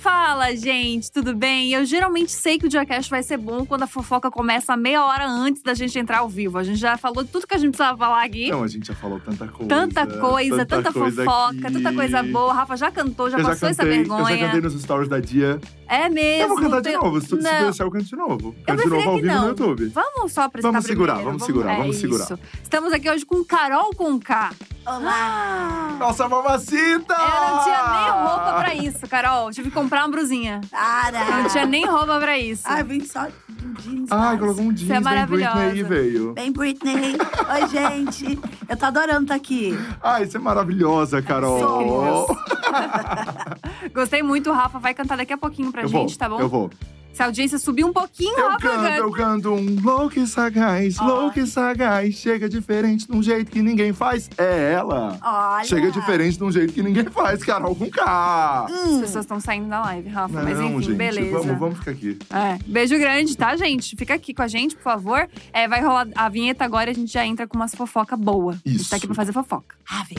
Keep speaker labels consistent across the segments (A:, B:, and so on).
A: Fala, gente, tudo bem? Eu geralmente sei que o Diacast vai ser bom quando a fofoca começa meia hora antes da gente entrar ao vivo. A gente já falou tudo que a gente precisava falar aqui.
B: Não, a gente já falou tanta coisa.
A: Tanta coisa, tanta,
B: coisa
A: fofoca,
B: aqui.
A: tanta coisa boa. Rafa já cantou, já
B: eu
A: passou
B: já
A: essa
B: cantei,
A: vergonha.
B: Eu já cantei nos stories da Dia.
A: É mesmo.
B: Eu vou cantar de novo. Se, se
A: Não.
B: deixar, eu canto de novo.
A: Eu
B: Canto de novo ao vivo no YouTube.
A: Vamos só apresentar
B: Vamos segurar,
A: primeiro.
B: vamos segurar,
A: é
B: vamos segurar.
A: isso. Estamos aqui hoje com Carol com K.
C: Olá!
B: Nossa, mamacita!
A: Eu não tinha nem roupa pra isso, Carol. Tive que comprar uma brusinha.
C: Para!
A: Eu não tinha nem roupa pra isso.
C: Ai, vim só de jeans.
B: Ai, colocou um jeans
A: Você é
B: bem Britney
A: maravilhosa.
B: veio.
C: Bem, Britney. Oi, gente. Eu tô adorando estar aqui.
B: Ai, você é maravilhosa, Carol.
C: Somos.
A: Gostei muito, o Rafa vai cantar daqui a pouquinho pra
B: Eu
A: gente,
B: vou,
A: tá bom?
B: eu vou.
A: Se a audiência subir um pouquinho,
B: Eu
A: Rafa
B: canto, eu canto um louco e sagaz,
C: Ó.
B: louco e sagaz. Chega diferente de um jeito que ninguém faz. É ela.
C: Olha.
B: Chega diferente de um jeito que ninguém faz, Carol com K.
A: As
C: Hum,
A: pessoas estão saindo da live, Rafa.
B: Não,
A: mas enfim,
B: gente,
A: beleza.
B: Vamos, vamos ficar aqui.
A: É, beijo grande, tá, gente? Fica aqui com a gente, por favor. É, vai rolar a vinheta agora e a gente já entra com umas fofoca boa. A gente
B: Isso.
A: tá aqui pra fazer fofoca.
C: Ave.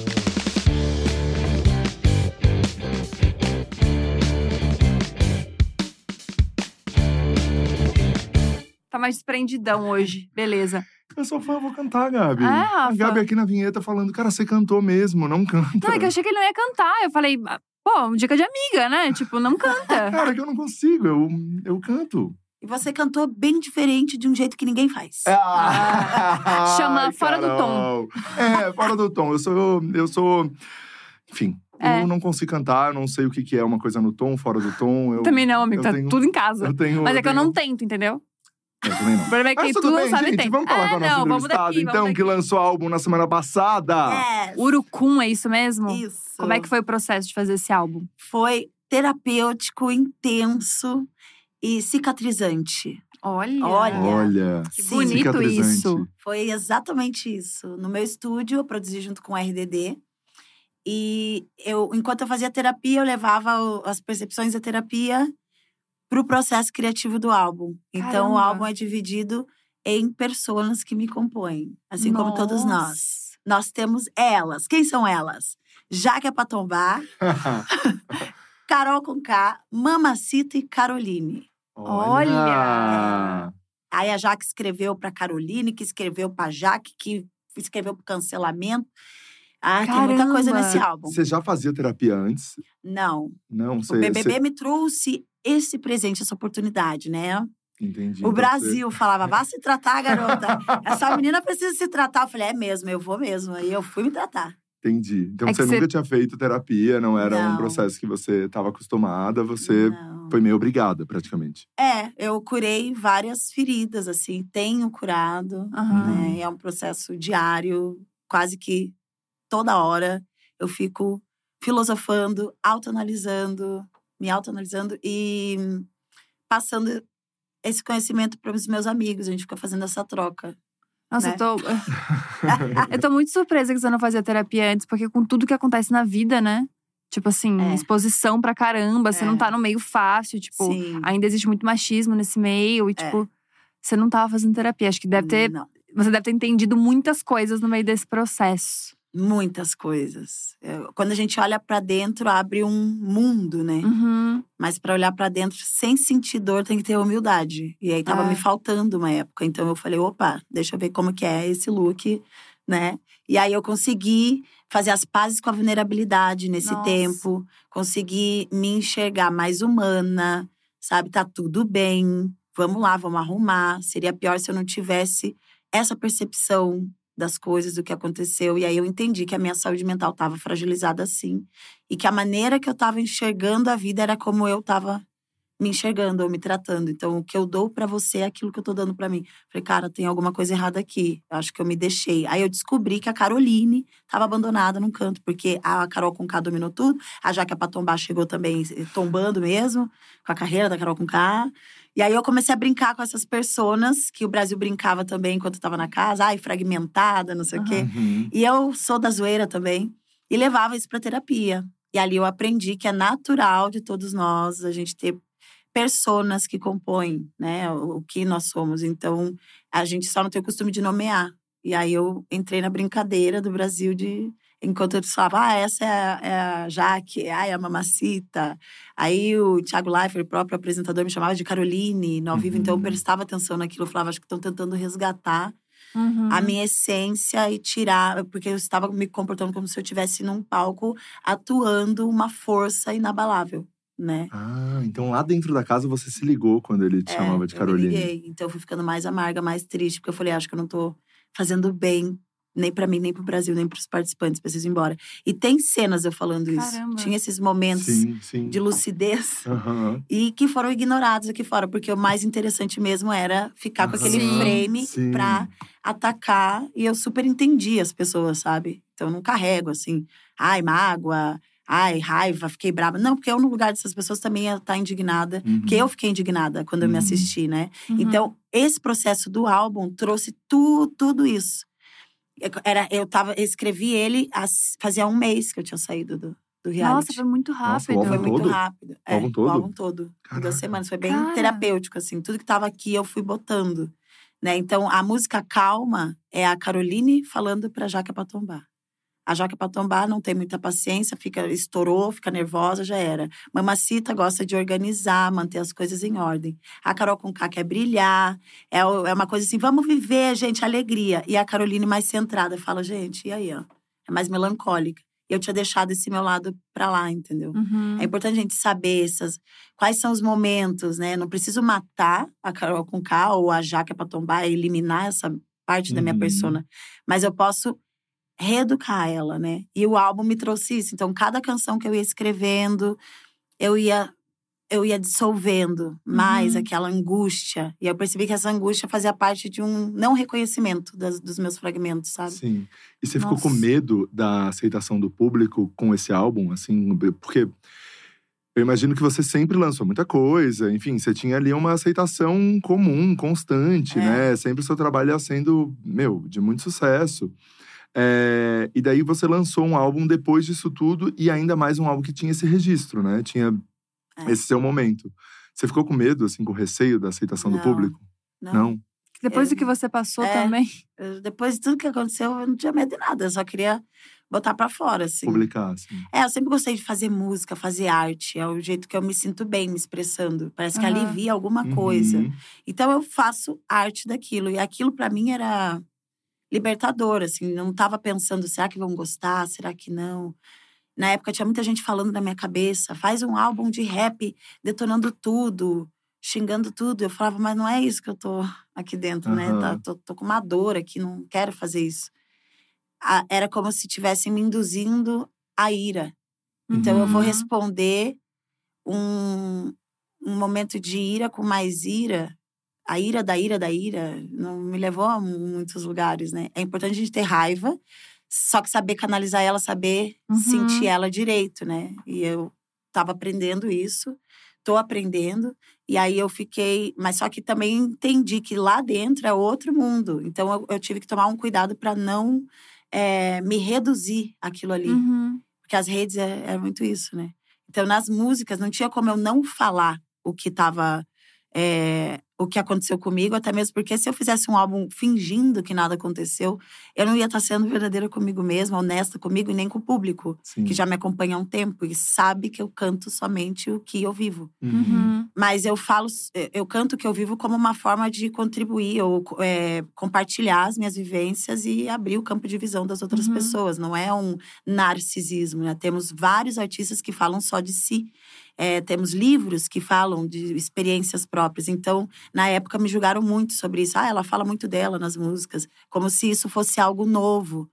A: Tá mais desprendidão hoje, beleza.
B: Eu sou fã, eu vou cantar, Gabi.
A: Ah,
B: a. Gabi aqui na vinheta falando, cara, você cantou mesmo, não canta.
A: Não, é que eu achei que ele não ia cantar. Eu falei, ah, pô, dica de amiga, né? Tipo, não canta.
B: Cara, que eu não consigo, eu, eu canto.
C: E você cantou bem diferente de um jeito que ninguém faz.
B: Ah,
A: Chama
B: ai,
A: fora do
B: Carol. É, fora do tom. Eu sou. Eu sou. Enfim,
A: É.
B: eu não consigo cantar, não sei o que, que é uma coisa no tom, fora do tom. Eu,
A: Também não, amigo,
B: eu
A: tá
B: tenho-
A: tudo em casa.
B: Eu tenho,
A: Mas é que eu
B: tenho-
A: não tento, entendeu?
B: Eu também não.
A: O problema é que
B: Mas
A: tu
B: tudo bem, gente.
A: tempo.
B: Vamos falar
A: é,
B: com a nossa
A: não, vamos
B: entrevistada,
A: daqui,
B: então,
A: vamos
B: que lançou álbum na semana passada.
C: É.
A: Urucum, é isso mesmo?
C: Isso.
A: Como é que foi o processo de fazer esse álbum?
C: Foi terapêutico, intenso e cicatrizante.
A: Olha.
C: Olha.
B: Olha.
A: Que bonito isso.
C: Foi exatamente isso. No meu estúdio, eu produzi junto com o RDD. E eu, enquanto eu fazia terapia, eu levava o- as percepções da terapia para o processo criativo do álbum. Então, o
A: Caramba.
C: álbum é dividido em personas que me compõem, assim como todos nós.
A: Nossa.
C: Nós temos elas. Quem são elas? Jaque é pra tombar, Carol com K, Mamacita e Caroline.
A: Olha!
C: Aí a Jaque escreveu para Caroline, que escreveu para Jaque, que escreveu para cancelamento. Ah, tem muita coisa
A: Caramba!
C: nesse álbum.
B: Você já fazia terapia antes?
C: Não,
B: Não,
C: o
B: você.
C: BBB
B: você-
C: me trouxe esse presente, essa oportunidade, né?
B: Entendi.
C: O
B: então
C: Brasil falava, vá se tratar, garota. Essa menina precisa se tratar. Eu falei, é mesmo, eu vou mesmo. Aí eu fui me tratar.
B: Você... Entendi. Então
A: É que
B: você
A: você-
B: nunca tinha feito terapia, não era um
C: Não.
B: processo que você estava acostumada, você
C: Não.
B: foi meio obrigada, praticamente.
C: É, eu curei várias feridas, assim, tenho curado.
A: Aham.
C: né? É um processo diário, quase que toda hora eu fico filosofando, autoanalisando, me autoanalisando e passando esse conhecimento para os meus amigos. A gente fica fazendo essa troca.
A: Nossa,
C: né?
A: eu tô. eu tô muito surpresa que você não fazia terapia antes, porque com tudo que acontece na vida, né? Tipo assim,
C: É.
A: exposição pra caramba, você
C: É.
A: não tá no meio fácil, tipo,
C: Sim.
A: ainda existe muito machismo nesse meio e,
C: É.
A: tipo, você não tava fazendo terapia. Acho que deve ter.
C: Não,
A: Você deve ter entendido muitas coisas no meio desse processo.
C: Muitas coisas. Eu- Quando a gente olha para dentro, abre um mundo, né?
A: Uhum.
C: Mas para olhar para dentro sem sentir dor tem que ter humildade. E aí tava
A: É.
C: me faltando uma época. Então eu falei, opa, deixa eu ver como que é esse look, né? E aí eu consegui fazer as pazes com a vulnerabilidade nesse
A: Nossa.
C: tempo, consegui me enxergar mais humana, sabe? Tá tudo bem. Vamos lá, vamos arrumar. Seria pior se eu não tivesse essa percepção das coisas, do que aconteceu. E aí eu entendi que a minha saúde mental estava fragilizada assim. E que a maneira que eu estava enxergando a vida era como eu estava me enxergando ou me tratando. Então, o que eu dou para você é aquilo que eu tô dando para mim. Falei, cara, tem alguma coisa errada aqui. Eu acho que eu me deixei. Aí eu descobri que a Caroline estava abandonada num canto, porque a Carol com K dominou tudo. A Jaque pra tombar chegou também eh, tombando mesmo, com a carreira da Carol com K. E aí eu comecei a brincar com essas personas que o Brasil brincava também enquanto eu tava na casa. Ai, fragmentada, não sei o quê.
B: Uhum.
C: E eu sou da zoeira também. E levava isso pra terapia. E ali eu aprendi que é natural de todos nós a gente ter personas que compõem, né, o, o que nós somos. Então, a gente só não tem o costume de nomear. E aí eu entrei na brincadeira do Brasil de Enquanto eles falavam, ah, essa é a, é a Jaque, ah, é a Mamacita. Aí o Thiago Leifert, o próprio apresentador, me chamava de Caroline no ao vivo. Então eu
B: Uhum.
C: prestava atenção naquilo. Eu falava, acho que estão tentando resgatar
A: Uhum.
C: a minha essência e tirar. Porque eu estava me comportando como se eu estivesse num palco atuando uma força inabalável, né?
B: Ah, então lá dentro da casa você se ligou quando ele te
C: É,
B: chamava de
C: eu me
B: Caroline.
C: liguei. Então eu fui ficando mais amarga, mais triste, porque eu falei, acho que eu não tô fazendo bem. Nem pra mim, nem pro Brasil, nem pros participantes, preciso ir embora. E tem cenas eu falando isso.
A: Caramba.
C: Tinha esses momentos
B: Sim, sim.
C: de lucidez
B: Aham.
C: e que foram ignorados aqui fora, porque o mais interessante mesmo era ficar com aquele
A: Sim.
C: frame pra atacar. E eu super entendi as pessoas, sabe? Então eu não carrego assim, ai, mágoa, ai, raiva, fiquei brava. Não, porque eu, no lugar dessas pessoas, também ia estar indignada.
B: Uhum.
C: Porque eu fiquei indignada quando eu me
B: Uhum.
C: assisti, né?
A: Uhum.
C: Então, esse processo do álbum trouxe tu, tudo isso. Eu- Era, eu tava, eu escrevi ele as- fazia um mês que eu tinha saído do, do reality.
A: Nossa, foi muito
B: Nossa,
A: rápido.
B: o álbum
C: Foi muito
B: todo?
C: rápido. É,
B: álbum todo?
C: O álbum todo. Em
B: Caraca.
C: duas semanas. Foi bem
A: Cara.
C: terapêutico, assim. Tudo que tava aqui eu fui botando. Né? Então, a música Calma é a Caroline falando pra Jaca pra tombar. A Jaca pra tombar não tem muita paciência, fica estourou, fica nervosa, já era. Mamacita gosta de organizar, manter as coisas em ordem. A Carol com K quer brilhar. É, é uma coisa assim, vamos viver, gente, alegria. E a Caroline mais centrada fala, gente, e aí, ó? É mais melancólica. E eu tinha deixado esse meu lado pra lá, entendeu?
A: Uhum.
C: É importante a gente saber essas, quais são os momentos, né? Não preciso matar a Carol com K ou a Jaque pra tombar, eliminar essa parte da minha
B: Uhum.
C: persona. Mas eu posso reeducar ela, né? E o álbum me trouxe isso. Então, cada canção que eu ia escrevendo, eu ia eu ia dissolvendo mais
A: Uhum.
C: aquela angústia. E eu percebi que essa angústia fazia parte de um não reconhecimento das- dos meus fragmentos, sabe?
B: Sim. E você ficou com
A: Nossa.
B: medo da aceitação do público com esse álbum, assim, porque eu imagino que você sempre lançou muita coisa, enfim, você tinha ali uma aceitação comum, constante,
C: É.
B: né? Sempre o seu trabalho ia sendo, meu, de muito sucesso. É, e daí você lançou um álbum depois disso tudo e ainda mais um álbum que tinha esse registro, né? Tinha
C: É.
B: esse seu momento. Você ficou com medo, assim, com receio da aceitação do
C: Não,
B: público?
C: Não.
A: Depois
C: É.
A: do que você passou
C: É.
A: também.
C: Eu- depois de tudo que aconteceu, eu não tinha medo de nada. Eu só queria botar pra fora, assim.
B: Publicar, assim.
C: É, eu sempre gostei de fazer música, fazer arte. É o jeito que eu me sinto bem me expressando. Parece que alivia alguma coisa.
B: Uhum.
C: Então eu faço arte daquilo. E aquilo pra mim era libertador, assim. Não tava pensando, será que vão gostar? Será que não? Na época tinha muita gente falando na minha cabeça, faz um álbum de rap detonando tudo, xingando tudo. Eu falava, mas não é isso que eu tô aqui dentro, né?
B: Aham.
C: Tá- tô, tô com uma dor aqui, não quero fazer isso. A- era como se estivessem me induzindo à ira. Então eu vou
A: Uhum.
C: responder um, um momento de ira com mais ira. A ira da ira da ira não me levou a muitos lugares, né? É importante a gente ter raiva, só que saber canalizar ela, saber
A: Uhum.
C: sentir ela direito, né? E eu tava aprendendo isso, tô aprendendo. E aí eu fiquei. Mas só que também entendi que lá dentro é outro mundo. Então eu, eu tive que tomar um cuidado para não eh, me reduzir aquilo ali.
A: Uhum.
C: Porque as redes é, é muito isso, né? Então, nas músicas, não tinha como eu não falar o que tava. é, o que aconteceu comigo, até mesmo porque se eu fizesse um álbum fingindo que nada aconteceu, eu não ia estar sendo verdadeira comigo mesma, honesta comigo e nem com o público,
B: Sim.
C: que já me acompanha há um tempo e sabe que eu canto somente o que eu vivo.
B: Uhum.
A: Uhum.
C: Mas eu falo, eu canto o que eu vivo como uma forma de contribuir ou é, compartilhar as minhas vivências e abrir o campo de visão das outras
A: Uhum.
C: pessoas. Não é um narcisismo, né? Temos vários artistas que falam só de si. É, temos livros que falam de experiências próprias. Então, na época, me julgaram muito sobre isso. Ah, ela fala muito dela nas músicas. Como se isso fosse algo novo.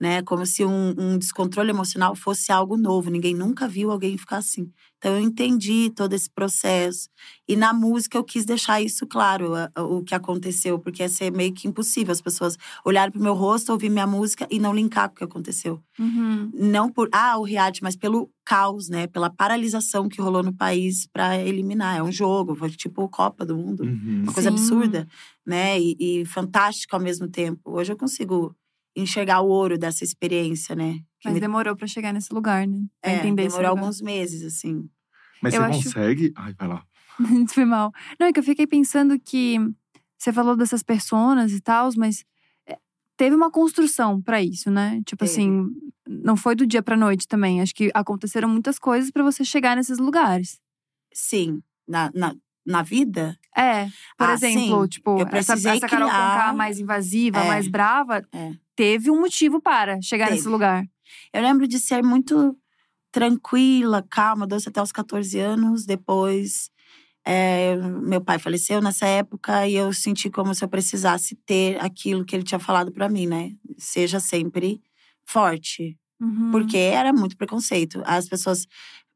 C: Né? Como se um, um descontrole emocional fosse algo novo. Ninguém nunca viu alguém ficar assim. Então, eu entendi todo esse processo. E na música eu quis deixar isso claro, a- a- o que aconteceu, porque ia ser meio que impossível as pessoas olharem pro meu rosto, ouvir minha música e não linkar com o que aconteceu.
A: Uhum.
C: Não por, ah, o reality, mas pelo caos, né? Pela paralisação que rolou no país para eliminar. É um jogo, foi tipo Copa do Mundo.
B: Uhum.
C: Uma coisa
A: Sim.
C: absurda, né? E, e fantástica ao mesmo tempo. Hoje eu consigo enxergar o ouro dessa experiência, né? Que
A: Mas
C: me-
A: demorou pra chegar nesse lugar, né? Pra
C: é,
A: entender
C: demorou alguns meses, assim.
B: Mas
A: Eu
B: você
A: acho-
B: consegue. Ai, vai lá.
A: Foi mal. Não, é que eu fiquei pensando que você falou dessas personas e tal, mas é, teve uma construção pra isso, né? Tipo
C: Teve.
A: assim, não foi do dia pra noite também. Acho que aconteceram muitas coisas pra você chegar nesses lugares.
C: Sim, na, na, na vida,
A: É, por
C: Ah,
A: exemplo,
C: sim.
A: tipo, essa, essa Carol Conká
C: criar-
A: mais invasiva,
C: É.
A: mais brava,
C: É.
A: teve um motivo para chegar
C: Teve.
A: nesse lugar.
C: eu lembro de ser muito tranquila, calma, doce até os 14 anos. Depois, é, meu pai faleceu nessa época e eu senti como se eu precisasse ter aquilo que ele tinha falado pra mim, né? Seja sempre forte,
A: Uhum.
C: porque era muito preconceito. As pessoas.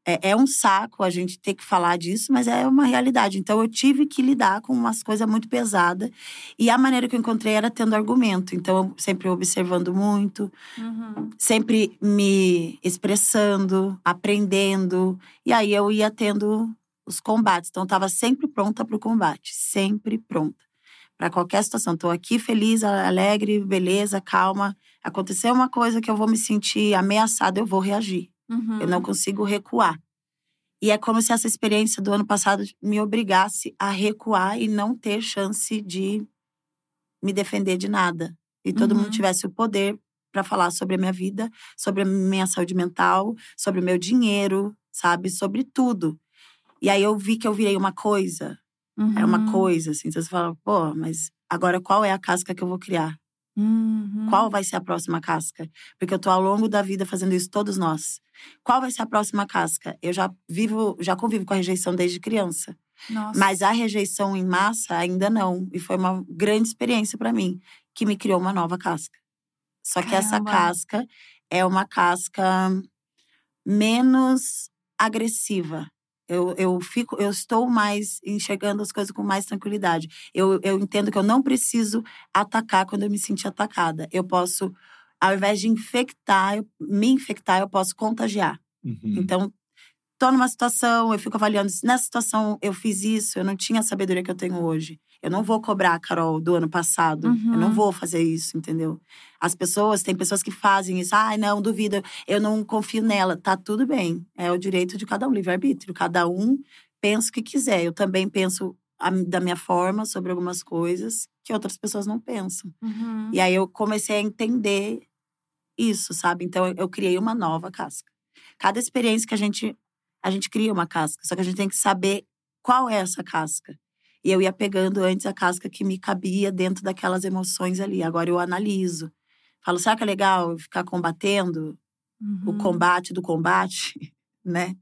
C: É, é um saco a gente ter que falar disso, mas é uma realidade. Então eu tive que lidar com umas coisas muito pesadas. E a maneira que eu encontrei era tendo argumento. Então, eu sempre observando muito,
A: Uhum.
C: sempre me expressando, aprendendo. E aí eu ia tendo os combates. Então, eu estava sempre pronta para o combate, sempre pronta. Para qualquer situação. Estou aqui feliz, alegre, beleza, calma. Aconteceu uma coisa que eu vou me sentir ameaçada, eu vou reagir.
A: Uhum.
C: Eu não consigo recuar. E é como se essa experiência do ano passado me obrigasse a recuar e não ter chance de me defender de nada. E todo
A: Uhum.
C: mundo tivesse o poder para falar sobre a minha vida, sobre a minha saúde mental, sobre o meu dinheiro, sabe? Sobre tudo. E aí eu vi que eu virei uma coisa.
A: Uhum.
C: É uma coisa, assim. Então você fala, pô, mas agora qual é a casca que eu vou criar?
A: Uhum.
C: Qual vai ser a próxima casca? Porque eu tô ao longo da vida fazendo isso, todos nós. Qual vai ser a próxima casca? Eu já vivo, já convivo com a rejeição desde criança.
A: Nossa.
C: Mas a rejeição em massa ainda não. E foi uma grande experiência para mim, que me criou uma nova casca. Só que essa
A: Caramba.
C: casca é uma casca menos agressiva. Eu, eu fico, eu estou mais enxergando as coisas com mais tranquilidade. Eu, eu entendo que eu não preciso atacar quando eu me sentir atacada. Eu posso, ao invés de infectar, eu- me infectar, eu posso contagiar.
B: Uhum.
C: Então, tô numa situação, eu fico avaliando, se nessa situação eu fiz isso, eu não tinha a sabedoria que eu tenho hoje. Eu não vou cobrar a Carol do ano passado. Eu não
A: Uhum.
C: vou fazer isso, entendeu? As pessoas, tem pessoas que fazem isso. Ai, não, duvido, eu não confio nela. Tá tudo bem. É o direito de cada um, livre-arbítrio. Cada um pensa o que quiser. Eu também penso a- da minha forma sobre algumas coisas que outras pessoas não pensam.
A: Uhum.
C: E aí eu comecei a entender isso, sabe? Então eu, eu criei uma nova casca. Cada experiência que a gente a gente cria uma casca, só que a gente tem que saber qual é essa casca. E eu ia pegando antes a casca que me cabia dentro daquelas emoções ali. Agora eu analiso. Falo, será que é legal ficar combatendo o
A: Uhum.
C: combate do combate, né?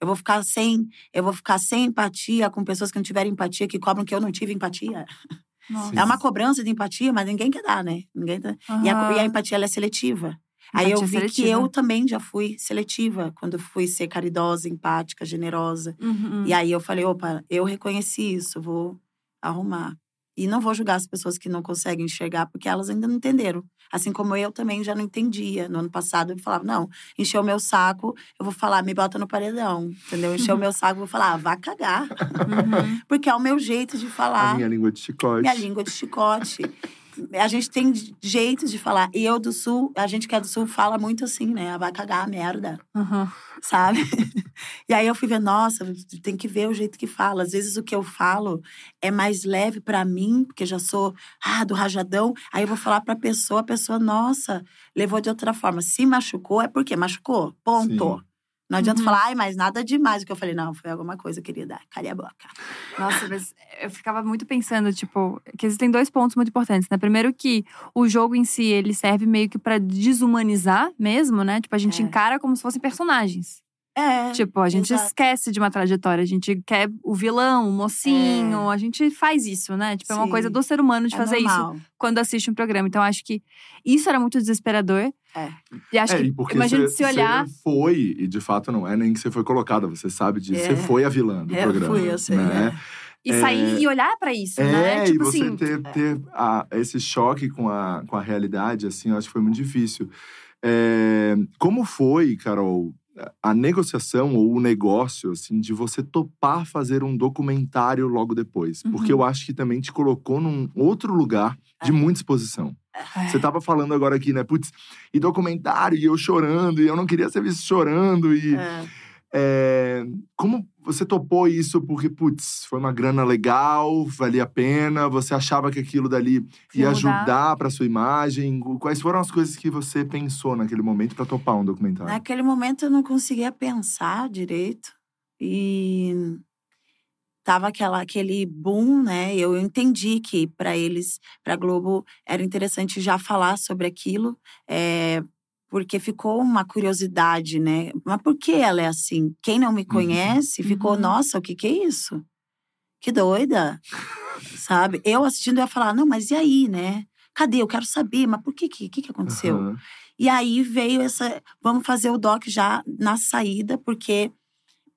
C: Eu vou ficar sem, eu vou ficar sem empatia com pessoas que não tiveram empatia, que cobram que eu não tive empatia.
A: Nossa.
C: É uma cobrança de empatia, mas ninguém quer dar, né? Ninguém tá... E a, e a empatia ela é seletiva. Aí eu vi que
A: seletiva.
C: eu também já fui seletiva quando fui ser caridosa, empática, generosa.
A: Uhum.
C: E aí eu falei, opa, eu reconheci isso, vou arrumar. E não vou julgar as pessoas que não conseguem enxergar, porque elas ainda não entenderam. Assim como eu também já não entendia. No ano passado eu falava, não, encheu o meu saco, eu vou falar, me bota no paredão. Entendeu? Encheu o meu saco, vou falar, ah, vá cagar.
A: Uhum.
C: Porque é o meu jeito de
B: A
C: falar.
B: minha língua de chicote.
C: Minha língua de chicote. A gente tem jeitos de falar. E eu do sul, a gente que é do sul fala muito assim, né? Vai cagar, merda,
A: Uhum.
C: sabe? e aí eu fui ver, nossa, tem que ver o jeito que fala. Às vezes o que eu falo é mais leve pra mim, porque já sou, ah, do rajadão. Aí eu vou falar pra pessoa, a pessoa, nossa, levou de outra forma. Se machucou, é porque machucou. Ponto.
B: Sim.
C: Não adianta
A: Uhum.
C: falar, ai, mas nada demais. O que eu falei, não, foi alguma coisa, querida. Cale a boca.
A: Nossa, mas eu ficava muito pensando, tipo, que existem dois pontos muito importantes, né? Primeiro que o jogo em si, ele serve meio que pra desumanizar mesmo, né? Tipo, a gente
C: É.
A: encara como se fossem personagens.
C: É.
A: Tipo, a gente
C: exato.
A: esquece de uma trajetória, a gente quer o vilão, o mocinho, a gente faz isso, né? Tipo, é uma
C: É. Sim.
A: coisa do ser humano de
C: é
A: fazer isso
C: normal.
A: quando assiste um programa. Então, acho que isso era muito desesperador.
C: É.
A: E acho
B: é,
A: que,
B: e porque
A: imagina
B: você,
A: se olhar.
B: você foi, e de fato não é nem que você foi colocada, você sabe disso.
C: É.
B: Você foi a vilã do
C: É,
B: programa.
C: fui, eu sei,
B: né?
A: E
B: É.
A: sair e olhar pra isso,
B: É,
A: né? Tipo
B: e você
A: assim.
B: ter, ter a- esse choque com a, com a realidade, assim, eu acho que foi muito difícil. É, como foi, Carol, a negociação ou o negócio, assim, de você topar fazer um documentário logo depois? Porque
A: Uhum.
B: eu acho que também te colocou num outro lugar de
C: É.
B: muita exposição.
A: É.
B: Você tava falando agora aqui, né? Putz, e documentário, e eu chorando, e eu não queria ser visto chorando, e…
C: É.
B: É, como você topou isso porque, putz, foi uma grana legal, valia a pena, você achava que aquilo dali ia ajudar para sua imagem? Quais foram as coisas que você pensou naquele momento para topar um documentário?
C: Naquele momento eu não conseguia pensar direito e tava aquela, aquele boom, né? Eu entendi que para eles, para Globo, era interessante já falar sobre aquilo. É, porque ficou uma curiosidade, né? Mas por que ela é assim? Quem não me uhum. conhece uhum. ficou, nossa, o que, que é isso? Que doida, sabe? Eu assistindo eu ia falar, não, mas e aí, né? Cadê? Eu quero saber, mas por que que, que, que aconteceu? Uhum. E aí veio essa, vamos fazer o doc já na saída, porque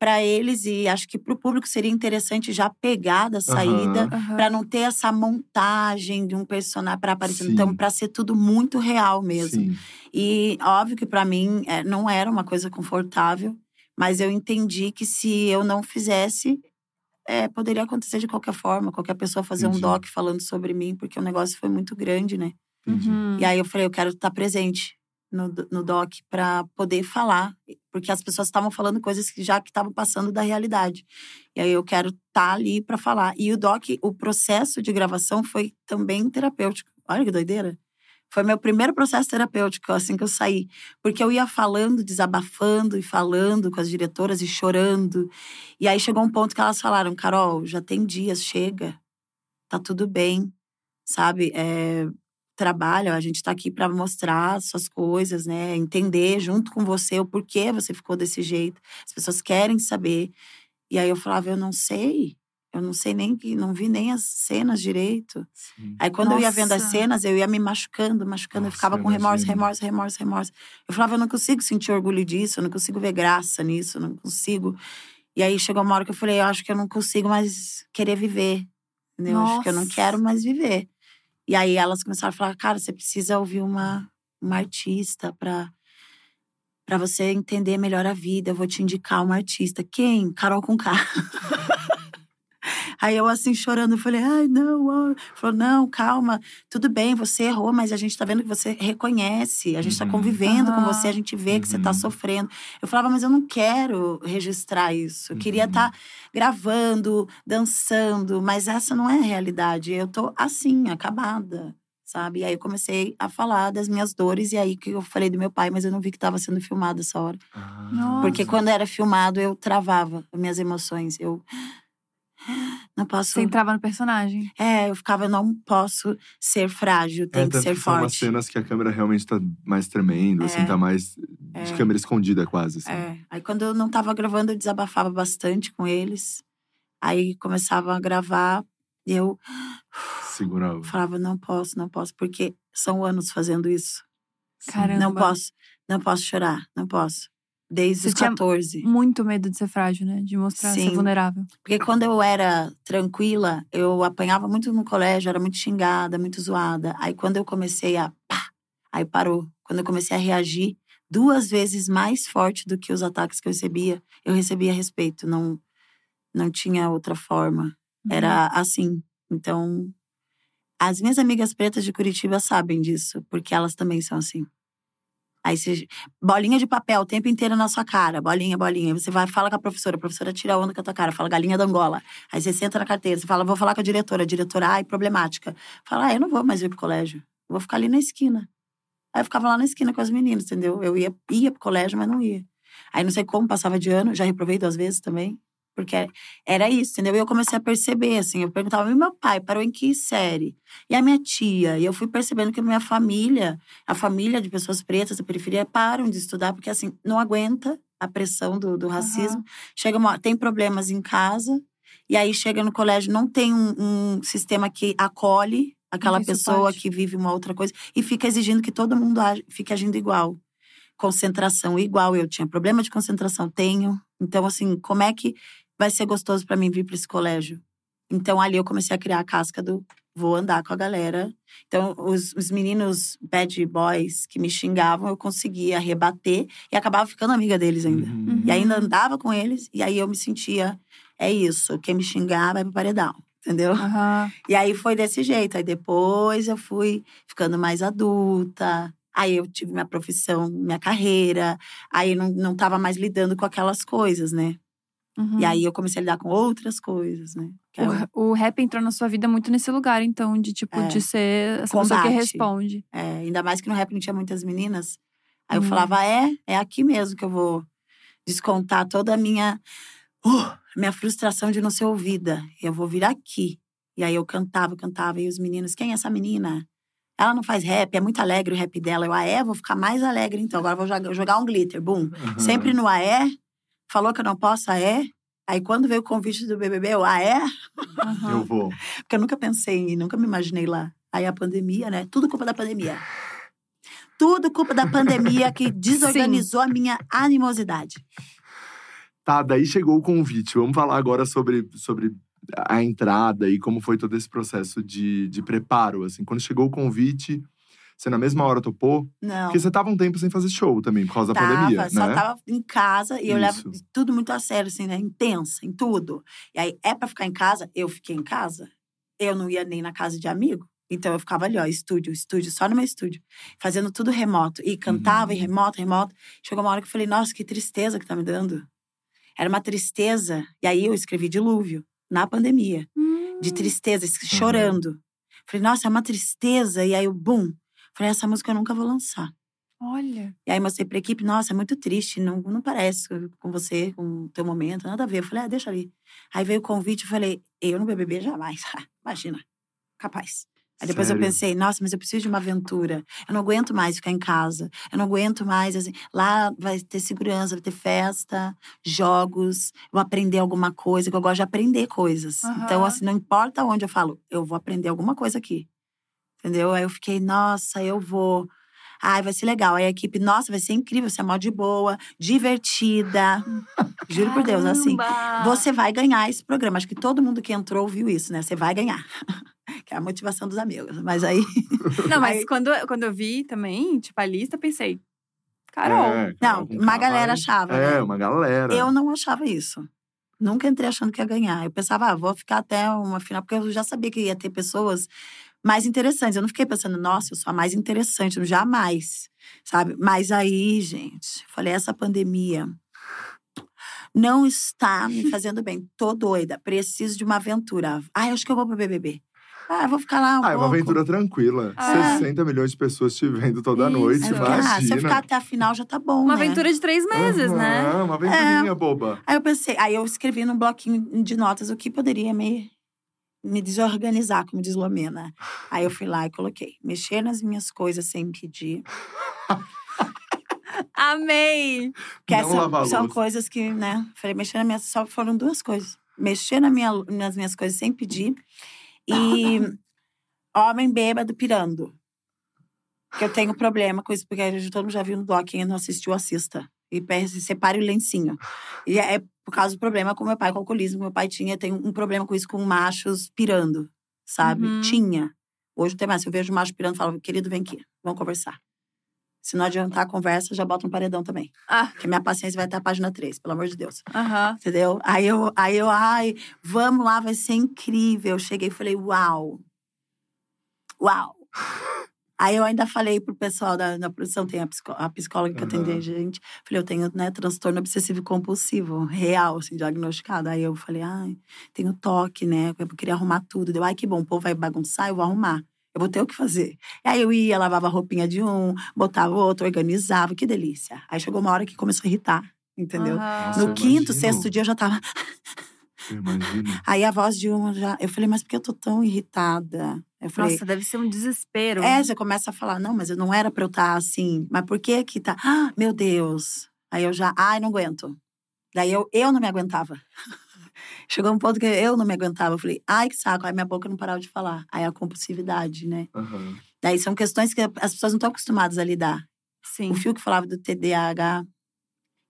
C: para eles e acho que para o público seria interessante já pegar da saída uhum. para não ter essa montagem de um personagem para aparecer Sim. então para ser tudo muito real mesmo Sim. e óbvio que para mim é, não era uma coisa confortável mas eu entendi que se eu não fizesse é, poderia acontecer de qualquer forma qualquer pessoa fazer Entendi. um doc falando sobre mim porque o negócio foi muito grande né uhum. e aí eu falei eu quero estar presente no, no doc para poder falar, porque as pessoas estavam falando coisas que já que estavam passando da realidade. E aí eu quero estar tá ali para falar. E o doc, o processo de gravação foi também terapêutico. Olha que doideira. Foi meu primeiro processo terapêutico assim que eu saí, porque eu ia falando, desabafando e falando com as diretoras e chorando. E aí chegou um ponto que elas falaram: "Carol, já tem dias, chega. Tá tudo bem." Sabe? É, trabalho, a gente está aqui para mostrar suas coisas, né? Entender junto com você o porquê você ficou desse jeito. As pessoas querem saber. E aí eu falava, eu não sei. Eu não sei nem que não vi nem as cenas direito. Sim. Aí quando Nossa. eu ia vendo as cenas, eu ia me machucando, machucando, Nossa, eu ficava com remorso, remorso, remorso, remorso. Eu falava, eu não consigo sentir orgulho disso, eu não consigo ver graça nisso, eu não consigo. E aí chegou uma hora que eu falei, eu acho que eu não consigo mais querer viver. Eu acho que eu não quero mais viver. E aí elas começaram a falar, cara, você precisa ouvir uma, uma artista para para você entender melhor a vida. Eu vou te indicar uma artista. Quem? Carol com K. Aí eu assim chorando, falei, ai, não, falou, não, calma, tudo bem, você errou, mas a gente tá vendo que você reconhece, a gente tá uhum. tá convivendo uhum. com você, a gente vê que você tá uhum. sofrendo. Eu falava, mas eu não quero registrar isso. Eu queria estar uhum. tá gravando, dançando, mas essa não é a realidade. Eu tô assim, acabada sabe? E aí eu comecei a falar das minhas dores, e aí que eu falei do meu pai, mas eu não vi que estava sendo filmado essa hora. Ah. Porque quando era filmado, eu travava minhas emoções. Eu não posso.
A: Você entrava no personagem.
C: É, eu ficava, não posso ser frágil, tem é, que ser que forte. São
B: umas cenas que a câmera realmente tá mais tremendo, assim, é. assim, tá mais é. de câmera escondida quase. Assim.
C: É. Aí quando eu não tava gravando, eu desabafava bastante com eles. Aí começava a gravar e eu.
B: Segurava.
C: Falava, não posso, não posso, porque são anos fazendo isso.
A: Caramba.
C: Não posso, não posso chorar, não posso. Desde Você os 14.
A: muito medo de ser frágil, né? De mostrar Sim. ser vulnerável.
C: Porque quando eu era tranquila, eu apanhava muito no colégio, era muito xingada, muito zoada. Aí quando eu comecei a. Pá, aí parou. Quando eu comecei a reagir duas vezes mais forte do que os ataques que eu recebia, eu recebia respeito. Não, não tinha outra forma. Uhum. Era assim. Então, as minhas amigas pretas de Curitiba sabem disso, porque elas também são assim. Aí você. Bolinha de papel o tempo inteiro na sua cara. Bolinha, bolinha. Você vai, fala com a professora, a professora tira onda com a tua cara, fala galinha da Angola. Aí você senta na carteira, você fala, vou falar com a diretora. A diretora, ai, problemática. Fala, ah, eu não vou mais ir pro colégio. vou ficar ali na esquina. Aí eu ficava lá na esquina com as meninas, entendeu? Eu ia, ia pro colégio, mas não ia. Aí não sei como, passava de ano, já reprovei duas vezes também. Porque era isso, entendeu? E eu comecei a perceber, assim, eu perguntava, e meu pai parou em que série? E a minha tia? E eu fui percebendo que a minha família, a família de pessoas pretas da periferia, param de estudar, porque, assim, não aguenta a pressão do, do racismo. Uhum. Chega uma, tem problemas em casa, e aí chega no colégio, não tem um, um sistema que acolhe aquela pessoa que vive uma outra coisa, e fica exigindo que todo mundo age, fique agindo igual. Concentração igual. Eu tinha problema de concentração, tenho. Então, assim, como é que vai ser gostoso para mim vir para esse colégio. Então ali eu comecei a criar a casca do vou andar com a galera. Então os, os meninos bad boys que me xingavam, eu conseguia rebater e acabava ficando amiga deles ainda. Uhum. E ainda andava com eles e aí eu me sentia é isso, quem me xingar vai pro paredão. Entendeu?
A: Uhum.
C: E aí foi desse jeito. Aí depois eu fui ficando mais adulta, Aí eu tive minha profissão, minha carreira. Aí não, não tava mais lidando com aquelas coisas, né?
A: Uhum.
C: E aí eu comecei a lidar com outras coisas, né? O-
A: O, o rap entrou na sua vida muito nesse lugar, então, de tipo,
C: É.
A: de ser essa pessoa que
C: Combate.
A: responde.
C: é, ainda mais que no rap não tinha muitas meninas. Aí eu
A: Hum.
C: falava, é, é aqui mesmo que eu vou descontar toda a minha, uh, minha frustração de não ser ouvida. Eu vou vir aqui. E aí eu cantava, cantava, e os meninos, quem é essa menina? Ela não faz rap, é muito alegre o rap dela. Eu, ah, é? Vou ficar mais alegre então. Agora vou jogar, um glitter, boom.
B: Aham.
C: Sempre no AE, falou que eu não posso, AE. Aí quando veio o convite do BBB, eu, ah, é?
A: Aham.
B: Eu vou.
C: Porque eu nunca pensei nunca me imaginei lá. Aí a pandemia, né? Tudo culpa da pandemia. Tudo culpa da pandemia que desorganizou a minha animosidade.
B: Tá, daí chegou o convite. Vamos falar agora sobre, sobre a entrada e como foi todo esse processo de, de preparo. Assim, quando chegou o convite, você na mesma hora topou?
C: Não.
B: Porque você tava um tempo sem fazer show também, por causa da
C: Tava,
B: pandemia,
C: só
B: né?
C: tava em casa e eu levo
B: Isso.
C: tudo muito a sério, assim, né? Intensa, em tudo. E aí, é pra ficar em casa? Eu fiquei em casa. Eu não ia nem na casa de amigo. Então eu ficava ali, ó, estúdio, estúdio, só no meu estúdio, fazendo tudo remoto. E cantava, e
B: Uhum.
C: remoto, remoto. Chegou uma hora que eu falei, nossa, que tristeza que tá me dando. Era uma tristeza. E aí eu escrevi Dilúvio, na pandemia.
A: Hum.
C: De tristeza, es- chorando. Falei, nossa, é uma tristeza. E aí eu, bum. Falei, essa música eu nunca vou lançar.
A: Olha.
C: E aí mostrei pra equipe, nossa, é muito triste, não, não parece com você, com o teu momento, nada a ver. Eu falei, ah, deixa ali. Aí veio o convite, eu falei, eu no BBB jamais. Imagina, capaz. Aí depois
B: Sério?
C: eu pensei, nossa, mas eu preciso de uma aventura. Eu não aguento mais ficar em casa. Eu não aguento mais, assim, lá vai ter segurança, vai ter festa, jogos, vou aprender alguma coisa, que eu gosto de aprender coisas.
A: Aham.
C: Então, assim, não importa onde eu falo, eu vou aprender alguma coisa aqui. Entendeu? Aí eu fiquei, nossa, eu vou. Ai, vai ser legal. Aí a equipe, nossa, vai ser incrível, você é mó de boa, divertida. Juro por Deus, assim. Você vai ganhar esse programa. Acho que todo mundo que entrou viu isso, né? Você vai ganhar. que é a motivação dos amigos. Mas aí.
A: Não, mas
C: Aí-
A: quando, quando eu vi também, tipo, a lista, pensei, Carol.
B: É,
C: Não,
B: Carol
C: uma galera achava,
B: É,
C: né?
B: uma galera.
C: Eu não achava isso. Nunca entrei achando que ia ganhar. Eu pensava, ah, vou ficar até uma final, porque eu já sabia que ia ter pessoas mais interessantes. Eu não fiquei pensando, nossa, eu sou a mais interessante, jamais, sabe? Mas aí, gente, falei, essa pandemia não está me fazendo bem. Tô doida, preciso de uma aventura. Ah, acho que eu vou pro BBB. Ah, eu vou ficar lá um
B: Ah, é uma aventura tranquila.
A: Ah.
B: 60 milhões de pessoas te vendo toda
A: Isso.
B: noite,
C: fiquei,
B: imagina.
C: ah, se eu ficar até a final já tá bom,
A: Uma
C: né?
A: aventura de três meses, né?
B: Aham, Uma aventurinha boba.
C: Aí eu pensei, aí eu escrevi num bloquinho de notas o que poderia me, me desorganizar, como diz Lomena. Aí eu fui lá e coloquei, mexer nas minhas coisas sem pedir.
A: Amei!
C: Que
B: Não a
C: essa, são
B: louça.
C: coisas que, né? Falei, mexer nas minhas. Só foram duas coisas. Mexer na minha, nas minhas coisas sem pedir. E homem bêbado pirando. Que eu tenho problema com isso, porque todo mundo já viu no doc, quem não assistiu, assista. E separe o lencinho. E é por causa do problema com meu pai, com o alcoolismo. Meu pai tinha, tem um problema com isso, com machos pirando, sabe?
A: Uhum.
C: Tinha. Hoje não tem mais. Se eu vejo um macho pirando, eu falo, querido, vem aqui, vamos conversar. Se não adiantar a conversa, já bota um paredão também.
A: Ah,
C: Porque minha paciência vai até a página 3, pelo amor de Deus.
A: aham.
C: Entendeu? Aí eu, aí eu, ai, vamos lá, vai ser incrível. Cheguei e falei, uau. Uau. Aí eu ainda falei pro pessoal da, da produção, tem a, psicó- a psicóloga que atende
B: Aham.
C: a gente. Falei, eu tenho, né, transtorno obsessivo compulsivo, real, assim, diagnosticado. Aí eu falei, ai, tenho toque, né? Eu queria arrumar tudo. Deu, ai, que bom, o povo vai bagunçar, eu vou arrumar. Eu vou ter o que fazer. E aí eu ia, lavava a roupinha de um, botava outro, organizava, que delícia. Aí chegou uma hora que começou a irritar, entendeu?
B: Nossa,
C: No quinto,
B: imagino.
C: sexto dia eu já tava.
B: Eu imagino.
C: Aí a voz de uma já. Eu falei, mas por que eu tô tão irritada? Eu falei,
A: Nossa, deve ser um desespero.
C: é, você começa a falar, não, mas eu não era pra eu estar assim. Mas por que que tá? Ah, meu Deus. Aí eu já, ai, não aguento. Daí eu, eu não me aguentava. Chegou um ponto que eu não me aguentava. Eu falei, ai, que saco. Aí minha boca não parava de falar. Aí a compulsividade, né?
B: Aham.
C: Daí são questões que as pessoas não estão acostumadas a lidar.
A: Sim.
C: O Fio que falava do TDAH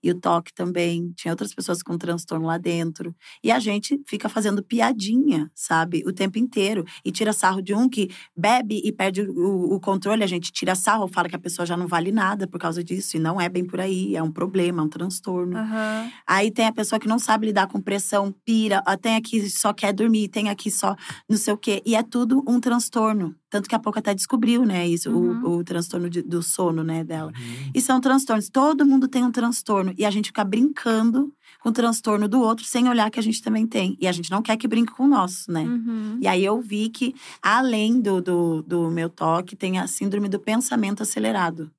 C: e o toque também. Tinha outras pessoas com transtorno lá dentro. E a gente fica fazendo piadinha, sabe? O tempo inteiro. E tira sarro de um que bebe e perde o, o controle. A gente tira sarro, fala que a pessoa já não vale nada por causa disso. E não é bem por aí. É um problema, é um transtorno.
A: Aham.
C: Aí tem a pessoa que não sabe lidar com pressão, pira. ah, Tem aqui só quer dormir, tem aqui só não sei o quê. E é tudo um transtorno. Tanto que a pouco até descobriu, né, isso,
A: Uhum.
C: o, o transtorno de- do sono, né, dela.
B: Uhum.
C: E são transtornos. Todo mundo tem um transtorno. E a gente fica brincando com o transtorno do outro sem olhar que a gente também tem. E a gente não quer que brinque com o nosso, né?
A: Uhum.
C: E aí eu vi que, além do, do, do meu toque, tem a síndrome do pensamento acelerado.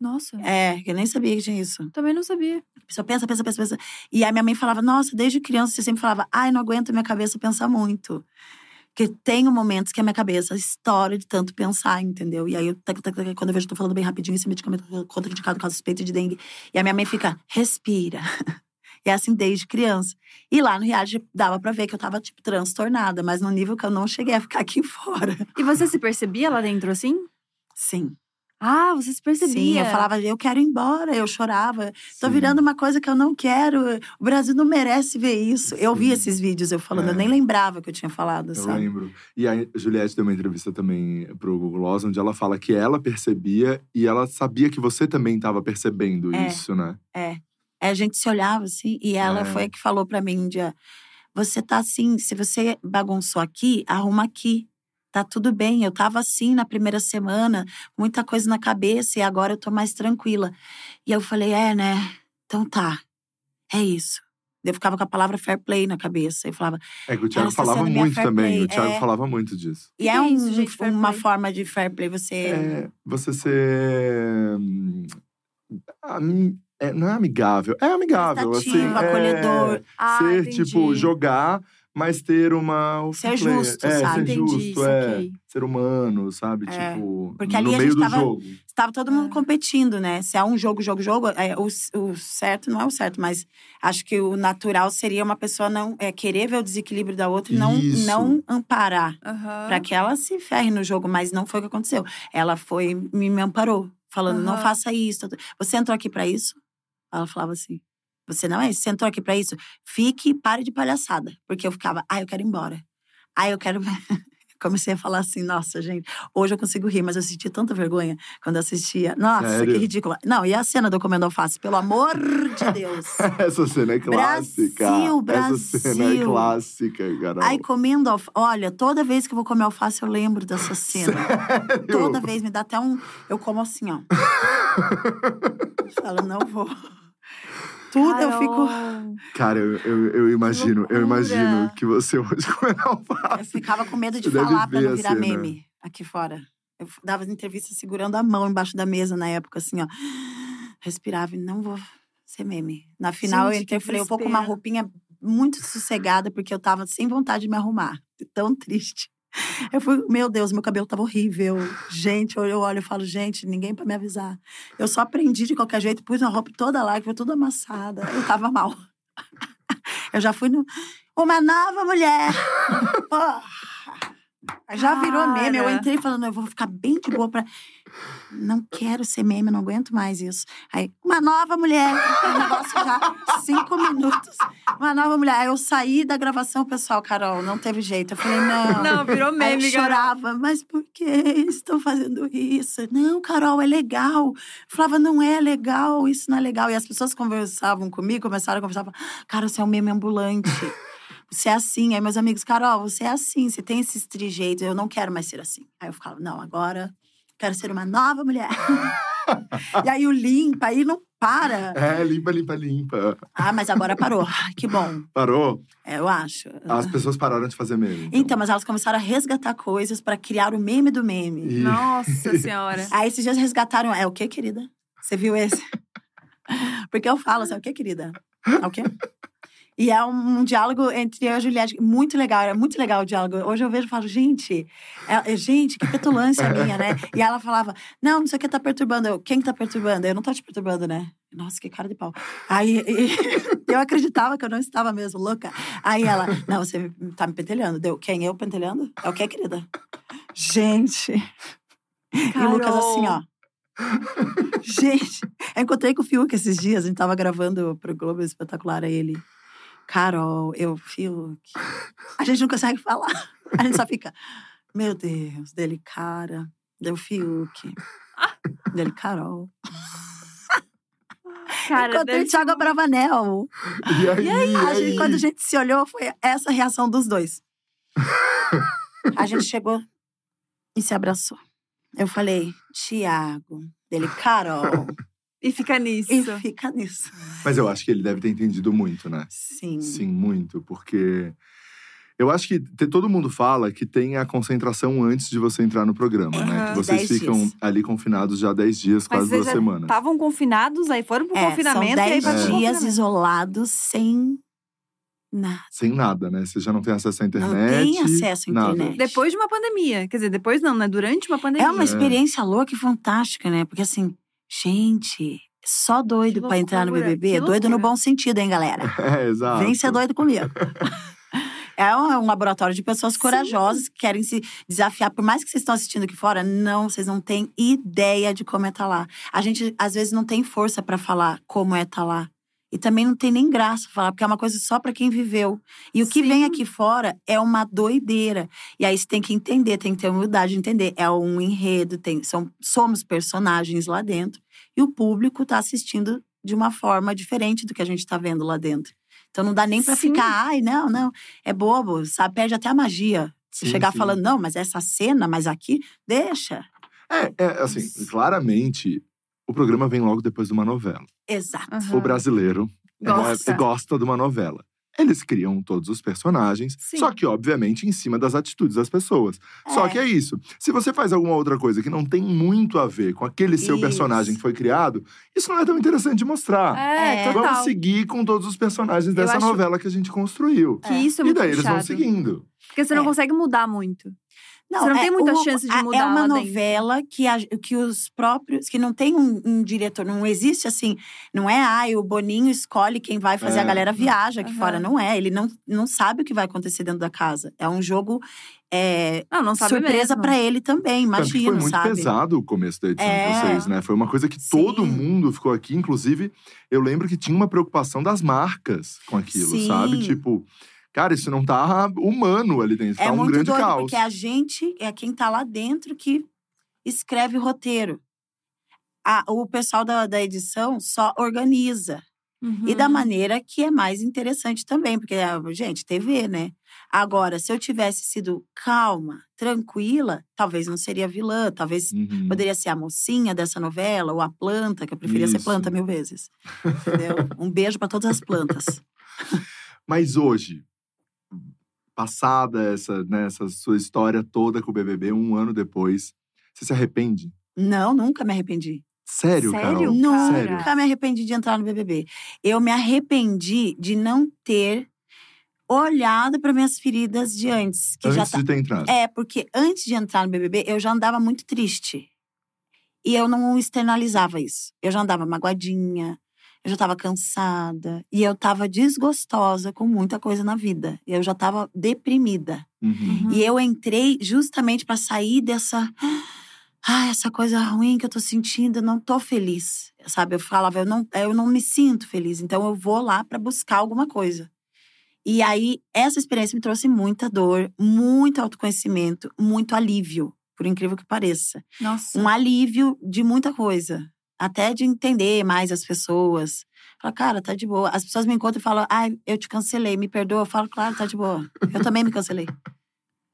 A: Nossa,
C: É, eu nem sabia que tinha isso.
A: também não sabia.
C: A pessoa pensa, pensa, pensa, pensa. E aí minha mãe falava, nossa, desde criança você sempre falava, ai, não aguento minha cabeça pensar muito. Porque tem momentos que a minha cabeça estoura de tanto pensar, entendeu? E aí, eu, tac, tac, tac, quando eu vejo, eu tô falando bem rapidinho, esse medicamento é contraindicado caso suspeito de dengue. E a minha mãe fica, respira. E é assim desde criança. E lá no reality dava pra ver que eu tava, tipo, transtornada, mas no nível que eu não cheguei a ficar aqui fora.
A: E você se percebia lá dentro assim?
C: Sim.
A: Ah, você se percebia.
C: Sim, eu falava, eu quero ir embora, eu chorava. Tô
B: Sim.
C: virando uma coisa que eu não quero. O Brasil não merece ver isso. Eu vi
B: Sim.
C: esses vídeos eu falando,
B: É.
C: eu nem lembrava que eu tinha falado,
B: Eu
C: sabe?
B: lembro. E a Juliette deu uma entrevista também pro Google Gloss, onde ela fala que ela percebia e ela sabia que você também estava percebendo
C: É.
B: isso, né?
C: É. Aí a gente se olhava assim, e ela
B: É.
C: foi a que falou pra mim um dia: você tá assim, se você bagunçou aqui, arruma aqui. Tá tudo bem. Eu tava assim na primeira semana, muita coisa na cabeça, e agora eu tô mais tranquila. E eu falei: é, né? Então tá. É isso. Eu ficava com a palavra fair play na cabeça. Eu falava,
B: É que o Thiago falava muito também.
C: play,
B: O Thiago
C: é.
B: falava muito disso.
C: E é, um-
A: isso, gente,
C: uma
A: play?
C: forma de fair play. Você.
B: É você ser. hum, é, não é amigável. É amigável, assim.
C: Prestativo,
B: é,
C: acolhedor.
A: Ah,
B: ser,
A: entendi.
B: tipo, jogar, mas ter uma.
C: Ser
B: play.
C: justo,
B: é,
C: sabe?
B: Ser
A: Entendi,
B: justo, é.
A: saquei.
B: Ser humano, sabe?
C: É.
B: Tipo,
C: Porque ali
B: no
C: a
B: meio
C: gente
B: do
C: tava-
B: jogo.
C: Estava todo mundo
A: É.
C: competindo, né? Se é um jogo, jogo, jogo, é, o, o certo não é o certo, mas acho que o natural seria uma pessoa não é, querer ver o desequilíbrio da outra e não,
B: Isso.
C: não amparar.
A: Aham.
C: Pra que ela se ferre no jogo, mas não foi o que aconteceu. Ela foi, me, me amparou, falando: não
A: Aham.
C: faça isso. Você entrou aqui pra isso? Ela falava assim: você não é isso? Você entrou aqui pra isso? Fique, pare de palhaçada. Porque eu ficava: ah, eu quero ir embora. Ah, eu quero. Comecei a falar assim, nossa, gente, hoje eu consigo rir, mas eu senti tanta vergonha quando assistia. Nossa,
B: Sério?
C: que ridícula. Não, e a cena do Comendo Alface, pelo amor de Deus.
B: Essa cena é clássica.
C: Brasil,
B: Essa cena é
C: Brasil.
B: clássica, Carol.
C: Ai, comendo alface. Olha, toda vez que eu vou comer alface, eu lembro dessa cena.
B: Sério?
C: Toda vez me dá até um. Eu como assim, ó. Falo, não vou. Tudo eu fico.
A: Carol.
B: Cara, eu, eu, eu imagino, eu imagino que você hoje comendo
C: Eu
B: alface.
C: ficava com medo de
B: Você
C: falar pra não virar
B: cena.
C: meme aqui fora. Eu dava as entrevistas segurando a mão embaixo da mesa na época, assim, ó. Respirava e não vou ser meme. Na final,
A: Gente,
C: eu entrei e
A: que
C: falei, eu vou com uma roupinha muito sossegada, porque eu tava sem vontade de me arrumar. Tão triste. Eu fui, meu Deus, meu cabelo tava horrível. Gente, eu, olho e falo, gente, ninguém pra me avisar. Eu só aprendi de qualquer jeito, pus a roupa toda lá, que foi toda amassada. Eu tava mal. Eu já fui no. Uma nova mulher! Porra! Já virou meme. Eu entrei falando, eu vou ficar bem de boa pra. Não quero ser meme, eu não aguento mais isso. Aí, uma nova mulher. O negócio já, cinco minutos. Uma nova mulher. Aí eu saí da gravação, pessoal, Carol, não teve jeito. Eu falei, não.
A: Não, virou
C: Aí
A: meme,
C: eu
A: Carol.
C: chorava, mas por que estão fazendo isso? Não, Carol, é legal. Eu falava, não é legal, isso não é legal. E as pessoas conversavam comigo, começaram a conversar, falavam, cara, você é um meme ambulante. Você é assim. Aí meus amigos, Carol, você é assim, você tem esses trejeitos, eu não quero mais ser assim. Aí eu ficava, não, agora quero ser uma nova mulher. e aí o limpa, aí não para.
B: É, limpa, limpa, limpa.
C: Ah, mas agora parou. Ai, que bom.
B: Parou?
C: É, eu acho.
B: As pessoas pararam de fazer meme.
C: Então, mas elas começaram a resgatar coisas pra criar o meme do meme.
B: E-
A: Nossa senhora.
C: Aí esses dias resgataram. É o quê, querida? Você viu esse? Porque eu falo assim, é o quê, querida? É o quê? E é um, um diálogo entre eu e a Juliette muito legal, é muito legal o diálogo. Hoje eu vejo e falo, gente, é- é- gente, que petulância minha, né? E ela falava, não, não sei o que tá perturbando. Eu, quem que tá perturbando? Eu não tô te perturbando, né? Nossa, que cara de pau. Aí e- eu acreditava que eu não estava mesmo louca. Aí ela, não, você tá me pentelhando. Deu, quem? Eu pentelhando? É o quê, querida? Gente. E o Lucas assim, ó. Gente, eu encontrei com o Fiuk esses dias, a gente tava gravando pro Globo Espetacular a ele. Carol, eu, Fiuk. A gente não consegue falar. A gente só fica, meu Deus, dele, cara. Deu Fiuk. Dele, Carol.
A: Cara,
C: Encontrei
A: deve
C: o Thiago
A: ser-
B: E
C: Bravanel.
B: aí?
C: E aí, a gente-
B: aí?
C: quando a gente se olhou, foi essa a reação dos dois. A gente chegou. e se abraçou. Eu falei, Tiago, dele, Carol.
A: E fica nisso.
C: e fica nisso.
B: Mas eu acho que ele deve ter entendido muito, né?
C: Sim.
B: Sim, muito, porque eu acho que te- todo mundo fala que tem a concentração antes de você entrar no programa, né?
A: Aham,
B: Que vocês
C: dez
B: ficam
C: dias.
B: ali confinados já 10 dias,
A: Mas
B: quase duas semanas.
A: estavam confinados, aí foram pro
C: É,
A: confinamento
C: são
A: e aí
C: 10
A: vai pro
C: dias isolados sem nada.
B: Sem nada, né? Você já não tem acesso à
C: Não
B: internet.
C: tem acesso à
B: nada.
C: internet.
A: Depois de uma pandemia. Quer dizer, depois não, né? Durante uma pandemia.
C: É uma experiência louca e fantástica, né? Porque assim, gente, só doido pra entrar no BBB. doido no bom sentido, hein, galera?
B: É, exato.
C: Vem ser doido comigo. É um, é um laboratório de pessoas
A: Sim.
C: corajosas que querem se desafiar. Por mais que vocês estão assistindo aqui fora, não, vocês não têm ideia de como é estar lá. A gente, às vezes, não tem força pra falar como é estar lá. E também não tem nem graça falar, porque é uma coisa só pra quem viveu. E o que
A: Sim.
C: vem aqui fora é uma doideira. E aí você tem que entender, tem que ter humildade de entender. É um enredo, tem, são, somos personagens lá dentro. E o público tá assistindo de uma forma diferente do que a gente tá vendo lá dentro. Então não dá nem pra
A: Sim.
C: ficar, ai, não, não, é bobo, sabe? Perde até a magia. Você
B: Sim,
C: chegar
B: sim.
C: falando, não, mas essa cena, mas aqui, deixa.
B: É, é, assim, claramente, o programa vem logo depois de uma novela.
C: Exato.
A: Aham.
B: O brasileiro é,
A: Gosta.
B: gosta de uma novela. Eles criam todos os personagens,
A: Sim.
B: só que, obviamente, em cima das atitudes das pessoas. Só
C: É.
B: que é isso. Se você faz alguma outra coisa que não tem muito a ver com aquele seu
C: Isso.
B: personagem que foi criado, isso não é tão interessante de mostrar.
A: É,
C: É.
A: total.
B: Vamos seguir com todos os personagens
A: Eu
B: dessa
A: acho-
B: novela que a gente construiu.
A: Que isso é
B: E
A: muito
B: daí eles vão
A: puxado.
B: seguindo.
A: Porque você não
C: É.
A: consegue mudar muito.
C: Não,
A: Você não
C: é,
A: tem muita
C: o-
A: chance de
C: a-
A: mudar
C: É uma
A: dentro.
C: novela que, a- que os próprios. que não tem um, um diretor, não existe assim. Não é, ai, o Boninho escolhe quem vai fazer,
B: É,
C: a galera
B: não.
C: viaja aqui
A: Aham.
C: fora. Não é. Ele não, não sabe o que vai acontecer dentro da casa. É um jogo é,
A: Não, não sabe
C: surpresa pra ele também,
B: que foi muito
C: sabe?
B: pesado o começo da edição
C: É.
B: de vocês, né? Foi uma coisa que
C: Sim.
B: todo mundo ficou aqui. Inclusive, eu lembro que tinha uma preocupação das marcas com aquilo,
C: Sim.
B: sabe? Tipo, cara, isso não tá humano ali dentro.
C: É
B: tá um
C: muito
B: grande
C: doido,
B: caos.
C: porque a gente é quem tá lá dentro que escreve o roteiro. A- o pessoal da, da edição só organiza. E da
A: Uhum.
C: maneira que é mais interessante também, porque, ah, gente, TV, né? Agora, se eu tivesse sido calma, tranquila, talvez não seria vilã, talvez
B: Uhum.
C: poderia ser a mocinha dessa novela, ou a planta, que eu preferia ser
B: Isso.
C: planta mil vezes. Entendeu? um beijo para todas as plantas.
B: Mas hoje, passada essa, né, essa sua história toda com o BBB, um ano depois, você se arrepende?
C: Não, nunca me arrependi.
B: Sério,
A: Sério?
B: Carol?
C: Nunca
B: Sério?
C: me arrependi de entrar no BBB. Eu me arrependi de não ter olhado para minhas feridas de antes, que já
B: Antes
C: tá
B: de ter entrado.
C: É, porque antes de entrar no BBB, eu já andava muito triste. E eu não externalizava isso. Eu já andava magoadinha, eu já estava cansada. E eu estava desgostosa com muita coisa na vida. Eu já estava deprimida.
B: Uhum.
A: Uhum.
C: E eu entrei justamente para sair dessa. Ah, essa coisa ruim que eu tô sentindo, eu não tô feliz. Sabe? Eu falava, eu não, eu não me sinto feliz. Então eu vou lá para buscar alguma coisa. E aí, essa experiência me trouxe muita dor, muito autoconhecimento, muito alívio, por incrível que pareça.
A: Nossa.
C: Um alívio de muita coisa. Até de entender mais as pessoas. Falar, cara, tá de boa. As pessoas me encontram e falam, ai, eu te cancelei, me perdoa. Eu falo, claro, tá de boa. Eu também me cancelei.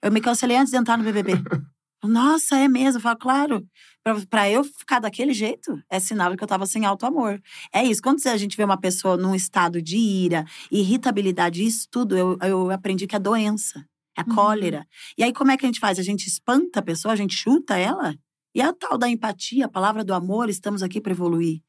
C: Eu me cancelei antes de entrar no BBB. Nossa, é mesmo? Eu falo, claro. Pra, pra eu ficar daquele jeito, é sinal de que eu tava sem auto-amor. É isso. Quando a gente vê uma pessoa num estado de ira, irritabilidade, isso tudo, eu, eu aprendi que é doença. É
A: Uhum.
C: cólera. E aí, como é que a gente faz? A gente espanta a pessoa, a gente chuta ela? E a tal da empatia, a palavra do amor, estamos aqui para evoluir.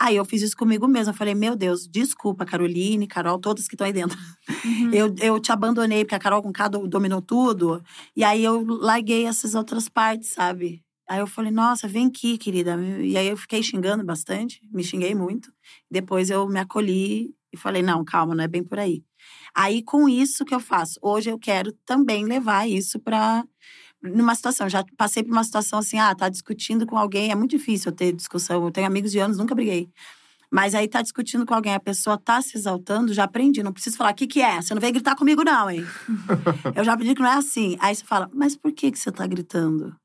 C: Aí eu fiz isso comigo mesma. Falei, meu Deus, desculpa, Caroline, Carol, todas que estão aí dentro.
A: Uhum.
C: Eu, eu te abandonei, porque a Carol com K do- dominou tudo. E aí eu larguei essas outras partes, sabe? Aí eu falei, nossa, vem aqui, querida. E aí eu fiquei xingando bastante, me xinguei muito. Depois eu me acolhi e falei, não, calma, não é bem por aí. Aí com isso que eu faço, hoje eu quero também levar isso para numa situação, já passei por uma situação assim, ah, tá discutindo com alguém, é muito difícil eu ter discussão. Eu tenho amigos de anos, nunca briguei. Mas aí tá discutindo com alguém, a pessoa tá se exaltando, já aprendi, não preciso falar, o que que é? Você não veio gritar comigo não, hein? eu já aprendi que não é assim. Aí você fala, mas por que que você tá gritando?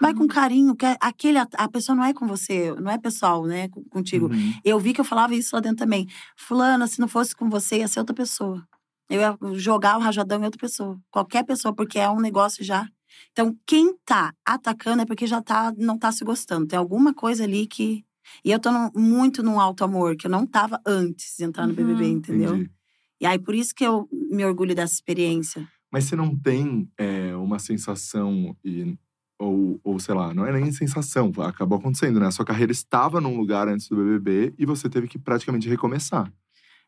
C: Vai com carinho, que aquele, a pessoa não é com você, não é pessoal, né, contigo.
B: Uhum.
C: Eu vi que eu falava isso lá dentro também. Fulana, se não fosse com você, ia ser outra pessoa. Eu ia jogar o rajadão em outra pessoa. Qualquer pessoa, porque é um negócio já Então, quem tá atacando é porque já tá, não tá se gostando. Tem alguma coisa ali que. E eu tô no, muito no alto amor, que eu não tava antes de entrar no
A: Uhum,
C: BBB, entendeu?
B: Entendi.
C: E aí, por isso que eu me orgulho dessa experiência.
B: Mas você não tem é, uma sensação e ou, ou sei lá, não é nem sensação, acabou acontecendo, né? A sua carreira estava num lugar antes do BBB e você teve que praticamente recomeçar.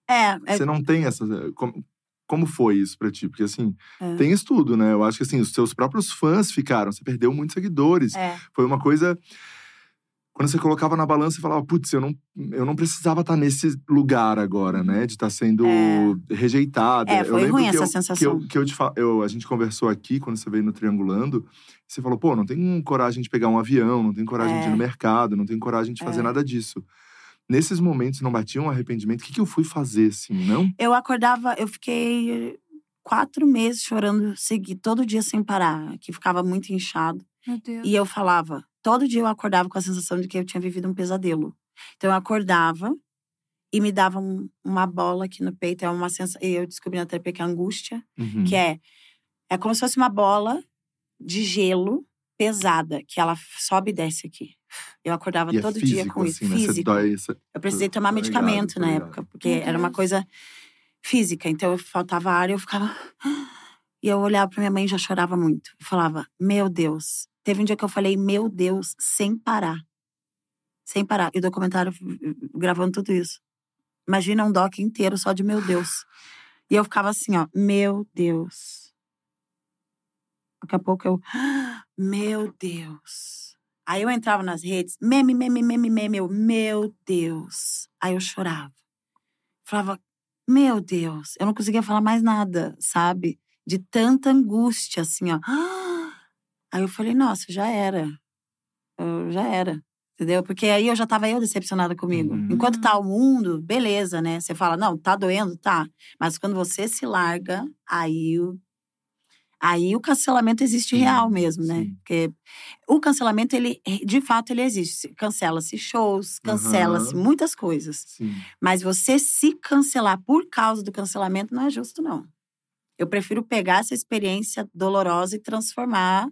C: É, é,
B: Você não tem essa como, como foi isso pra ti? Porque assim,
C: É.
B: tem estudo, né? Eu acho que assim, os seus próprios fãs ficaram, você perdeu muitos seguidores.
C: é.
B: Foi uma coisa quando você colocava na balança e falava, putz, eu não, eu não precisava estar nesse lugar agora, né? De estar sendo
C: É.
B: rejeitada.
C: É,
B: Eu
C: foi
B: lembro
C: ruim essa
B: eu-
C: sensação.
B: Que eu, que eu te eu- a gente conversou aqui, quando você veio no Triangulando, você falou, pô, não tenho coragem de pegar um avião, não tenho coragem de ir
C: É.
B: no mercado, não tenho coragem de fazer
C: É.
B: nada disso. Nesses momentos não batia um arrependimento? O que, que eu fui fazer, assim, não?
C: Eu acordava, eu fiquei quatro meses chorando, segui todo dia sem parar, que ficava muito inchado.
A: Meu Deus.
C: E eu falava, todo dia eu acordava com a sensação de que eu tinha vivido um pesadelo. Então eu acordava e me dava um- uma bola aqui no peito, é uma sensação, eu descobri na terapia que é angústia,
B: Uhum.
C: que é é como se fosse uma bola de gelo pesada, que ela sobe e desce aqui. Eu acordava
B: E é
C: todo
B: físico,
C: dia com isso,
B: assim, né? Você
C: físico.
B: dói, você-
C: Eu precisei tomar
B: Tô ligado,
C: medicamento
B: tô
C: na época, porque era uma
A: Deus.
C: coisa física. Então eu faltava ar e eu ficava. E eu olhava pra minha mãe e já chorava muito. Eu falava, meu Deus. Teve um dia que eu falei, meu Deus, sem parar. Sem parar. E o documentário gravando tudo isso. Imagina um doc inteiro só de meu Deus. E eu ficava assim, ó, meu Deus. Daqui a pouco eu, meu Deus. Aí eu entrava nas redes, meme, meme, meme, meme, eu, meu Deus. Aí eu chorava. Falava, meu Deus. Eu não conseguia falar mais nada, sabe? De tanta angústia, assim, ó. Aí eu falei, nossa, já era. Eu, já era. Entendeu? Porque aí eu já tava eu decepcionada comigo.
B: Uhum.
C: Enquanto tá o mundo, beleza, né? Você fala, não, tá doendo, tá. Mas quando você se larga, aí o, aí o cancelamento existe
B: Sim,
C: real mesmo, né?
B: sim.
C: Porque o cancelamento, ele, de fato, ele existe. Cancela-se shows, cancela-se
B: Aham.
C: muitas coisas.
B: Sim.
C: Mas você se cancelar por causa do cancelamento não é justo, não. Eu prefiro pegar essa experiência dolorosa e transformar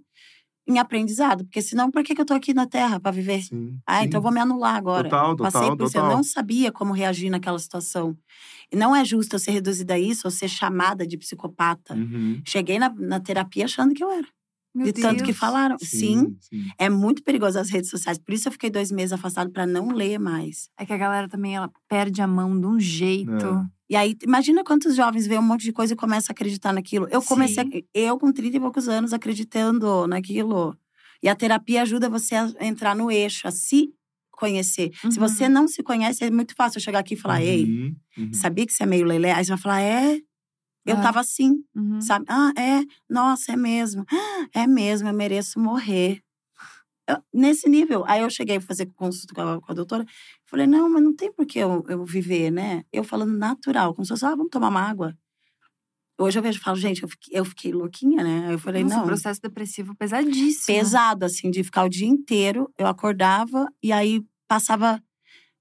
C: em aprendizado. Porque senão, por que, que eu tô aqui na Terra para viver?
B: Sim.
C: Ah,
B: sim.
C: então eu vou me anular agora.
B: Total, total,
C: Passei por isso, eu
B: total.
C: não sabia como reagir naquela situação. E não é justo eu ser reduzida a isso ou ser chamada de psicopata.
B: Uhum.
C: Cheguei na, na terapia achando que eu era.
A: Meu
C: de tanto que
A: Deus.
C: falaram. Sim,
B: sim.
C: é muito perigoso as redes sociais. Por isso eu fiquei dois meses afastado para não ler mais.
A: É que a galera também, ela perde a mão de um jeito.
B: É.
C: E aí, imagina quantos jovens veem um monte de coisa e começam a acreditar naquilo. Eu comecei, a- eu com 30 e poucos anos, acreditando naquilo. E a terapia ajuda você a entrar no eixo, a se conhecer. Se
A: Uhum.
C: você não se conhece, é muito fácil eu chegar aqui e falar: Ei,
B: Uhum, uhum.
C: sabia que você é meio lelé? Aí você vai falar: É, eu
A: É.
C: tava assim,
A: Uhum.
C: sabe? Ah, é, nossa, é mesmo. Ah, É mesmo, eu mereço morrer. Eu- nesse nível. Aí eu cheguei a fazer consulta com a, com a doutora. Falei, não, mas não tem por que eu, eu viver, né? Eu falando natural, como se fosse, ah, vamos tomar uma água. Hoje eu vejo e falo, gente, eu fiquei, eu fiquei louquinha, né? Eu falei,
A: Nossa,
C: não.
A: processo depressivo pesadíssimo.
C: Pesado, assim, de ficar o dia inteiro. Eu acordava e aí passava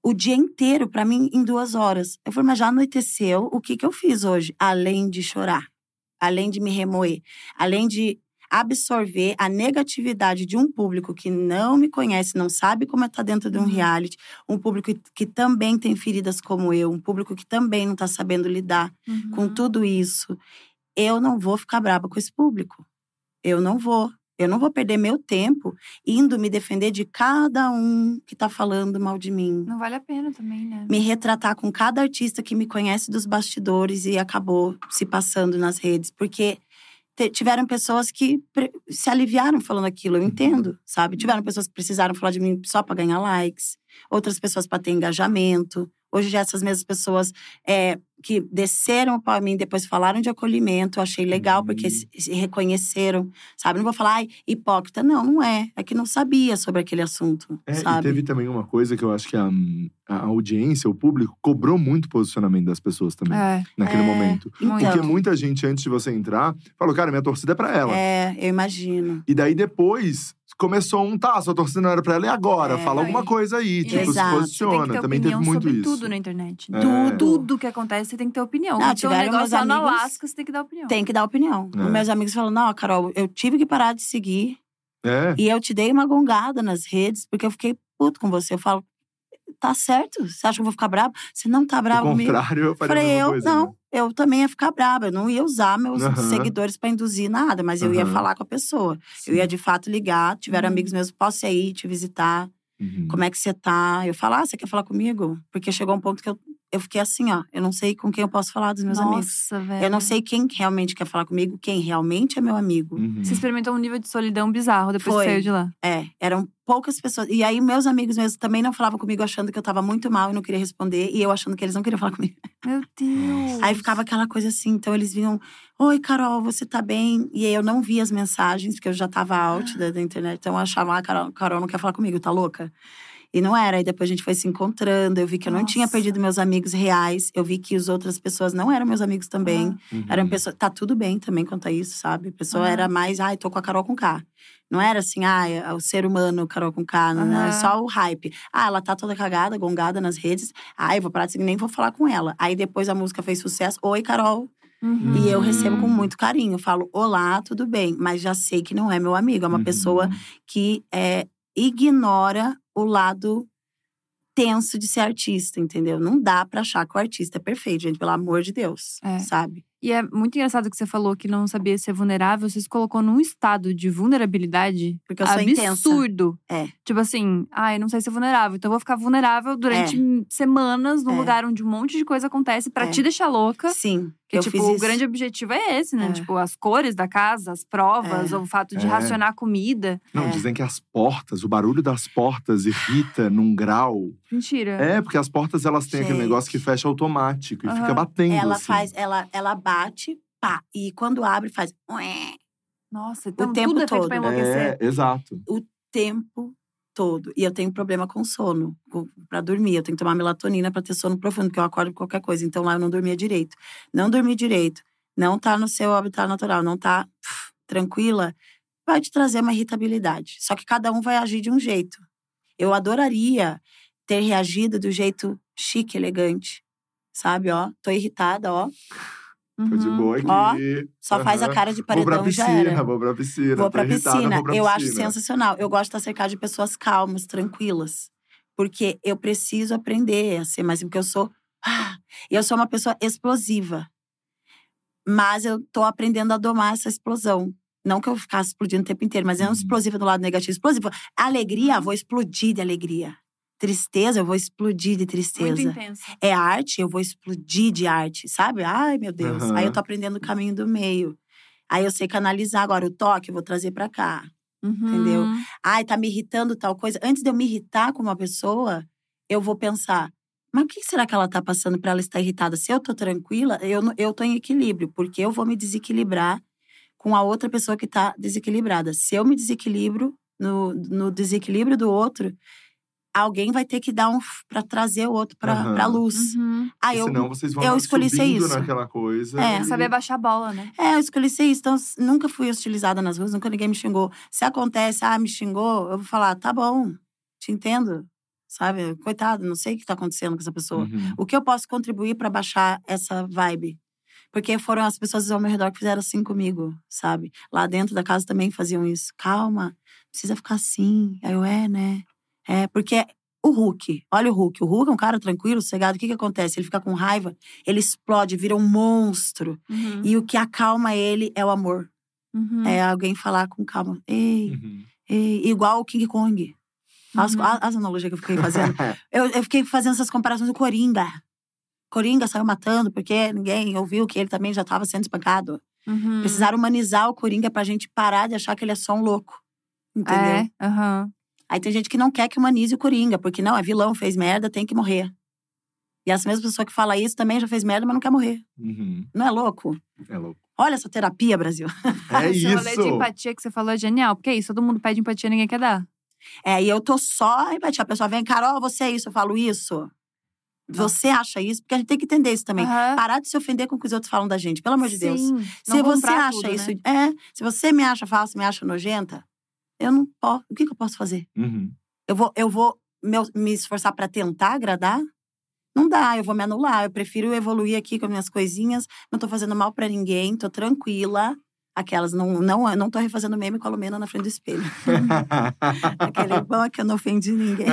C: o dia inteiro pra mim em duas horas. Eu falei, mas já anoiteceu, o que que eu fiz hoje? Além de chorar, além de me remoer, além de absorver a negatividade de um público que não me conhece, não sabe como é estar dentro de um
A: Uhum.
C: reality, um público que, também tem feridas como eu, um público que também não tá sabendo lidar
A: Uhum.
C: com tudo isso, eu não vou ficar brava com esse público. Eu não vou. Eu não vou perder meu tempo indo me defender de cada um que tá falando mal de mim.
A: Não vale a pena também, né?
C: Me retratar com cada artista que me conhece dos bastidores e acabou se passando nas redes. Porque tiveram pessoas que se aliviaram falando aquilo, eu
B: Uhum.
C: entendo, sabe? Tiveram pessoas que precisaram falar de mim só para ganhar likes, outras pessoas para ter engajamento. Hoje já essas mesmas pessoas é, que desceram para mim depois falaram de acolhimento, eu achei legal porque
B: Uhum.
C: se, se reconheceram, sabe? Não vou falar, ai, hipócrita, não, não é. É que não sabia sobre aquele assunto,
B: É, e
C: sabe?
B: teve também uma coisa que eu acho que a, a audiência, o público, cobrou muito o posicionamento das pessoas também,
A: É.
B: naquele
C: É,
B: momento.
C: Então,
B: Porque muita gente, antes de você entrar, falou, cara, minha torcida é pra ela.
C: é, eu imagino.
B: E daí depois, começou um, tá, sua torcida não era pra ela, e agora?
C: É,
B: Fala alguma
A: e-
B: coisa aí, tipo, se
C: exato.
A: Que
B: posiciona.
A: ter
B: Também teve
A: opinião
B: muito
A: sobre
B: isso.
A: tudo na internet.
B: É.
A: Tudo, tudo que acontece, você tem que ter opinião.
C: Não,
A: Quando tem um negócio
C: meus
A: lá no
C: amigos-
A: Alasca, você tem que dar opinião.
C: Tem que dar opinião.
B: É.
C: Meus amigos falam: não, Carol, eu tive que parar de seguir.
B: É.
C: E eu te dei uma gongada nas redes, porque eu fiquei puto com você. Eu falo, tá certo? Você acha que eu vou ficar bravo? Você não tá bravo comigo?
B: contrário, eu faria
C: Falei, eu
B: coisa,
C: não,
B: né?
C: eu também ia ficar brava. Eu não ia usar meus
B: Aham.
C: seguidores pra induzir nada, mas eu ia
B: Aham.
C: falar com a pessoa.
B: Sim.
C: Eu ia de fato ligar, tiveram
A: Uhum.
C: amigos meus, posso ir te visitar?
B: Uhum.
C: Como é que você tá? Eu falo, ah, você quer falar comigo? Porque chegou um ponto que eu, eu fiquei assim, ó, eu não sei com quem eu posso falar dos meus amigos.
A: Nossa, velho.
C: Eu não sei quem realmente quer falar comigo, quem realmente é meu amigo.
B: Uhum.
A: Você experimentou um nível de solidão bizarro depois
C: Foi.
A: que saiu de lá.
C: É, eram poucas pessoas. E aí, meus amigos mesmo também não falavam comigo, achando que eu tava muito mal e não queria responder. E eu achando que eles não queriam falar comigo.
A: Meu Deus.
C: Aí ficava aquela coisa assim. Então, eles vinham: Oi, Carol, você tá bem? E aí, eu não via as mensagens, porque eu já tava out da, da internet. Então, eu achava: Ah, Carol, Carol não quer falar comigo, tá louca? E não era. Aí depois a gente foi se encontrando. Eu vi que eu não tinha
A: Nossa.
C: perdido meus amigos reais. Eu vi que as outras pessoas não eram meus amigos também.
B: Uhum.
C: Eram pessoas. Tá tudo bem também quanto a isso, sabe? A pessoa
A: Aham.
C: era mais, ai, tô com a Carol com K. Não era assim, ah, o ser humano Carol com K, não
A: Aham.
C: é só o hype. Ah, ela tá toda cagada, gongada nas redes. Ai, vou parar de nem vou falar com ela. Aí depois a música fez sucesso. Oi, Carol.
A: Uhum.
C: E eu recebo com muito carinho. Eu falo, olá, tudo bem. Mas já sei que não é meu amigo. É uma
B: Uhum.
C: pessoa que é, ignora o lado tenso de ser artista, entendeu? Não dá pra achar que o artista é perfeito, gente, pelo amor de Deus,
A: É.
C: sabe?
A: E é muito engraçado que você falou que não sabia ser vulnerável. Você se colocou num estado de vulnerabilidade
C: Porque eu sou intensa.
A: absurdo.
C: É.
A: Tipo assim, ai, não sei ser vulnerável. Então eu vou ficar vulnerável durante semanas num
C: É.
A: lugar onde um monte de coisa acontece pra
C: É.
A: te deixar louca.
C: Sim,
A: Que,
C: eu
A: tipo,
C: fiz
A: o
C: isso.
A: grande objetivo é esse, né?
C: É.
A: Tipo, as cores da casa, as provas,
C: É.
A: ou o fato de
B: É.
A: racionar comida.
B: Não,
C: É.
B: dizem que as portas, o barulho das portas irrita num grau.
A: Mentira.
B: É, porque as portas elas têm aquele
C: Gente.
B: negócio que fecha automático e
A: Aham.
B: fica batendo.
C: Ela
B: assim.
C: faz, ela, ela bate, pá. E quando abre, faz ué,
A: Nossa, então
C: tempo
A: tudo é feito
C: todo.
A: pra enlouquecer.
B: É, exato.
C: o tempo todo. E eu tenho problema com sono, pra dormir. Eu tenho que tomar melatonina pra ter sono profundo, porque eu acordo com qualquer coisa. Então lá eu não dormia direito. Não dormir direito, não tá no seu habitat natural, não tá pff, tranquila, vai te trazer uma irritabilidade. Só que cada um vai agir de um jeito. Eu adoraria ter reagido do jeito chique, elegante. Sabe, ó, tô irritada, ó.
B: Tô de
A: Uhum.
B: boa aqui.
C: Ó, Só faz a cara de
B: Vou pra
C: paredão e já
B: piscina,
C: era.
B: vou pra piscina.
C: Vou pra
B: irritada,
C: piscina.
B: vou pra
C: eu acho
B: piscina.
C: sensacional. Eu gosto de estar cercada de pessoas calmas, tranquilas. Porque eu preciso aprender a ser mais. Porque eu sou. ah, eu sou uma pessoa explosiva. Mas eu tô aprendendo a domar essa explosão. Não que eu ficasse explodindo o tempo inteiro, mas é um
B: Uhum.
C: explosiva do lado negativo. Explosiva. Alegria, vou explodir de alegria. Tristeza, eu vou explodir de
A: Muito
C: tristeza.
A: intensa.
C: É arte, eu vou explodir de arte, sabe? Ai, meu Deus.
B: Aham.
C: Aí eu tô aprendendo o caminho do meio. Aí eu sei canalizar agora o toque, eu vou trazer pra cá. Entendeu?
A: Uhum.
C: Ai, tá me irritando tal coisa. Antes de eu me irritar com uma pessoa, eu vou pensar: mas o que será que ela tá passando pra ela estar irritada? Se eu tô tranquila, eu, eu tô em equilíbrio, porque eu vou me desequilibrar com a outra pessoa que tá desequilibrada. Se eu me desequilibro no, no desequilíbrio do outro, alguém vai ter que dar um pra trazer o outro pra,
B: Aham.
C: pra luz.
A: Uhum.
C: Aí eu,
B: Senão vocês vão
C: eu escolhi ser isso.
B: naquela coisa.
C: É.
B: e-
A: Saber baixar a bola, né?
C: É, eu escolhi ser isso. Então, nunca fui hostilizada nas ruas, nunca ninguém me xingou. Se acontece, ah, me xingou, eu vou falar, tá bom, te entendo. Sabe? Coitado, não sei o que tá acontecendo com essa pessoa.
B: Uhum.
C: O que eu posso contribuir pra baixar essa vibe? Porque foram as pessoas ao meu redor que fizeram assim comigo, sabe? Lá dentro da casa também faziam isso. Calma, precisa ficar assim. Aí eu, é, né? É, porque o Hulk, olha o Hulk. O Hulk é um cara tranquilo, sossegado. O que que acontece? Ele fica com raiva, ele explode, vira um monstro.
A: Uhum.
C: E o que acalma ele é o amor.
A: Uhum.
C: É alguém falar com calma. Ei,
B: Uhum.
C: ei. Igual o King Kong. As,
A: Uhum.
C: as analogias que eu fiquei fazendo. eu, eu fiquei fazendo essas comparações do Coringa. Coringa saiu matando porque ninguém ouviu que ele também já estava sendo espancado.
A: Uhum.
C: Precisaram humanizar o Coringa pra gente parar de achar que ele é só um louco. Entendeu?
A: É, aham.
C: Aí tem gente que não quer que humanize o Coringa, porque não, é vilão, fez merda, tem que morrer. E essa mesma pessoa que fala isso também já fez merda, mas não quer morrer.
B: Uhum.
C: Não é louco?
B: É louco.
C: Olha essa terapia, Brasil.
B: É
A: Esse rolê de
B: isso.
A: empatia que você falou é genial. Porque é isso, todo mundo pede empatia, ninguém quer dar.
C: É, e eu tô só empatia. A pessoa vem, Carol, você é isso, eu falo isso. Você acha isso? Porque a gente tem que entender isso também.
A: Aham.
C: Parar de se ofender com o que os outros falam da gente, pelo amor de Deus.
A: Sim.
C: Se
A: Não
C: você acha
A: tudo,
C: isso,
A: né?
C: é, se você me acha falsa, me acha nojenta, Eu não posso. O que, que eu posso fazer?
B: Uhum.
C: Eu vou, eu vou meu- me esforçar pra tentar agradar? Não dá, eu vou me anular. Eu prefiro evoluir aqui com as minhas coisinhas. Não tô fazendo mal pra ninguém, tô tranquila. Aquelas, não, não, não tô refazendo meme com a Lumena na frente do espelho. Aquele bom é que eu não ofendi ninguém.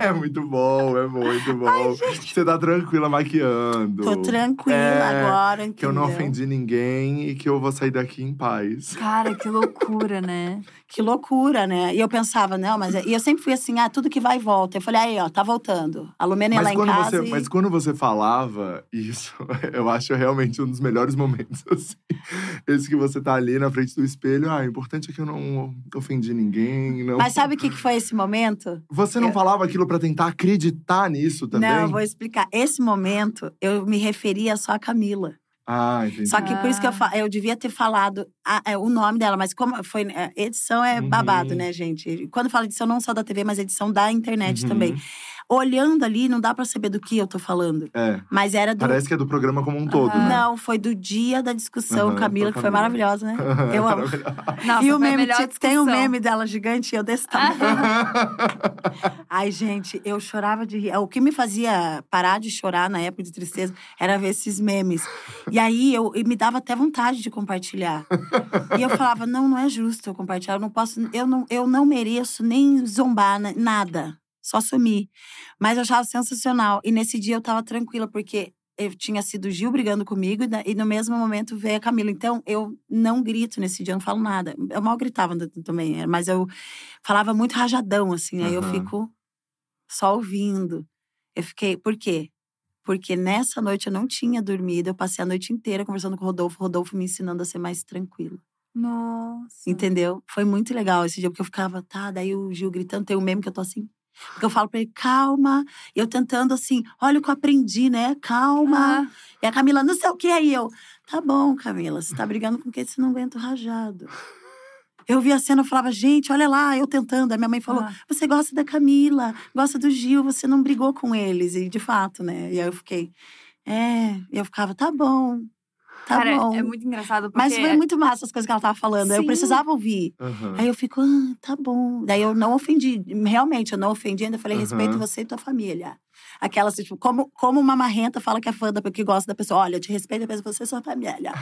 B: É, muito bom, é muito bom. Você tá tranquila maquiando.
C: Tô tranquila
B: É,
C: agora, entendeu?
B: Que eu não ofendi ninguém e que eu vou sair daqui em paz.
A: Cara, que loucura, né?
C: Que loucura, né? E eu pensava, não, mas. E eu sempre fui assim, ah, tudo que vai e volta. Eu falei, aí, ó, tá voltando. A Lumena ia lá em casa.
B: você,
C: e...
B: mas quando você falava isso, eu acho realmente um dos melhores momentos, assim. Esse que você tá ali na frente do espelho. Ah, o importante é que eu não ofendi ninguém. Não...
C: Mas sabe o que foi esse momento?
B: Você não
C: eu-
B: falava aquilo pra tentar acreditar nisso também?
C: Não, eu vou explicar. Esse momento, eu me referia só a Camila.
B: Ah, entendi.
C: Só que por isso que eu,
A: Ah.
C: fa- eu devia ter falado a- é, o nome dela, mas como foi. é, Edição é
B: Uhum.
C: babado, né, gente? Quando eu falo edição, não só da TV, mas edição da internet
B: Uhum.
C: também. Olhando ali, não dá pra saber do que eu tô falando.
B: É,
C: Mas era do.
B: parece que é do programa como um todo, né?
C: Não, foi do dia da discussão,
B: Aham,
C: Camila,
B: com a
C: que foi maravilhosa, né? Eu amo.
A: Nossa,
C: e o meme, tem um
A: discussão.
C: meme dela gigante, eu desse tamanho. Ai, gente, eu chorava de rir. O que me fazia parar de chorar na época de tristeza era ver esses memes. E aí eu e me dava até vontade de compartilhar. E eu falava, não, não é justo eu compartilhar. Eu não posso, eu não, eu não mereço nem zombar, né, nada. Só sumir. Mas eu achava sensacional. E nesse dia eu tava tranquila, porque eu tinha sido o Gil brigando comigo e, no mesmo momento veio a Camila. Então eu não grito nesse dia, eu não falo nada. Eu mal gritava também, mas eu falava muito rajadão, assim. Aí eu fico só ouvindo. Eu fiquei, por quê? Porque nessa noite eu não tinha dormido, eu passei a noite inteira conversando com o Rodolfo, Rodolfo me ensinando a ser mais tranquilo.
A: Nossa.
C: Entendeu? Foi muito legal esse dia, porque eu ficava, tá, daí o Gil gritando, tem um meme que eu tô assim. Porque eu falo pra ele, calma. E eu tentando assim, olha o que eu aprendi, né? Calma.
A: Ah,
C: E a Camila, não sei o que. Aí eu, tá bom, Camila, você tá brigando com quem você não aguenta o rajado. Eu vi a cena, eu falava, gente, olha lá, eu tentando. A minha mãe falou,
A: Ah.
C: você gosta da Camila, gosta do Gil, você não brigou com eles. E de fato, né? E aí eu fiquei, é. E eu ficava, tá bom, tá
A: cara,
C: bom.
A: é muito engraçado porque…
C: Mas foi muito massa as coisas que ela tava falando. Eu
A: Sim.
C: precisava ouvir.
B: Aham.
C: Aí eu fico, ah, tá bom. Daí eu não ofendi. Realmente, eu não ofendi. Ainda falei, respeito
B: Aham.
C: você e tua família. Aquela, assim, tipo, como, como uma marrenta fala que é fã da que gosta da pessoa. Olha, eu te respeito, mas você e sua família.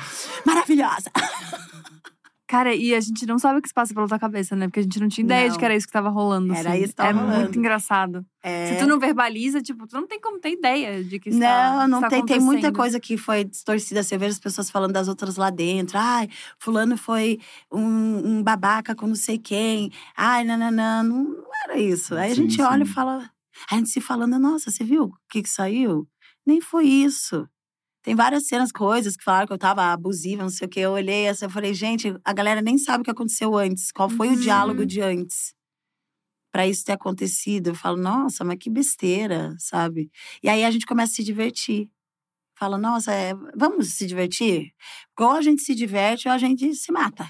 C: Maravilhosa.
A: Cara, e a gente não sabe o que se passa pela tua cabeça, né? Porque a gente não tinha ideia de
C: Não.
A: que era isso que tava rolando.
C: Era
A: assim.
C: isso que tava
A: É
C: rolando.
A: muito engraçado.
C: É...
A: Se tu não verbaliza, tipo, tu não tem como ter ideia de que
C: Não,
A: está,
C: não tem. Tem muita coisa que foi distorcida. Eu vejo as pessoas falando das outras lá dentro. Ai, fulano foi um, um babaca com não sei quem. Ai, nananã. Não, não era isso. Aí a
B: Sim,
C: gente olha
B: sim.
C: e fala… A gente se falando, nossa, você viu o que que saiu? Nem foi isso. Tem várias cenas, coisas que falaram que eu tava abusiva, não sei o quê. Eu olhei assim, eu falei, gente, a galera nem sabe o que aconteceu antes. Qual foi
A: Uhum.
C: o diálogo de antes? Pra isso ter acontecido. Eu falo, nossa, mas que besteira, sabe? E aí a gente começa a se divertir. Fala, nossa, é, vamos se divertir? Ou a gente se diverte ou a gente se mata.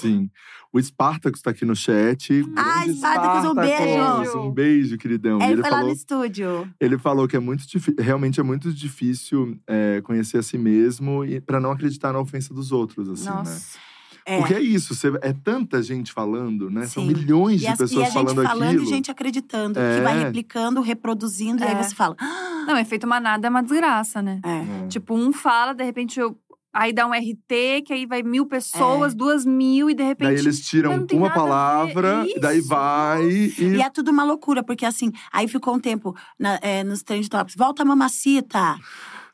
B: Sim. O Spartacus tá aqui no chat.
C: Ai,
B: Grande
C: Spartacus, um
B: Spartacus, Um beijo, queridão. E
C: ele
B: ele
C: foi lá
B: falou,
C: no estúdio.
B: ele falou que é muito difícil, realmente é muito difícil é, conhecer a si mesmo e para não acreditar na ofensa dos outros, assim, né?
A: Nossa.
C: É.
B: Porque é isso, você- é tanta gente falando, né? São
C: Sim.
B: milhões
C: E,
B: de
C: as- e
B: pessoas
C: a gente
B: falando
C: falando
B: aquilo.
C: e gente acreditando.
B: É.
C: Que vai replicando, reproduzindo. E
A: É.
C: aí você fala… "Ah,
A: Não, efeito manada é uma desgraça, né?
C: É.
B: É.
A: Tipo, um fala, de repente eu. Aí dá um RT, que aí vai mil
C: É.
A: pessoas, duas mil, e de repente.
B: Daí eles tiram
A: Mas não tem
B: uma palavra, e daí vai e.
C: E é tudo uma loucura, porque assim, aí ficou um tempo na- é, nos trend tops. Volta mamacita!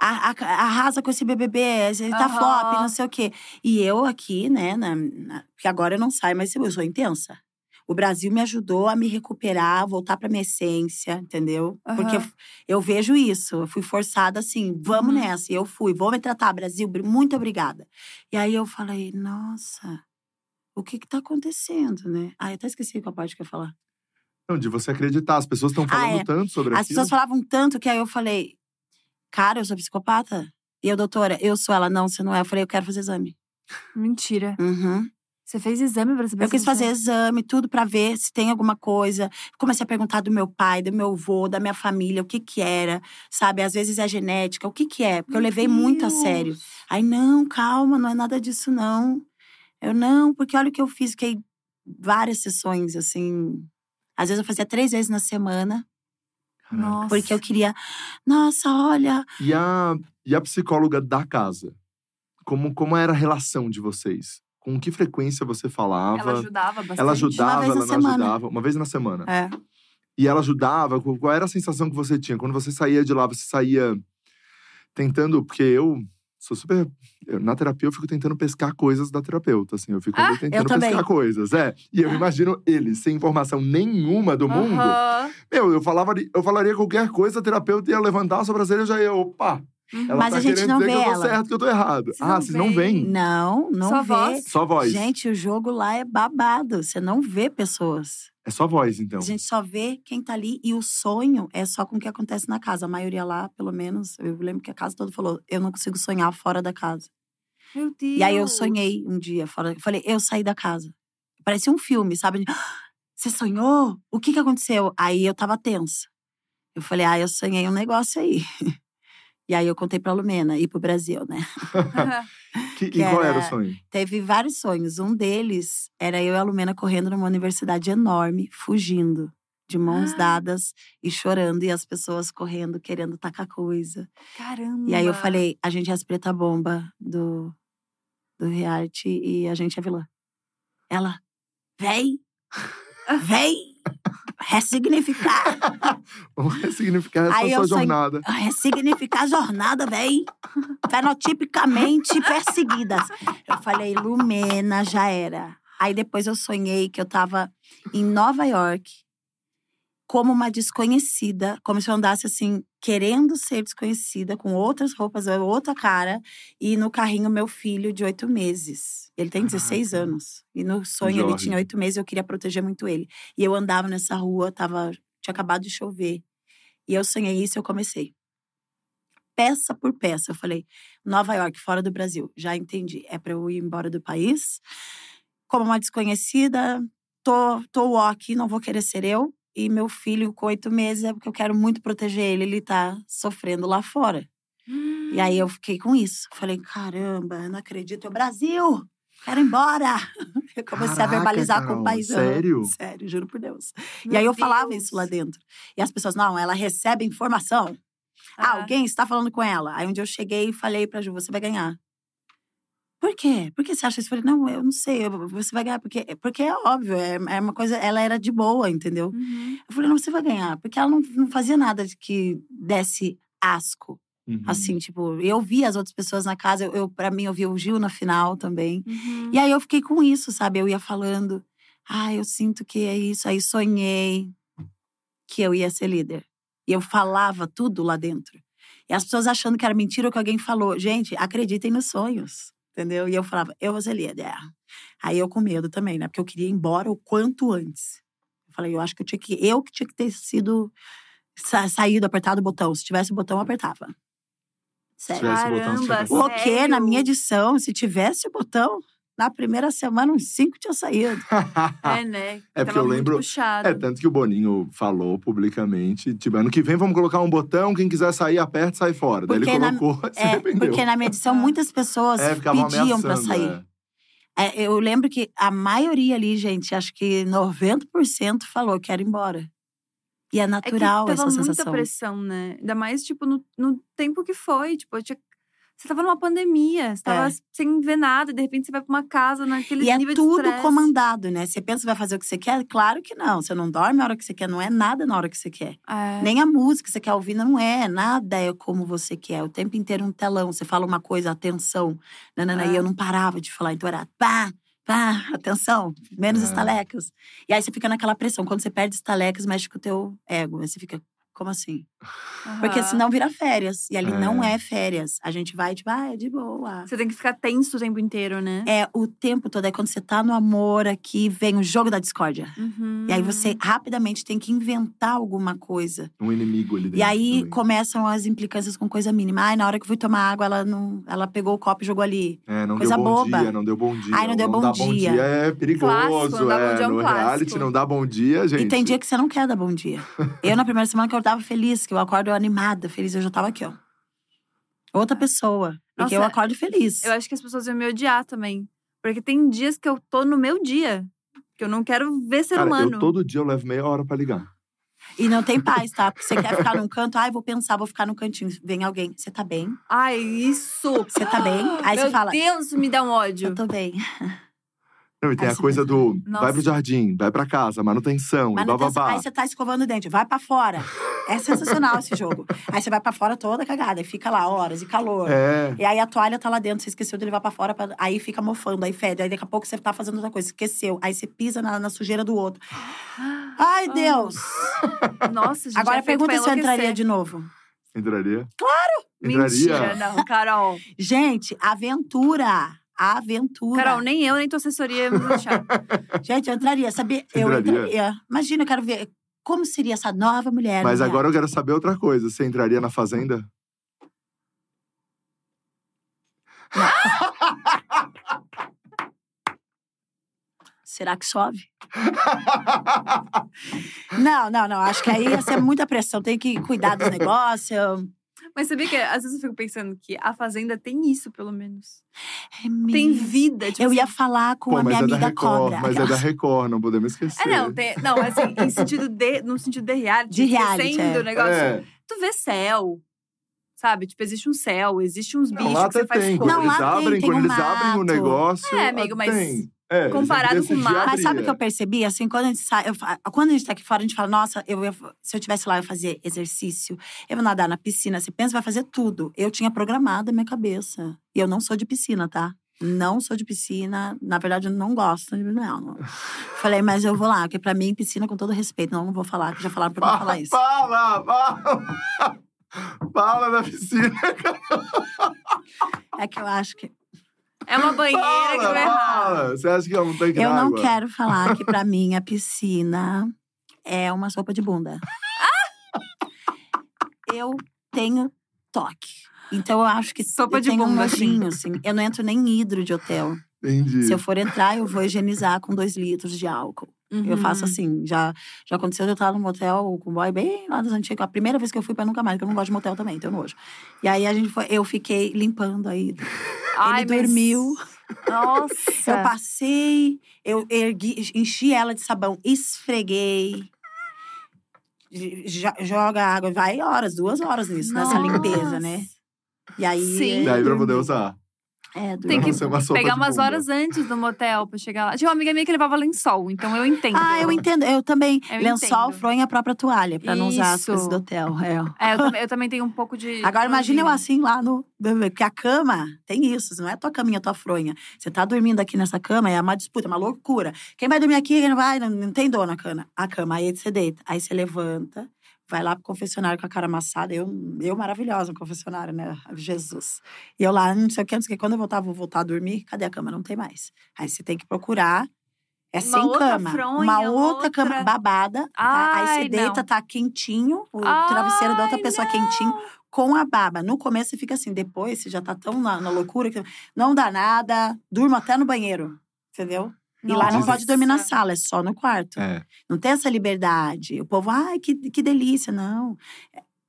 C: a- a- Arrasa com esse BBB, esse tá
A: Aham.
C: flop, não sei o quê. E eu aqui, né, na, na- porque agora eu não saio, mas eu sou intensa. O Brasil me ajudou a me recuperar, voltar pra minha essência, entendeu?
A: Aham.
C: Porque eu, eu vejo isso. Eu fui forçada assim, vamos
A: Uhum.
C: nessa. E eu fui, vou me tratar, Brasil, br- muito obrigada. E aí eu falei, nossa, o que que tá acontecendo, né? Ah, eu até esqueci qual parte que eu ia falar.
B: Não, de você acreditar. As pessoas estão falando
C: é.
B: tanto sobre
C: As
B: aquilo.
C: pessoas falavam tanto que aí eu falei, cara, eu sou psicopata? E eu, doutora, eu sou ela. Não, você não é. Eu falei, eu quero fazer exame.
A: Mentira.
C: Uhum.
A: Você fez exame pra saber
C: Eu quis
A: você-
C: fazer exame, tudo pra ver se tem alguma coisa. Comecei a perguntar do meu pai, do meu avô, da minha família, o que que era, sabe? Às vezes é genética, o que que é? Porque eu
A: Meu
C: levei muito a
A: Deus.
C: sério. Aí, não, calma, não é nada disso, não. Eu, não, porque olha o que eu fiz. Fiquei várias sessões, assim. Às vezes eu fazia três vezes na semana.
A: Nossa.
C: porque eu queria. Nossa, olha.
B: E a, e a psicóloga da casa? Como, como era a relação de vocês? Com que frequência você falava?
A: Ela ajudava bastante.
B: Ela ajudava,
C: vez na
B: ela não
C: semana.
B: ajudava? Uma vez na semana.
C: É.
B: E ela ajudava? Qual era a sensação que você tinha? Quando você saía de lá, você saía tentando. Porque eu sou super. eu- na terapia, eu fico tentando pescar coisas da terapeuta, assim. Eu fico ali tentando
C: eu
B: pescar coisas. É. E eu imagino ele, sem informação nenhuma do mundo.
A: Aham.
B: Meu, eu, falava, eu falaria qualquer coisa, a terapeuta ia levantar a sobrancelha e eu já ia, opa.
A: Uhum.
B: Ela
C: Mas
B: tá
C: a gente
B: querendo
C: não
B: dizer
C: vê
B: que eu tô
C: ela.
B: certo, que eu tô errado.
A: Vocês
B: ah,
A: não
B: vocês não
A: veem.
B: veem?
C: Não, não
A: Só
C: vê.
A: voz?
B: Só voz.
C: Gente, o jogo lá é babado. Você não vê pessoas.
B: É só voz, então.
C: A gente só vê quem tá ali. E o sonho é só com o que acontece na casa. A maioria lá, pelo menos, eu lembro que a casa toda falou: eu não consigo sonhar fora da casa.
A: Meu Deus.
C: E aí eu sonhei um dia fora. Eu falei, eu saí da casa. Parecia um filme, sabe? "Ah, Você sonhou? O que que aconteceu? Aí eu tava tensa. Eu falei, ah, eu sonhei um negócio aí. E aí eu contei pra Lumena e pro Brasil, né?
B: Que-
C: que
B: e qual era o
C: era-
B: sonho?
C: Teve vários sonhos. Um deles era eu e a Lumena correndo numa universidade enorme, fugindo, de mãos
A: Ah.
C: dadas e chorando, e as pessoas correndo, querendo tacar coisa.
A: Caramba.
C: E aí eu falei, a gente é as preta bomba do, do reality e a gente é vilã. Ela, vem, vem, ressignificar,
B: Vamos ressignificar essa
C: Aí
B: sua jornada.
C: ressignificar a jornada, vem, fenotipicamente perseguidas. Eu falei, Lumena, já era. Aí depois eu sonhei que eu tava em Nova York, como uma desconhecida, como se eu andasse assim, querendo ser desconhecida, com outras roupas, outra cara, e no carrinho meu filho de oito meses. Ele tem 16
B: Caraca.
C: anos. E no sonho ele
B: Jorge.
C: tinha oito meses, eu queria proteger muito ele. E eu andava nessa rua, tava, tinha acabado de chover. E eu sonhei isso e eu comecei. Peça por peça. Eu falei, Nova York, fora do Brasil. Já entendi. É pra eu ir embora do país. Como uma desconhecida, tô, tô aqui, não vou querer ser eu. E meu filho com oito meses é porque eu quero muito proteger ele. Ele tá sofrendo lá fora. E aí eu fiquei com isso. Falei, caramba, eu não acredito. É o Brasil! Quero ir embora! Eu comecei a
B: Caraca,
C: verbalizar com
B: Carol,
C: o paizão.
B: sério?
C: Sério, juro por Deus. e
A: Meu
C: aí eu falava
A: Deus.
C: isso lá dentro. E as pessoas, não, ela recebe informação. Ah,
A: Ah.
C: alguém está falando com ela. Aí um dia eu cheguei e falei pra Ju, você vai ganhar. Por quê? Por que você acha isso? Eu falei, não, eu não sei, você vai ganhar. Porque, porque é óbvio, é, é uma coisa, ela era de boa, entendeu?
A: Uhum.
C: Eu falei, não, você vai ganhar. Porque ela não, não fazia nada de que desse asco.
B: Uhum.
C: Assim, tipo, eu vi as outras pessoas na casa, eu, eu para mim, eu vi o Gil na final também.
A: Uhum.
C: E aí eu fiquei com isso, sabe? Eu ia falando, ah, eu sinto que é isso. Aí sonhei que eu ia ser líder. E eu falava tudo lá dentro. E as pessoas achando que era mentira ou que alguém falou. Gente, acreditem nos sonhos, entendeu? E eu falava, eu vou ser líder. Aí eu com medo também, né? Porque eu queria ir embora o quanto antes. Eu falei, eu acho que eu tinha que. Eu que tinha que ter sido. sa- saído, apertado o botão. Se tivesse o botão, eu apertava.
B: Se
C: Sério.
B: tivesse o botão, você
A: Caramba,
C: O quê? Na minha edição, se tivesse o botão, na primeira semana, uns cinco tinha saído.
A: É, né?
B: É porque eu lembro-
A: Puxado.
B: É, tanto que o Boninho falou publicamente, tipo, ano que vem vamos colocar um botão, quem quiser sair, aperta e sai fora. Daí ele
C: Porque na-
B: colocou, se
C: É, porque na minha edição,
A: Ah.
C: muitas pessoas
B: É,
C: pediam pra sair.
B: é.
C: É, eu lembro que a maioria ali, gente, acho que 90% falou que era embora. E é
A: É que
C: natural
A: tava
C: essa
A: muita
C: sensação.
A: pressão, né? Ainda mais, tipo, no, no tempo que foi. Tipo, eu tinha- você tava numa pandemia, você tava
C: É.
A: sem ver nada, e de repente você vai pra uma casa naquele
C: E é
A: nível
C: tudo
A: de
C: comandado, né? Você pensa que vai fazer o que você quer? Claro que não. Você não dorme a hora que você quer, não é nada na hora que você quer.
A: É.
C: Nem a música que você quer ouvir não é, nada é como você quer. O tempo inteiro um telão, você fala uma coisa, atenção. Nanana,
A: É.
C: E eu não parava de falar, então era pá, pá, atenção, menos
B: É.
C: estalecas. E aí você fica naquela pressão. Quando você perde estalecas, mexe com o teu ego. Aí você fica, como assim? Porque
A: Aham.
C: senão vira férias. E ali
B: É.
C: não é férias. A gente vai, tipo, ah, é de boa.
A: Você tem que ficar tenso o tempo inteiro, né?
C: É o tempo todo. É quando você tá no amor aqui, vem o jogo da discórdia.
A: Uhum.
C: E aí você rapidamente tem que inventar alguma coisa.
B: Um inimigo ali dentro.
C: E aí
B: também.
C: começam as implicâncias com coisa mínima. Ai, na hora que eu fui tomar água, ela não, ela pegou o copo e jogou ali.
B: É, não
C: coisa
B: deu bom
C: boba.
B: dia, não deu bom dia.
C: Ai, não deu
B: O
C: bom dia.
B: bom dia é perigoso.
A: Clássico, não dá bom
B: é,
A: dia é um
B: no reality
A: clássico.
B: não dá bom dia, gente.
C: E tem dia que você não quer dar bom dia. eu, na primeira semana, que eu tava feliz, que eu acordo animada, feliz, eu já tava aqui, ó. Outra pessoa. Porque
A: Nossa,
C: eu acordo feliz.
A: Eu acho que as pessoas iam me odiar também. Porque tem dias que eu tô no meu dia. Porque eu não quero ver ser
B: Cara,
A: humano.
B: eu todo dia eu levo meia hora pra ligar.
C: E não tem paz, tá? Porque você quer ficar num canto, ai, vou pensar, vou ficar no cantinho. Vem alguém, você tá bem?
A: Ai, isso!
C: Você tá bem? Aí
A: Meu
C: você fala,
A: Deus, me dá um ódio.
C: eu tô bem.
B: Não, e tem
C: Aí
B: a
C: você
B: coisa
C: pensa,
B: do
A: Nossa.
B: vai pro jardim, vai pra casa, manutenção, e
C: Manutenção.
B: bababá.
C: Aí você tá escovando o dente, vai pra fora. É sensacional esse jogo. Aí você vai pra fora toda cagada, e fica lá horas, e calor.
B: É.
C: E aí a toalha tá lá dentro, você esqueceu de levar pra fora, pra- aí fica mofando, aí fede. Aí daqui a pouco você tá fazendo outra coisa, esqueceu. Aí você pisa na, na sujeira do outro. Ai, Deus!
A: Nossa, gente.
C: Agora
A: é
C: pergunta se eu entraria de novo.
B: Entraria?
A: Mentira,
B: Entraria?
A: não, Carol.
C: Gente, aventura! Aventura.
A: Carol, nem eu, nem tua assessoria me deixar.
C: Gente, eu entraria, sabia? Eu
B: Entraria?
C: entraria. Imagina, eu quero ver como seria essa nova mulher.
B: Mas agora eu quero saber outra coisa. Você entraria na fazenda?
C: Será que chove? Não, não, não. Acho que aí ia ser muita pressão. Tem que cuidar dos negócios.
A: Mas sabia que às vezes eu fico pensando que a Fazenda tem isso, pelo menos.
C: É
A: Tem
C: mesmo.
A: vida. Tipo
C: Eu ia
A: assim.
C: falar com
B: Pô,
C: a minha
B: é da
C: amiga
B: Record,
C: cobra.
B: mas é da Record, não podemos esquecer.
A: É, não, tem, não, assim, em sentido de, no sentido de reality.
C: De reality, é.
A: o negócio.
B: É.
A: Tu vê céu, sabe? Tipo, existe um céu, existe uns
B: Não,
A: bichos
B: lá
A: que você faz
B: tem.
A: coisa.
B: Quando
C: Não,
B: eles
C: lá tem,
B: abrem,
C: tem
B: quando
C: um
B: eles abrem o
C: mato.
B: negócio.
A: É, amigo, mas
B: tem. É,
A: comparado com o mar-
C: Mas sabe o que eu percebi? Assim, quando a gente sai, eu quando a gente tá aqui fora, a gente fala, nossa, eu ia- se eu tivesse lá, eu ia fazer exercício, eu vou nadar na piscina. Você pensa, vai fazer tudo. Eu tinha programado a minha cabeça. E eu não sou de piscina, tá? Não sou de piscina. Na verdade, eu não gosto de não, não. Falei, mas eu vou lá, porque pra mim, piscina, com todo respeito. Não, não vou falar, que já falaram pra mim não falar isso.
B: Fala, fala! Fala da piscina.
C: É que eu acho que.
A: É uma banheira que
B: Fala,
A: vai errar.
B: fala. Você acha que é um tanque
C: Eu não quero falar que pra mim a piscina é uma sopa de bunda. eu tenho toque. Então eu acho que
A: Sopa
C: eu
A: de
C: tenho um
A: bunda, assim.
C: nojinho, assim. Eu não entro nem em hidro de hotel.
B: Entendi.
C: Se eu for entrar, eu vou higienizar com dois litros de álcool. Eu
A: Uhum.
C: faço assim. Já, já aconteceu de eu estar num motel com um boy bem lá das antigas. A primeira vez que eu fui pra nunca mais, porque eu não gosto de motel também, tenho nojo. E aí a gente foi, eu fiquei limpando aí.
A: Ai,
C: Ele
A: mas-
C: dormiu.
A: Nossa.
C: Eu passei, eu ergui, enchi ela de sabão, esfreguei. Jo- joga água, vai horas, duas horas nisso, nessa
A: Nossa.
C: limpeza, né? E aí.
A: Sim.
B: Daí pra poder usar.
C: É,
A: Tem que
B: Ser uma
A: pegar umas horas antes do motel pra chegar lá. Tinha uma amiga minha que levava lençol, então eu entendo.
C: Ah, eu entendo. Eu também.
A: Eu
C: lençol,
A: entendo.
C: fronha a própria toalha, pra não usar as
A: Isso.
C: coisas do hotel. É.
A: É, eu também, eu também tenho um pouco de.
C: Agora imagine eu assim lá no. Porque a cama tem isso, não é tua caminha, tua fronha. Você tá dormindo aqui nessa cama, é uma disputa, é uma loucura. Quem vai dormir aqui, quem não vai, não, não tem dor na cama. A cama, aí você deita. Aí você levanta, vai lá pro confessionário com a cara amassada. Eu, eu maravilhosa no confessionário, né? Jesus. E eu lá, não sei o que, não sei o que. Quando eu voltar, vou voltar a dormir, cadê a cama? Não tem mais. Aí você tem que procurar. É
A: Uma
C: sem cama.
A: fronha,
C: uma outra,
A: outra-
C: cama babada. tá? Aí
A: Ai,
C: você deita,
A: não.
C: tá quentinho, o travesseiro da outra
A: Ai,
C: pessoa
A: não.
C: quentinho com a baba. No começo você fica assim, depois você já tá tão na, na loucura que não dá nada, durmo até no banheiro, entendeu? E lá não pode dormir na sala, é só no quarto.
B: É.
C: Não tem essa liberdade. O povo, ai, que, que delícia. Não,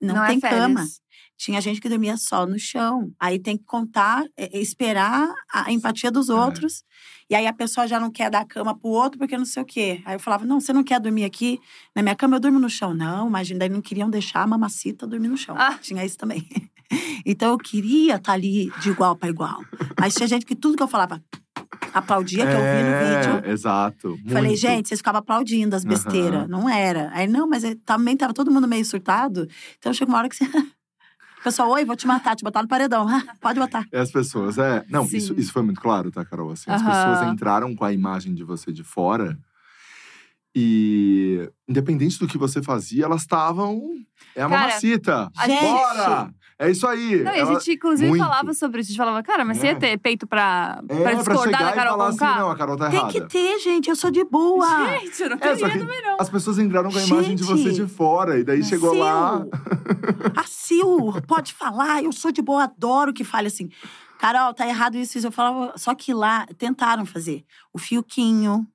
C: não,
A: é
C: tem
A: férias.
C: cama. Tinha gente que dormia só no chão. Aí tem que contar, é, é, esperar a empatia dos outros. E aí a pessoa já não quer dar cama pro outro porque não sei o quê. Aí eu falava, não, você não quer dormir aqui na minha cama? Eu durmo no chão. Não, imagina, daí não queriam deixar a mamacita dormir no chão.
A: Ah.
C: Tinha isso também. então eu queria estar ali de igual para igual. Mas tinha gente que tudo que eu falava aplaudia, que eu vi no vídeo.
B: É, Exato.
C: Falei,
B: muito.
C: gente, vocês ficavam aplaudindo as besteiras.
B: Aham.
C: Não era. Aí, não, mas é- também tava todo mundo meio surtado. Então chega uma hora que você. Pessoal, oi, vou te matar, te botar no paredão. Ah, Pode botar.
B: É as pessoas, é. Não,
A: Sim.
B: isso, isso foi muito claro, tá, Carol? Assim, as
A: Aham.
B: pessoas entraram com a imagem de você de fora. E, independente do que você fazia, elas estavam. É a
A: Cara,
B: mamacita.
A: a gente-
B: Bora! É isso aí.
A: Não, e a gente, inclusive,
B: muito.
A: falava sobre isso. A gente falava, cara, mas você
B: É.
A: ia ter peito pra,
B: É,
A: pra
B: pra
A: discordar
B: chegar
A: da
B: e
A: Carol
B: falar assim, não, a Carol tá
C: Tem
B: errada.
C: que ter, gente. Eu sou de boa.
A: Gente, eu não
B: É,
A: queria também, não.
B: as pessoas entraram com a imagem de você
C: Gente.
B: de fora. E daí chegou
C: Sil,
B: lá.
C: A Sil, pode falar, eu sou de boa, adoro que fale assim. Carol, tá errado isso, isso. Eu falava, só que lá tentaram fazer. O Fiuquinho,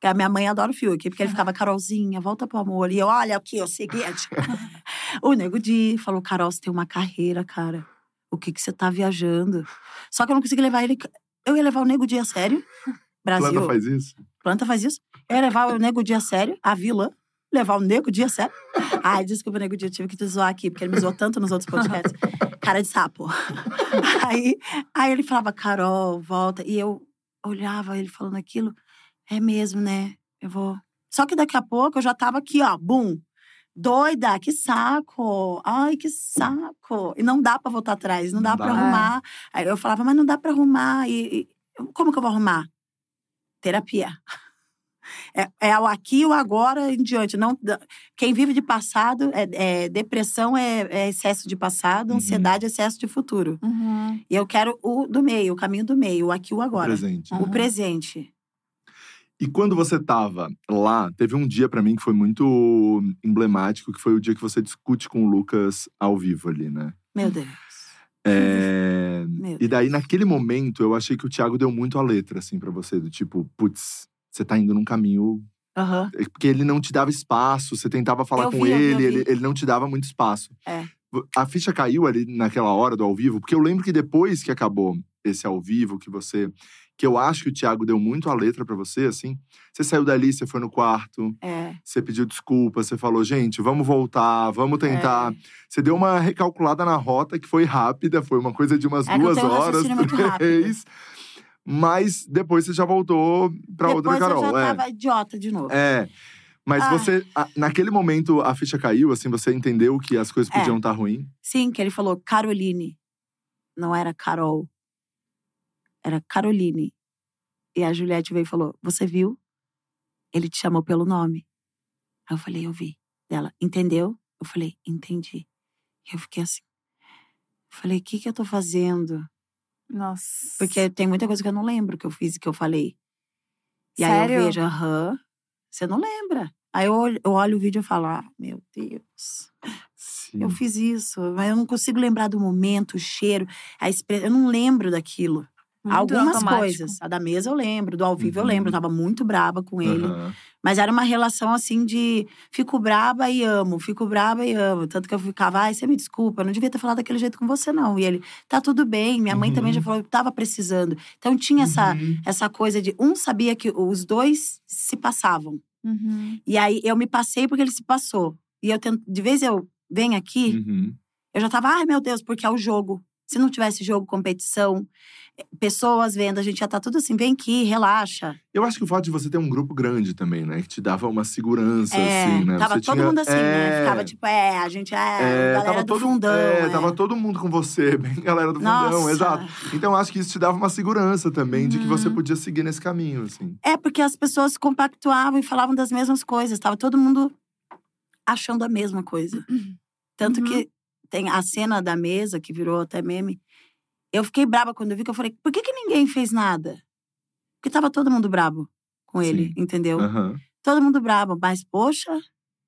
C: que a minha mãe adora o Fiuk, porque ele ficava, Carolzinha, volta pro amor. E eu, olha aqui, o seguinte. o Nego Di falou, Carol, você tem uma carreira, cara. O que que você tá viajando? Só que eu não consegui levar ele. Eu ia levar o Nego Di a sério. Brasil.
B: Planta faz isso.
C: Planta faz isso. Eu ia levar o Nego Dia a sério, a vilã. Levar o Nego Dia a sério. Ai, desculpa, Nego Dia, tive que te zoar aqui, porque ele me zoou tanto nos outros podcasts. Cara de sapo. Aí, aí ele falava, Carol, volta. E eu olhava ele falando aquilo. É mesmo, né? Eu vou. Só que daqui a pouco eu já tava aqui, ó, bum. Doida, que saco! Ai, que saco! E não dá pra voltar atrás, não dá
B: Não
C: pra
B: dá.
C: arrumar. Aí eu falava, mas não dá pra arrumar. E, e- como que eu vou arrumar? Terapia. É, é o aqui e o agora em diante. Não, quem vive de passado, é, é- depressão é, é excesso de passado,
B: Uhum.
C: ansiedade é excesso de futuro.
A: Uhum.
C: E eu quero o do meio, o caminho do meio, o aqui e o agora.
B: Presente.
C: O presente.
B: E quando você tava lá, teve um dia pra mim que foi muito emblemático, que foi o dia que você discute com o Lucas ao vivo ali, né?
C: Meu Deus.
B: É,
C: Meu
B: E daí, naquele momento, eu achei que o Thiago deu muito a letra, assim, pra você. Do tipo, putz, você tá indo num caminho.
C: Aham.
B: Porque ele não te dava espaço, você tentava falar
C: Eu
B: com
C: vi,
B: ele, ele, ele não te dava muito espaço.
C: É.
B: A ficha caiu ali naquela hora do ao vivo, porque eu lembro que depois que acabou esse ao vivo, que você. Que eu acho que o Thiago deu muito a letra pra você, assim. Você saiu dali, você foi no quarto,
C: É.
B: você pediu desculpa, você falou, gente, vamos voltar, vamos tentar.
C: É.
B: Você deu uma recalculada na rota que foi rápida, foi uma coisa de umas
C: É
B: duas horas, três. Mas depois você já voltou pra outra
C: Depois
B: Carol.
C: eu já
B: é.
C: tava idiota de novo.
B: É. Mas
C: Ai.
B: você, naquele momento, a ficha caiu, assim, você entendeu que as coisas
C: É.
B: podiam estar ruins?
C: Sim, que ele falou Caroline. Não era Carol. Era Caroline. E a Juliette veio e falou: Você viu? Ele te chamou pelo nome. Aí eu falei: Eu vi. Dela, entendeu? Eu falei: Entendi. E eu fiquei assim. Eu falei: O que, que eu tô fazendo?
A: Nossa.
C: Porque tem muita coisa que eu não lembro que eu fiz e que eu falei. E aí
A: Sério?
C: eu vejo, aham, você não lembra. Aí eu olho, eu olho o vídeo e falo, ah, meu Deus,
B: Sim.
C: eu fiz isso. Mas eu não consigo lembrar do momento, o cheiro, a expressão. Eu não lembro daquilo.
A: Muito
C: Algumas
A: automático.
C: coisas. A da mesa eu lembro, do ao vivo eu
B: Uhum.
C: lembro. Eu tava muito braba com ele.
B: Aham.
C: Mas era uma relação assim de fico braba e amo, fico braba e amo. Tanto que eu ficava, ai, você me desculpa, eu não devia ter falado daquele jeito com você, não. E ele, tá tudo bem. Minha mãe também já
B: Uhum.
C: falou que tava precisando. Então tinha essa,
B: Uhum.
C: essa coisa de um sabia que os dois se passavam.
A: Uhum.
C: E aí eu me passei porque ele se passou. E eu tento, de vez eu venho aqui,
B: Uhum.
C: eu já tava, ai meu Deus, porque é o jogo. Se não tivesse jogo, competição, eh, pessoas vendo, a gente já tá tudo assim, vem aqui, relaxa.
B: Eu acho que o fato de você ter um grupo grande também, né? Que te dava uma segurança,
C: É,
B: assim, né?
C: tava
B: Você
C: todo
B: tinha-
C: mundo assim, né?
B: É,
C: Ficava tipo, é, a gente é,
B: é,
C: galera
B: tava
C: do
B: todo,
C: fundão.
B: É,
C: é.
B: tava todo mundo com você, bem galera do
C: Nossa.
B: fundão, exato. Então eu acho que isso te dava uma segurança também de que você
A: Uhum.
B: podia seguir nesse caminho, assim.
C: É, porque as pessoas compactuavam e falavam das mesmas coisas. Tava todo mundo achando a mesma coisa. Tanto
A: Uhum.
C: que tem a cena da mesa, que virou até meme. Eu fiquei braba quando eu vi, que eu falei, por que, que ninguém fez nada? Porque tava todo mundo brabo com ele,
B: Sim.
C: entendeu?
B: Aham.
C: Todo mundo brabo, mas poxa,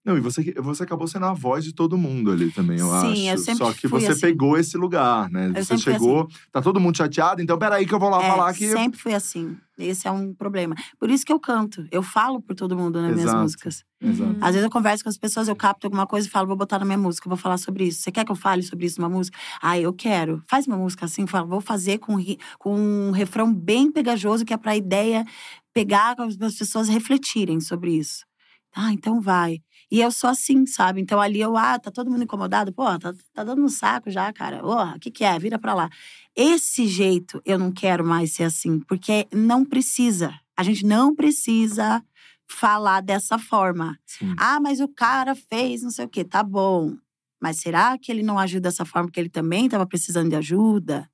B: Não, e você, você acabou sendo a voz de todo mundo ali também, eu acho.
C: Sim, eu sempre
B: Só que você
C: assim.
B: pegou esse lugar, né? você
C: sempre fui
B: chegou, tá todo mundo chateado, então peraí que eu vou lá
C: é,
B: falar que.
C: sempre fui assim. Esse é um problema. Por isso que eu canto. Eu falo por todo mundo nas minhas
B: Exato.
C: músicas.
B: Exato.
C: Às vezes eu converso com as pessoas, eu capto alguma coisa e falo, vou botar na minha música, vou falar sobre isso. Você quer que eu fale sobre isso numa música? Ah, eu quero. Faz uma música assim, fala, vou fazer com, com um refrão bem pegajoso, que é pra ideia pegar as pessoas refletirem sobre isso. Ah, então vai. E eu sou assim, sabe? Então ali eu, ah, tá todo mundo incomodado? Pô, tá, tá dando um saco já, cara. Ô, o que que é? Vira pra lá. Esse jeito eu não quero mais ser assim, porque não precisa. A gente não precisa falar dessa forma.
B: Sim.
C: Ah, mas o cara fez não sei o quê. Tá bom. Mas será que ele não ajuda dessa forma porque ele também estava precisando de ajuda?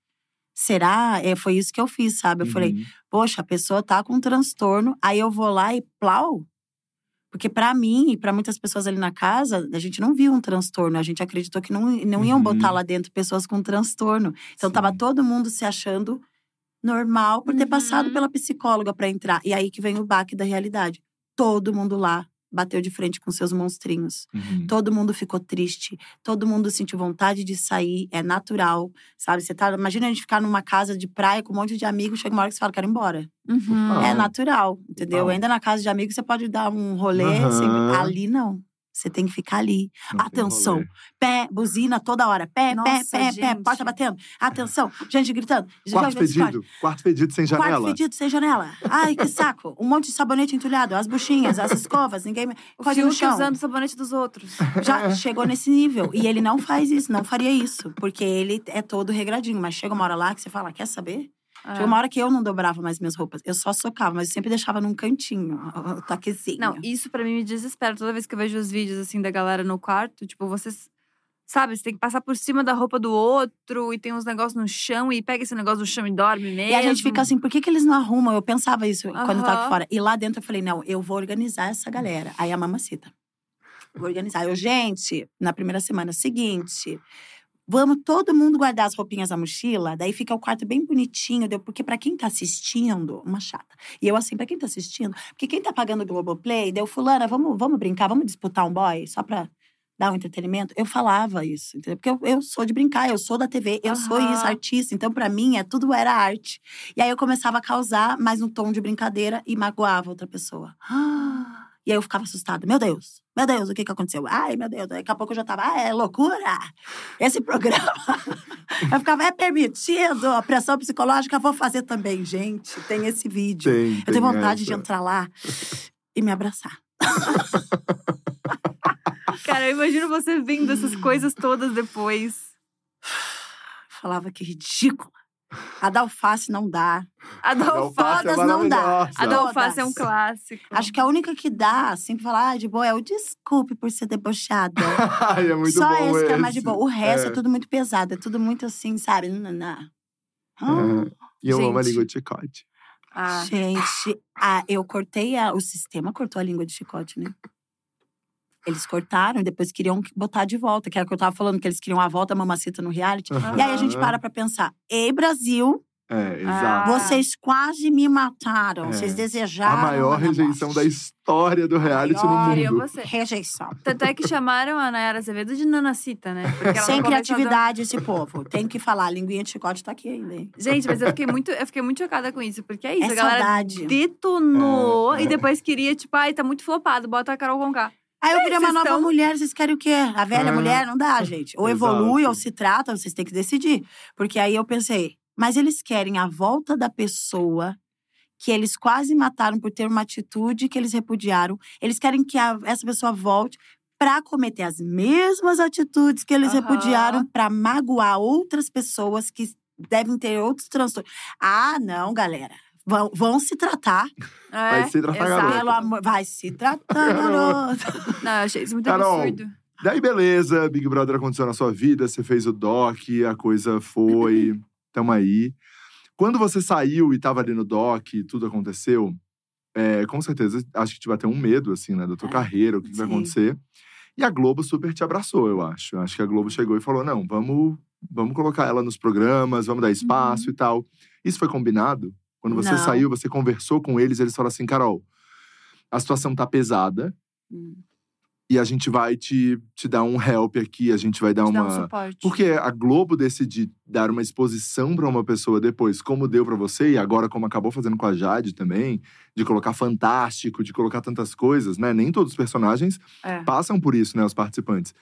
C: Será? É, foi isso que eu fiz, sabe? Eu falei,
B: Uhum.
C: poxa, a pessoa tá com um transtorno, aí eu vou lá e plau. Porque pra mim e pra muitas pessoas ali na casa, a gente não viu um transtorno, a gente acreditou que não, não iam
B: Uhum.
C: botar lá dentro pessoas com transtorno. Então tava
B: Sim.
C: todo mundo se achando normal por ter
A: Uhum.
C: passado pela psicóloga pra entrar. E aí que vem o baque da realidade. Todo mundo lá bateu de frente com seus monstrinhos.
B: Uhum.
C: Todo mundo ficou triste, todo mundo sentiu vontade de sair, é natural, sabe? Você tá, imagina a gente ficar numa casa de praia com um monte de amigos, chega uma hora que você fala, quero ir embora.
A: Uhum.
C: É natural, entendeu? Ainda na casa de amigos você pode dar um rolê, assim, ali não. Você tem que ficar ali.
B: Não
C: Atenção. Pé, buzina toda hora. Pé, pé,
A: Nossa,
C: pé, pé,
A: gente.
C: porta batendo. Atenção. Gente gritando.
B: Quarto pedido. Quarto pedido sem
C: Quarto
B: janela.
C: fedido sem janela. Ai, que saco. Um monte de sabonete entulhado. As buchinhas, as escovas. Ninguém… me-
A: O
C: Pode no chão.
A: usando o sabonete dos outros.
C: Já chegou nesse nível. E ele não faz isso, não faria isso. Porque ele é todo regradinho. Mas chega uma hora lá que você fala, quer saber?
A: É.
C: Chegou uma hora que eu não dobrava mais minhas roupas. Eu só socava, mas eu sempre deixava num cantinho, o toquezinho.
A: Não, isso pra mim me desespera. Toda vez que eu vejo os vídeos, assim, da galera no quarto, tipo, vocês… Sabe, você tem que passar por cima da roupa do outro e tem uns negócios no chão e pega esse negócio no chão e dorme mesmo.
C: E a gente fica assim, por que, que eles não arrumam? Eu pensava isso quando eu tava fora. E lá dentro eu falei, não, eu vou organizar essa galera. Aí a mamacita. Vou organizar. Eu, gente, na primeira semana seguinte, vamos todo mundo guardar as roupinhas na mochila. Daí fica o quarto bem bonitinho. Deu, porque pra quem tá assistindo, uma chata. E eu assim, pra quem tá assistindo, porque quem tá pagando o Globoplay, deu, fulana, vamos, vamos brincar, vamos disputar um boy, só pra dar um entretenimento. Eu falava isso, entendeu? Porque eu, eu sou de brincar, eu sou da TV, eu sou
A: Aham.
C: isso, artista. Então, pra mim, é, tudo era arte. E aí eu começava a causar, mas no tom de brincadeira, e magoava outra pessoa. Ah! E aí eu ficava assustada. Meu Deus, meu Deus, o que que aconteceu? Ai, meu Deus. Daqui a pouco eu já tava, ah, é loucura. Esse programa. eu ficava, é permitido. A pressão psicológica, vou fazer também, gente. Tem esse vídeo.
B: Tem,
C: eu tenho vontade de
B: essa.
C: entrar lá e me abraçar.
A: Cara, eu imagino você vendo essas coisas todas depois.
C: Falava que ridícula. A da alface não dá.
A: A da
B: Alface é
C: não dá.
A: a da alface é um clássico.
C: Acho que a única que dá, assim, pra falar ah, de boa, é o desculpe por ser debochada.
B: Ai, é muito
C: Só
B: bom
C: esse que é mais de boa. O resto é.
B: É.
C: tudo muito pesado, é tudo muito assim, sabe? Não, não, não.
B: É. E eu amo a
C: Gente.
B: língua de chicote.
A: Ah,
C: Gente, ah, eu cortei a, o sistema cortou a língua de chicote, né? Eles cortaram e depois queriam botar de volta, que era o que eu tava falando, que eles queriam a volta mamacita no reality. E aí a gente para pra pensar: ei, Brasil,
B: É,
A: Ah.
B: exato.
C: vocês quase me mataram.
B: É.
C: Vocês
B: A
C: desejaram.
B: maior
C: minha
B: rejeição
C: morte.
B: da história do reality
C: maior-
B: no mundo.
A: você.
C: Rejeição.
A: Tanto é que chamaram a Nayara Azevedo de Nanacita, né? Porque ela
C: Sem
A: a dar-
C: criatividade esse povo. Tem que falar, a linguinha de chicote tá aqui ainda. hein?
A: Gente, mas eu fiquei muito, eu fiquei muito chocada com isso, porque é isso,
C: É
A: a galera
C: saudade.
A: detonou
B: É,
A: e
B: é.
A: depois queria, tipo, ai, tá muito flopado, bota a Carol Conká.
C: Aí eu virei uma
A: vocês
C: nova
A: estão-
C: mulher, vocês querem o quê? A velha
B: É.
C: mulher? Não dá, gente. Ou
B: Exato.
C: evolui ou se trata, vocês têm que decidir. Porque aí eu pensei, mas eles querem a volta da pessoa que eles quase mataram por ter uma atitude que eles repudiaram. Eles querem que a- essa pessoa volte para cometer as mesmas atitudes que eles
A: Aham.
C: repudiaram para magoar outras pessoas que devem ter outros transtornos. Ah, não, galera. Vão, vão se tratar.
A: É,
B: Vai se tratar,
C: amor. Vai se tratar, garoto.
A: Não, eu achei isso muito
B: Carol,
A: absurdo.
B: Daí, beleza, Big Brother aconteceu na sua vida, você fez o doc, a coisa foi, tamo aí. Quando você saiu e tava ali no doc tudo aconteceu, é, com certeza, acho que te bateu um medo, assim, né, da tua
C: É,
B: carreira, o que, que vai acontecer. E a Globo super te abraçou, eu acho. Acho que a Globo chegou e falou, não, vamos, vamos colocar ela nos programas, vamos dar espaço e tal. Isso foi combinado? Quando você
C: Não.
B: saiu, você conversou com eles, eles falaram assim, Carol, a situação tá pesada,
C: Hum.
B: e a gente vai te, te dar um help aqui, a gente vai dar
A: Te dá um
B: uma.
A: suporte.
B: Porque a Globo decidir dar uma exposição pra uma pessoa depois, como deu pra você, e agora como acabou fazendo com a Jade também, de colocar fantástico, de colocar tantas coisas, né? Nem todos os personagens
A: É.
B: passam por isso, né? Os participantes.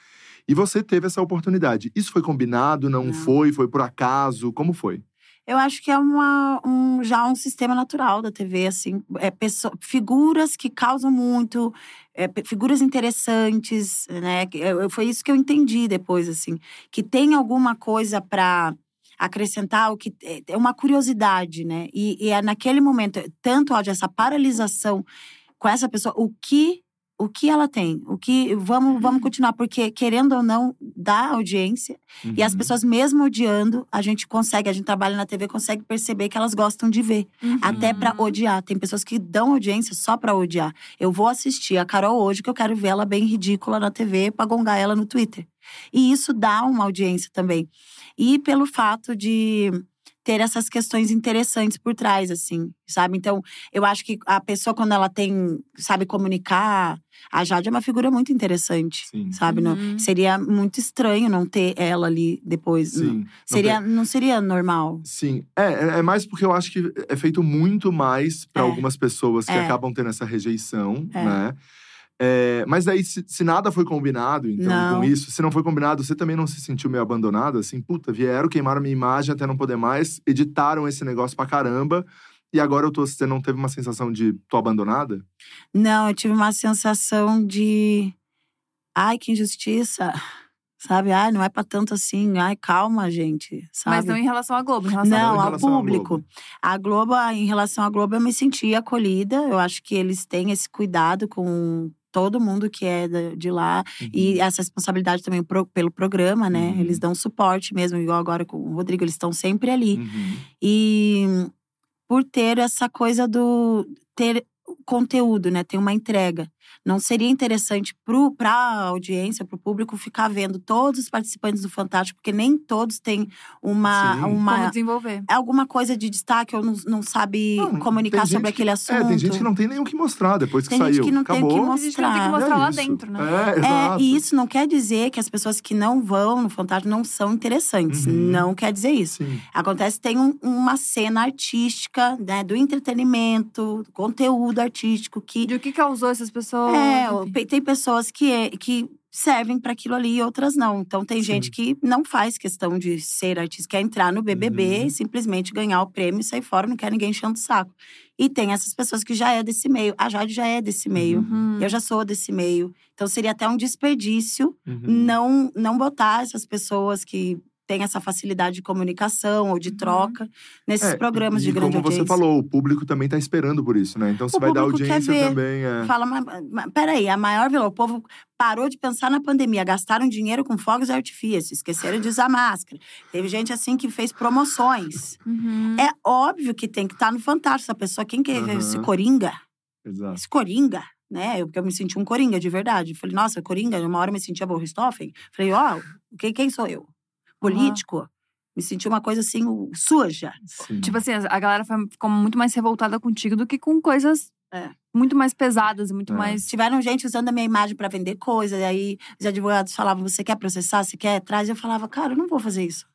B: E você teve essa oportunidade. Isso foi combinado? Não,
C: Não.
B: foi? Foi por acaso? Como foi?
C: Eu acho que é uma, um, já um sistema natural da TV, assim. É pesso- figuras que causam muito, é, figuras interessantes, né? Eu- foi isso que eu entendi depois, assim. Que tem alguma coisa para acrescentar, o que é- é uma curiosidade, né? E, e é naquele momento, tanto ódio, essa paralisação com essa pessoa, o que o que ela tem, o que vamos vamos continuar porque querendo ou não dá audiência e as
B: Uhum.
C: pessoas, mesmo odiando, a gente consegue, a gente trabalha na TV, consegue perceber que elas gostam de ver.
A: Uhum.
C: Até pra odiar. Tem pessoas que dão audiência só pra odiar. Eu vou assistir a Carol hoje, que eu quero ver ela bem ridícula na TV, pra gongar ela no Twitter. E isso dá uma audiência também. E pelo fato de ter essas questões interessantes por trás, assim, sabe? Então, eu acho que a pessoa, quando ela tem, sabe comunicar, a Jade é uma figura muito interessante,
B: Sim.
C: sabe? Não-
A: Uhum.
C: seria muito estranho não ter ela ali depois.
B: Sim. Não
C: Seria, não seria normal.
B: Sim, é, é- é mais porque eu acho que é feito muito mais para
C: É.
B: algumas pessoas que
C: É.
B: acabam tendo essa rejeição,
C: É.
B: né? É, mas daí, se, se nada foi combinado, então,
C: Não.
B: com isso, se não foi combinado, você também não se sentiu meio abandonado? Assim, puta, vieram, queimaram minha imagem até não poder mais, editaram esse negócio pra caramba, e agora eu tô, você não teve uma sensação de tô abandonada?
C: Não, eu tive uma sensação de. Ai, que injustiça. Sabe? Ai, não é pra tanto assim. Ai, calma, gente. Sabe?
A: Mas não em relação à Globo, em relação
C: Não,
B: em
C: ao público.
B: Globo.
C: A Globo, em relação à Globo, eu me senti acolhida. Eu acho que eles têm esse cuidado com todo mundo que é de lá. E essa responsabilidade também pro- pelo programa, né?
B: Uhum.
C: Eles dão suporte mesmo, igual agora com o Rodrigo, eles estão sempre ali.
B: Uhum.
C: E por ter essa coisa do ter conteúdo, né? Ter uma entrega. Não seria interessante para a audiência, para o público, ficar vendo todos os participantes do Fantástico, porque nem todos têm uma,
B: Sim.
A: como
C: uma
A: desenvolver.
C: alguma coisa de destaque ou não, não sabe
B: Não,
C: comunicar
B: tem
C: sobre aquele
B: É,
C: assunto.
B: tem gente que não tem nem o que mostrar depois que
C: Tem
B: saiu.
C: gente que não tem o que
B: Acabou.
A: A gente não tem que
C: mostrar.
A: mostrar
B: É
A: lá
B: isso.
A: dentro, né?
B: É,
C: É,
B: exato.
C: e isso não quer dizer que as pessoas que não vão no Fantástico não são interessantes.
B: Uhum.
C: Não quer dizer isso.
B: Sim.
C: Acontece que tem um- uma cena artística, né, do entretenimento, do conteúdo artístico que
A: De o que causou essas pessoas.
C: É,
A: enfim.
C: tem pessoas que, é- que servem para aquilo ali e outras não. Então tem
B: Sim.
C: gente que não faz questão de ser artista, quer entrar no BBB
B: Uhum.
C: e simplesmente ganhar o prêmio e sair fora, não quer ninguém enchendo o saco. E tem essas pessoas que já é desse meio. A Jade já é desse meio.
A: Uhum.
C: Eu já sou desse meio. Então seria até um desperdício
B: Uhum.
C: não não botar essas pessoas que têm essa facilidade de comunicação ou de
A: Uhum.
C: troca nesses
B: É,
C: programas
B: e
C: de grande
B: como você
C: audiência.
B: falou, o público também tá esperando por isso, né? Então você
C: O
B: vai dar
C: público quer
B: audiência
C: ver.
B: também. É.
C: Fala, mas, mas peraí, a maior vilã, o povo parou de pensar na pandemia, gastaram dinheiro com fogos e artifícios, esqueceram de usar máscara. Teve gente assim que fez promoções.
A: Uhum.
C: É óbvio que tem que estar no Fantástico. Essa pessoa, quem que
B: Aham.
C: esse Coringa?
B: Exato.
C: Esse Coringa, né? Eu, porque eu me senti um Coringa, de verdade. Falei, nossa, Coringa, uma hora eu me sentia Richthofen. Falei, ó, quem, quem sou eu? Político? Me senti uma coisa assim, suja.
B: Sim.
A: Tipo assim, a galera ficou muito mais revoltada contigo do que com coisas
C: É.
A: muito mais pesadas e muito
B: É.
A: mais.
C: Tiveram gente usando a minha imagem para vender coisa, e aí os advogados falavam: você quer processar, você quer atrás? Eu falava, cara, eu não vou fazer isso.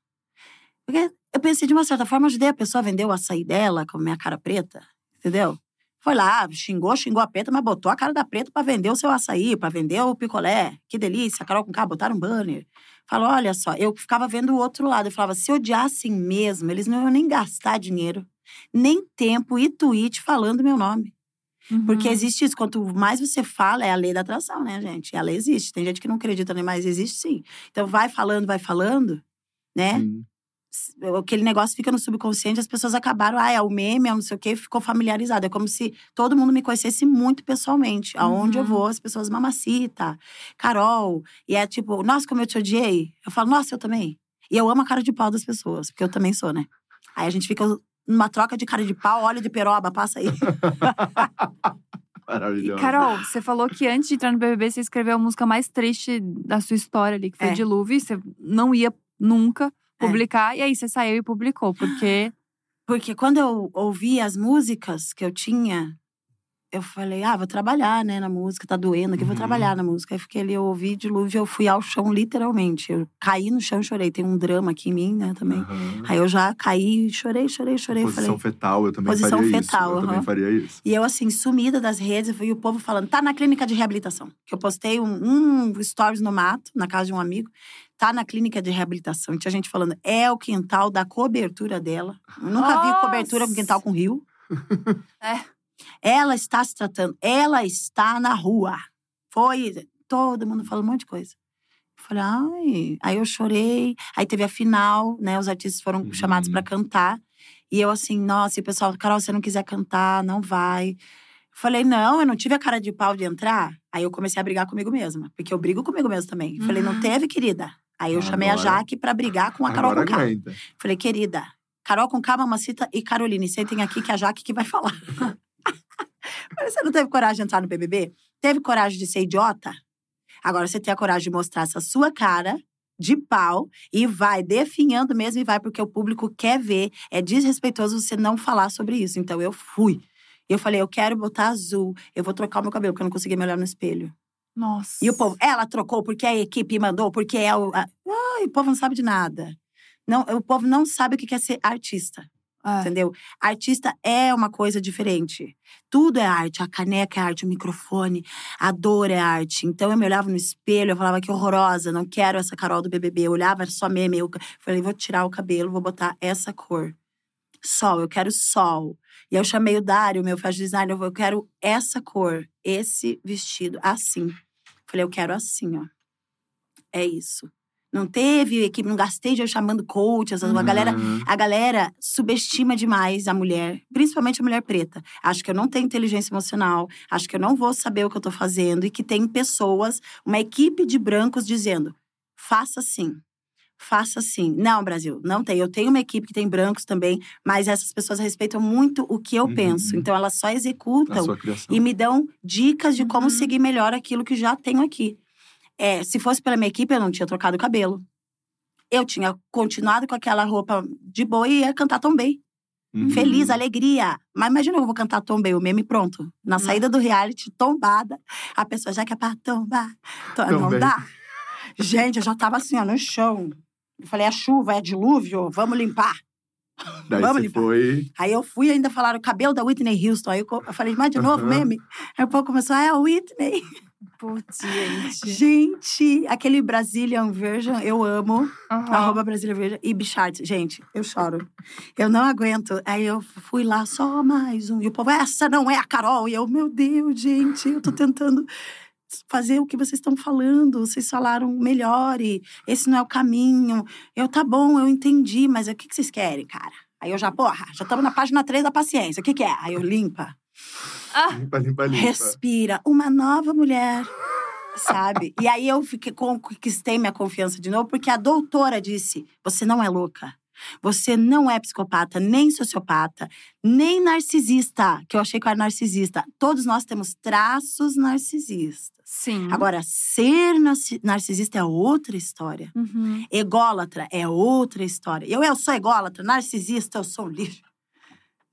C: Porque eu pensei, de uma certa forma, ajudei a pessoa a vender o açaí dela com a minha cara preta, entendeu? Foi lá, xingou, xingou a preta, mas botou a cara da preta para vender o seu açaí, para vender o picolé. Que delícia, a Carol com K, botaram um banner. Falou, olha só, eu ficava vendo o outro lado. Eu falava, se odiassem mesmo, eles não iam nem gastar dinheiro, nem tempo e tweet falando meu nome.
A: Uhum.
C: Porque existe isso. Quanto mais você fala, é a lei da atração, né, gente? A lei existe. Tem gente que não acredita, né? Mas existe sim. Então, vai falando, vai falando, né?
B: Sim.
C: Aquele negócio fica no subconsciente, as pessoas acabaram, ah, é o meme, é não sei o quê, ficou familiarizado. É como se todo mundo me conhecesse muito pessoalmente. Aonde eu
A: Uhum.
C: vou, as pessoas, mamacita, Carol. E é tipo, nossa, como eu te odiei. Eu falo, nossa, eu também. E eu amo a cara de pau das pessoas, porque eu também sou, né? Aí a gente fica numa troca de cara de pau, óleo de peroba, passa aí.
A: E. Carol, você falou que antes de entrar no BBB, você escreveu a música mais triste da sua história ali, que foi
C: É.
A: Dilúvio. e Você não ia nunca
C: É.
A: publicar. E aí você saiu e publicou, porque.
C: Porque quando eu ouvi as músicas que eu tinha, eu falei, ah, vou trabalhar, né, na música, tá doendo aqui, vou
B: Uhum.
C: trabalhar na música. Aí fiquei ali, eu ouvi dilúvio, eu fui ao chão, literalmente. Eu caí no chão e chorei. Tem um drama aqui em mim, né, também.
B: Aham.
C: Aí eu já caí, chorei, chorei, chorei.
B: Posição
C: falei.
B: fetal, eu também
C: Posição
B: faria
C: fetal,
B: isso. Eu também faria isso.
C: E eu, assim, sumida das redes, e o povo falando, tá na clínica de reabilitação. Que eu postei um, um stories no mato, na casa de um amigo, tá na clínica de reabilitação. E tinha gente falando, é o quintal da cobertura dela. Eu nunca vi
A: Nossa!
C: cobertura com quintal com rio.
A: É.
C: Ela está se tratando, ela está na rua. Foi, todo mundo falando um monte de coisa. Eu falei, ai. Aí eu chorei. Aí teve a final, né? Os artistas foram
B: Uhum.
C: chamados para cantar. E eu assim, nossa, e o pessoal, Carol, se você não quiser cantar, não vai. Falei, não, eu não tive a cara de pau de entrar. Aí eu comecei a brigar comigo mesma, porque eu brigo comigo mesma também. Falei, não
A: Uhum.
C: teve, querida. Aí eu chamei a Jaque pra brigar com a Carol
B: Agora
C: K.
B: aguenta.
C: Falei, querida, Carol com K, Mamacita e Caroline, sentem aqui que é a Jaque que vai falar. Falei, você não teve coragem de entrar no BBB? Teve coragem de ser idiota? Agora você tem a coragem de mostrar essa sua cara de pau e vai definhando mesmo e vai porque o público quer ver. É desrespeitoso você não falar sobre isso. Então eu fui. Eu falei, eu quero botar azul, eu vou trocar o meu cabelo, porque eu não conseguia me olhar no espelho.
A: Nossa.
C: E o povo, ela trocou porque a equipe mandou, porque é o. a- Ai, o povo não sabe de nada. Não, o povo não sabe o que é ser artista.
A: É.
C: Entendeu? Artista é uma coisa diferente. Tudo é arte. A caneca é arte, o microfone, a dor é arte. Então eu me olhava no espelho, eu falava que horrorosa, não quero essa Carol do BBB. Eu olhava, era só meme. Eu falei, vou tirar o cabelo, vou botar essa cor. Sol, eu quero sol. E eu chamei o Dário, meu fashion designer, eu quero essa cor, esse vestido, assim. Falei, eu quero assim, ó. É isso. Não teve equipe, não gastei dinheiro chamando coach, essas, a galera
B: Uhum.
C: a galera subestima demais a mulher, principalmente a mulher preta. Acho que eu não tenho inteligência emocional, acho que eu não vou saber o que eu tô fazendo e que tem pessoas, uma equipe de brancos dizendo: faça assim. Faça assim. Não, Brasil, não tem. Eu tenho uma equipe que tem brancos também, mas essas pessoas respeitam muito o que eu
B: Uhum.
C: penso. Então elas só executam e me dão dicas de como
A: Uhum.
C: seguir melhor aquilo que já tenho aqui. É, se fosse pela minha equipe, eu não tinha trocado o cabelo. Eu tinha continuado com aquela roupa de boa e ia cantar Tom Bay.
B: Uhum.
C: Feliz, alegria. Mas imagina eu vou cantar Tom Bay, o meme pronto. Na saída do reality, tombada. A pessoa já quer pra tombar. To-
B: Tom
C: não dá. Gente, eu já tava assim, ó, no chão. Eu falei, é chuva, é dilúvio, vamos limpar.
B: Daí
C: Vamos
B: você
C: limpar.
B: foi.
C: Aí eu fui e ainda falaram o cabelo da Whitney Houston. Aí eu falei, mas de novo, meme? Aí o povo começou, ah, é a Whitney.
A: Putz, gente.
C: Gente, aquele Brazilian Version, eu amo.
A: Aham.
C: Arroba Brazilian Version e Bichart. Gente, eu choro. Eu não aguento. Aí eu fui lá, só mais um. E o povo, essa não é a Carol. E eu, meu Deus, gente, eu tô tentando fazer o que vocês estão falando. Vocês falaram melhor e esse não é o caminho. Eu, tá bom, eu entendi, mas o que que vocês querem, cara? Aí eu já, porra, já estamos na página 3 da paciência. O que que é? Aí eu, limpa.
B: Limpa, limpa, limpa.
C: Respira, uma nova mulher, sabe? E aí eu fiquei, conquistei minha confiança de novo, porque a doutora disse: você não é louca. Você não é psicopata, nem sociopata, nem narcisista, que eu achei que eu era narcisista. Todos nós temos traços narcisistas.
A: Sim.
C: Agora, ser narci- narcisista é outra história.
A: Uhum.
C: Ególatra é outra história. Eu, eu sou ególatra, narcisista, eu sou um lixo.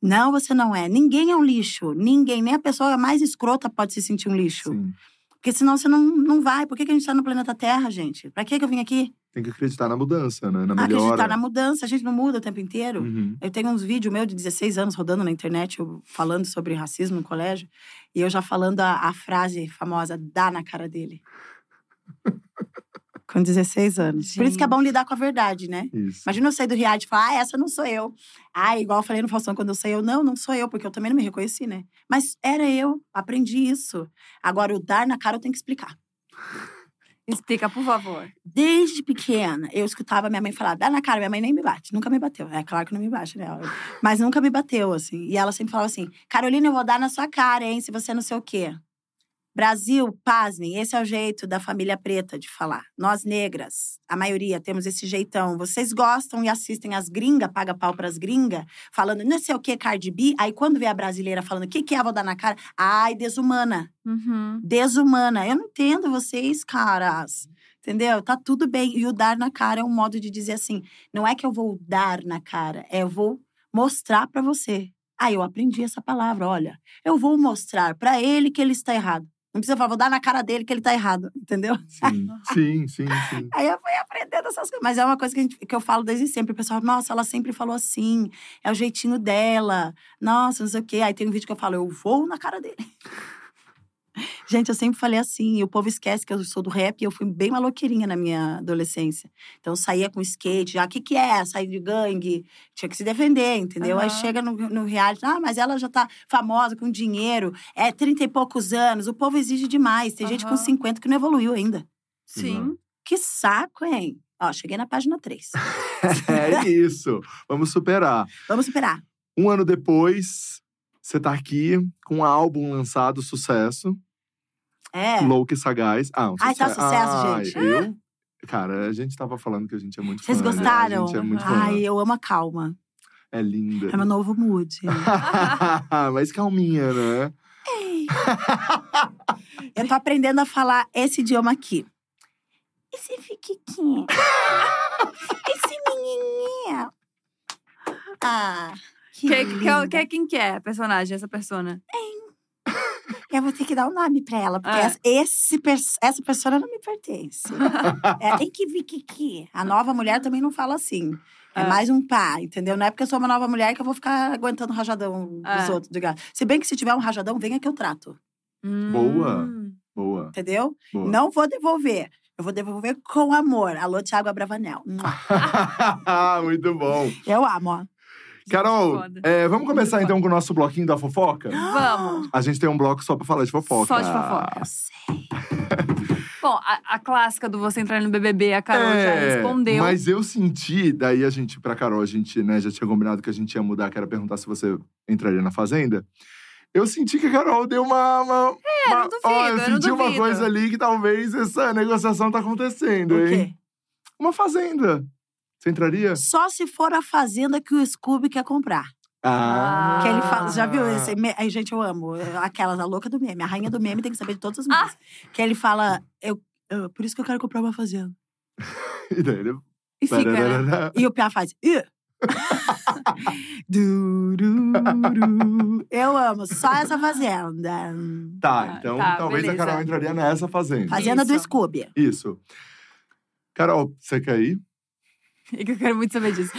C: Não, você não é. Ninguém é um lixo. Ninguém, nem a pessoa mais escrota pode se sentir um lixo.
B: Sim.
C: Porque senão você não, não vai. Por que, que a gente tá no planeta Terra, gente? Pra que, que eu vim aqui?
B: Tem que acreditar na mudança, né? Na melhora.
C: Acreditar na mudança. A gente não muda o tempo inteiro.
B: Uhum.
C: Eu tenho uns vídeos meus de 16 anos rodando na internet, eu falando sobre racismo no colégio. E eu já falando a, a frase famosa, dá na cara dele. Com 16 anos. Por isso que é bom lidar com a verdade, né?
B: Isso.
C: Imagina eu sair do reality e falar, ah, essa não sou eu. Ah, igual eu falei no Faustão quando eu saí, eu, não, não sou eu, porque eu também não me reconheci, né? Mas era eu, aprendi isso. Agora, o dar na cara eu tenho que explicar.
A: Explica, por favor.
C: Desde pequena, eu escutava minha mãe falar, dá na cara, minha mãe nem me bate, nunca me bateu. É claro que não me bate, né? Mas nunca me bateu, assim. E ela sempre falava assim, Carolina, eu vou dar na sua cara, hein, se você não sei o quê. Brasil, pasmem, esse é o jeito da família preta de falar. Nós negras, a maioria, temos esse jeitão. Vocês gostam e assistem as gringas, paga pau pras gringas, falando não sei o que, Cardi B. Aí quando vê a brasileira falando o que, que é, vou dar na cara. Ai, desumana
A: Uhum.
C: desumana. Eu não entendo vocês, caras. Entendeu? Tá tudo bem. E o dar na cara é um modo de dizer assim: não é que eu vou dar na cara, é eu vou mostrar pra você. Aí eu aprendi essa palavra, olha. Eu vou mostrar pra ele que ele está errado. Não precisa falar, vou dar na cara dele que ele tá errado, entendeu?
B: Sim, sim, sim, sim.
C: Aí eu fui aprendendo essas coisas. Mas é uma coisa que, a gente- que eu falo desde sempre. O pessoal, nossa, ela sempre falou assim. É o jeitinho dela. Nossa, não sei o quê. Aí tem um vídeo que eu falo, eu vou na cara dele. Gente, eu sempre falei assim, e o povo esquece que eu sou do rap e eu fui bem maloqueirinha na minha adolescência. Então eu saía com skate, já, o que que é? Sair de gangue, tinha que se defender, entendeu? Aí
A: Aham.
C: chega no, no reality, ah, mas ela já tá famosa, com dinheiro, é 30 e poucos anos, o povo exige demais. Tem gente com
A: Aham.
C: 50 que não evoluiu ainda.
A: Sim.
C: Que saco, hein? Ó, cheguei na página 3.
B: É isso. Vamos superar.
C: Vamos superar.
B: Um ano depois, você tá aqui com um álbum lançado, sucesso.
C: É.
B: Louca e Sagaz. Ah, um
C: Ai, tá
B: sucesso. Ai,
C: gente.
B: Eu, cara, a gente tava falando que a gente é muito
C: Vocês
B: fã. né?
C: gostaram?
B: A gente é muito fã.
C: Ai, eu amo a calma.
B: É linda.
C: É meu novo mood.
B: Mas calminha, né?
C: eu tô aprendendo a falar esse idioma aqui. Esse fiquiquinho. esse menininho. Ah, que,
A: Que, que,
C: linda.
A: que, quem que é a personagem, essa persona?
C: Eu vou ter que dar o nome pra ela, porque
A: É.
C: essa, esse, essa pessoa não me pertence. é, tem que vir Kiki. A nova mulher também não fala assim. É,
A: É.
C: mais um pá, entendeu? Não é porque eu sou uma nova mulher que eu vou ficar aguentando rajadão dos
A: É.
C: outros. do gato. Se bem que se tiver um rajadão, venha que eu trato.
B: Boa.
A: Hum.
B: Boa.
C: Entendeu?
B: boa.
C: Não vou devolver. Eu vou devolver com amor. Alô, Thiago Abravanel.
B: Muito bom.
C: Eu amo, ó.
B: Carol, é, vamos começar então com o nosso bloquinho da fofoca?
A: Vamos.
B: A gente tem um bloco só pra falar de fofoca.
A: Só de fofoca.
C: Eu sei.
A: Bom, a, a clássica do você entrar no BBB, a Carol já
B: É,
A: respondeu.
B: Mas eu senti, daí a gente, pra Carol, a gente né, já tinha combinado que a gente ia mudar, que era perguntar se você entraria na Fazenda. Eu senti que a Carol deu uma. uma
A: É,
B: uma-
A: não duvido,
B: ó, eu
A: eu não
B: senti uma coisa ali que talvez essa negociação tá acontecendo,
C: O
B: hein?
C: quê?
B: Uma fazenda. Você entraria?
C: Só se for a fazenda que o Scooby quer comprar.
B: Ah.
C: Que ele fala, já viu esse? me- Ai, gente, eu amo. Aquela, a louca do meme. A rainha do meme tem que saber de todos os memes. Que ele fala, eu, eu- por isso que eu quero comprar uma fazenda.
B: E daí ele.
A: E fica, né?
C: E o Pia faz. Eu amo, só essa fazenda.
B: Tá,
A: Ah,
B: então
A: tá,
B: talvez
A: beleza.
B: a Carol entraria nessa fazenda.
C: Fazenda do
A: Isso.
C: Scooby.
B: Isso. Carol, você quer ir?
A: É que eu quero muito saber disso.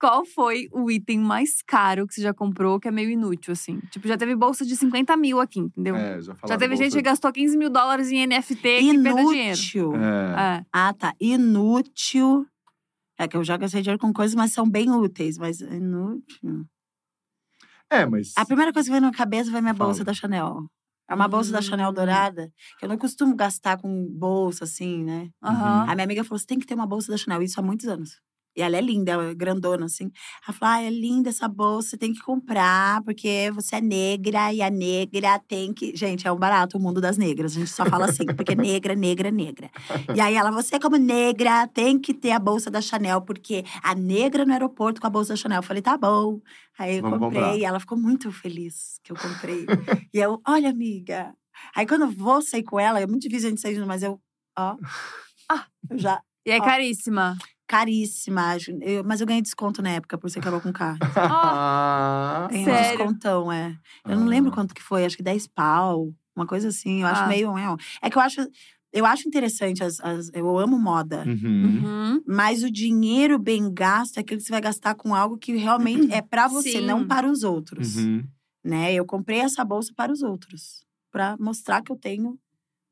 A: Qual foi o item mais caro que você já comprou que é meio inútil, assim? Tipo, já teve bolsa de 50 mil aqui, entendeu?
B: É, já
A: já teve gente que gastou 15 mil dólares em NFT que perdeu dinheiro.
C: Inútil.
B: É.
A: É.
C: Ah, tá. Inútil. É que eu já gastei dinheiro com coisas, mas são bem úteis. Mas inútil.
B: É, mas.
C: A primeira coisa que veio na cabeça foi minha
B: Fala.
C: bolsa da Chanel. É uma bolsa da Chanel
A: Hum.
C: dourada, que eu não costumo gastar com bolsa, assim, né?
A: Aham.
C: A minha amiga falou: você tem que ter uma bolsa da Chanel, isso há muitos anos. E ela é linda, ela é grandona, assim. Ela falou: ah, é linda essa bolsa, você tem que comprar, porque você é negra e a negra tem que. Gente, é um barato o mundo das negras. A gente só fala assim, porque negra, negra, negra. E aí ela, você como negra, tem que ter a bolsa da Chanel, porque a negra no aeroporto com a bolsa da Chanel. Eu falei, tá bom. Aí eu
B: Vamos
C: comprei,
B: comprar.
C: e ela ficou muito feliz que eu comprei. e eu, olha, amiga. Aí quando eu vou sair com ela, é muito difícil a gente sair junto, mas eu, ó. Ah, eu já.
A: E é
C: Ó.
A: caríssima.
C: Caríssima. eu- mas eu ganhei desconto na época, por ser Carol com K.
B: Ah.
C: Tem um
A: Sério?
C: descontão, é. Eu não lembro quanto que foi, acho que 10 pau, uma coisa assim. Eu acho
A: Ah.
C: meio. É, é que eu acho. Eu acho interessante, as, as- eu amo moda.
B: Uhum.
A: Uhum.
C: Mas o dinheiro bem gasto é aquilo que você vai gastar com algo que realmente é pra você,
A: Sim.
C: não para os outros.
B: Uhum.
C: Né? Eu comprei essa bolsa para os outros. Pra mostrar que eu tenho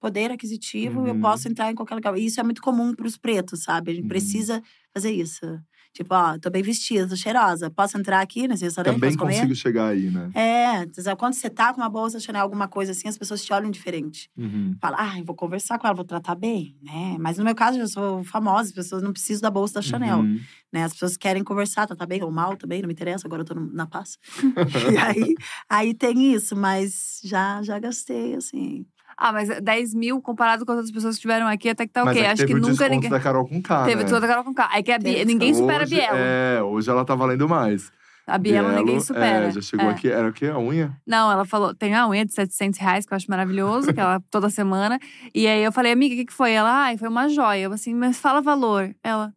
C: poder aquisitivo, eu
B: Uhum.
C: posso entrar em qualquer lugar. E isso é muito comum pros pretos, sabe? A gente
B: Uhum.
C: precisa fazer isso. Tipo, ó, tô bem vestida, tô cheirosa. Posso entrar aqui nesse restaurante?
B: Também
C: posso comer?
B: consigo chegar aí, né?
C: É, quando você tá com uma bolsa Chanel, alguma coisa assim, as pessoas te olham diferente.
B: Uhum.
C: Fala, ah, eu vou conversar com ela, vou tratar bem, né? Mas no meu caso, eu sou famosa, as pessoas não precisam da bolsa da Chanel,
B: Uhum.
C: né? As pessoas querem conversar, tratar bem ou mal também, não me interessa, agora eu tô na paz. e aí, aí tem isso, mas já, já gastei, assim.
A: Ah, mas 10 mil comparado com as outras pessoas que estiveram aqui, até que tá
B: Mas
A: ok.
B: é que
A: Acho
B: teve
A: que nunca ninguém.
B: da Carol com K,
A: Teve
B: né?
A: desconto da Carol com K. É que a
C: Teve
A: ninguém supera a Bielo.
B: É, hoje ela tá valendo mais.
A: A Bielo, ninguém
B: Bielo,
A: supera.
B: É, já chegou
A: É.
B: aqui. Era o quê? A unha?
A: Não, ela falou, tem a unha de 700 reais, que eu acho maravilhoso, que ela toda semana. E aí eu falei, amiga, o que, que foi? Ela, ai, foi uma joia. Eu assim, mas fala valor. Ela,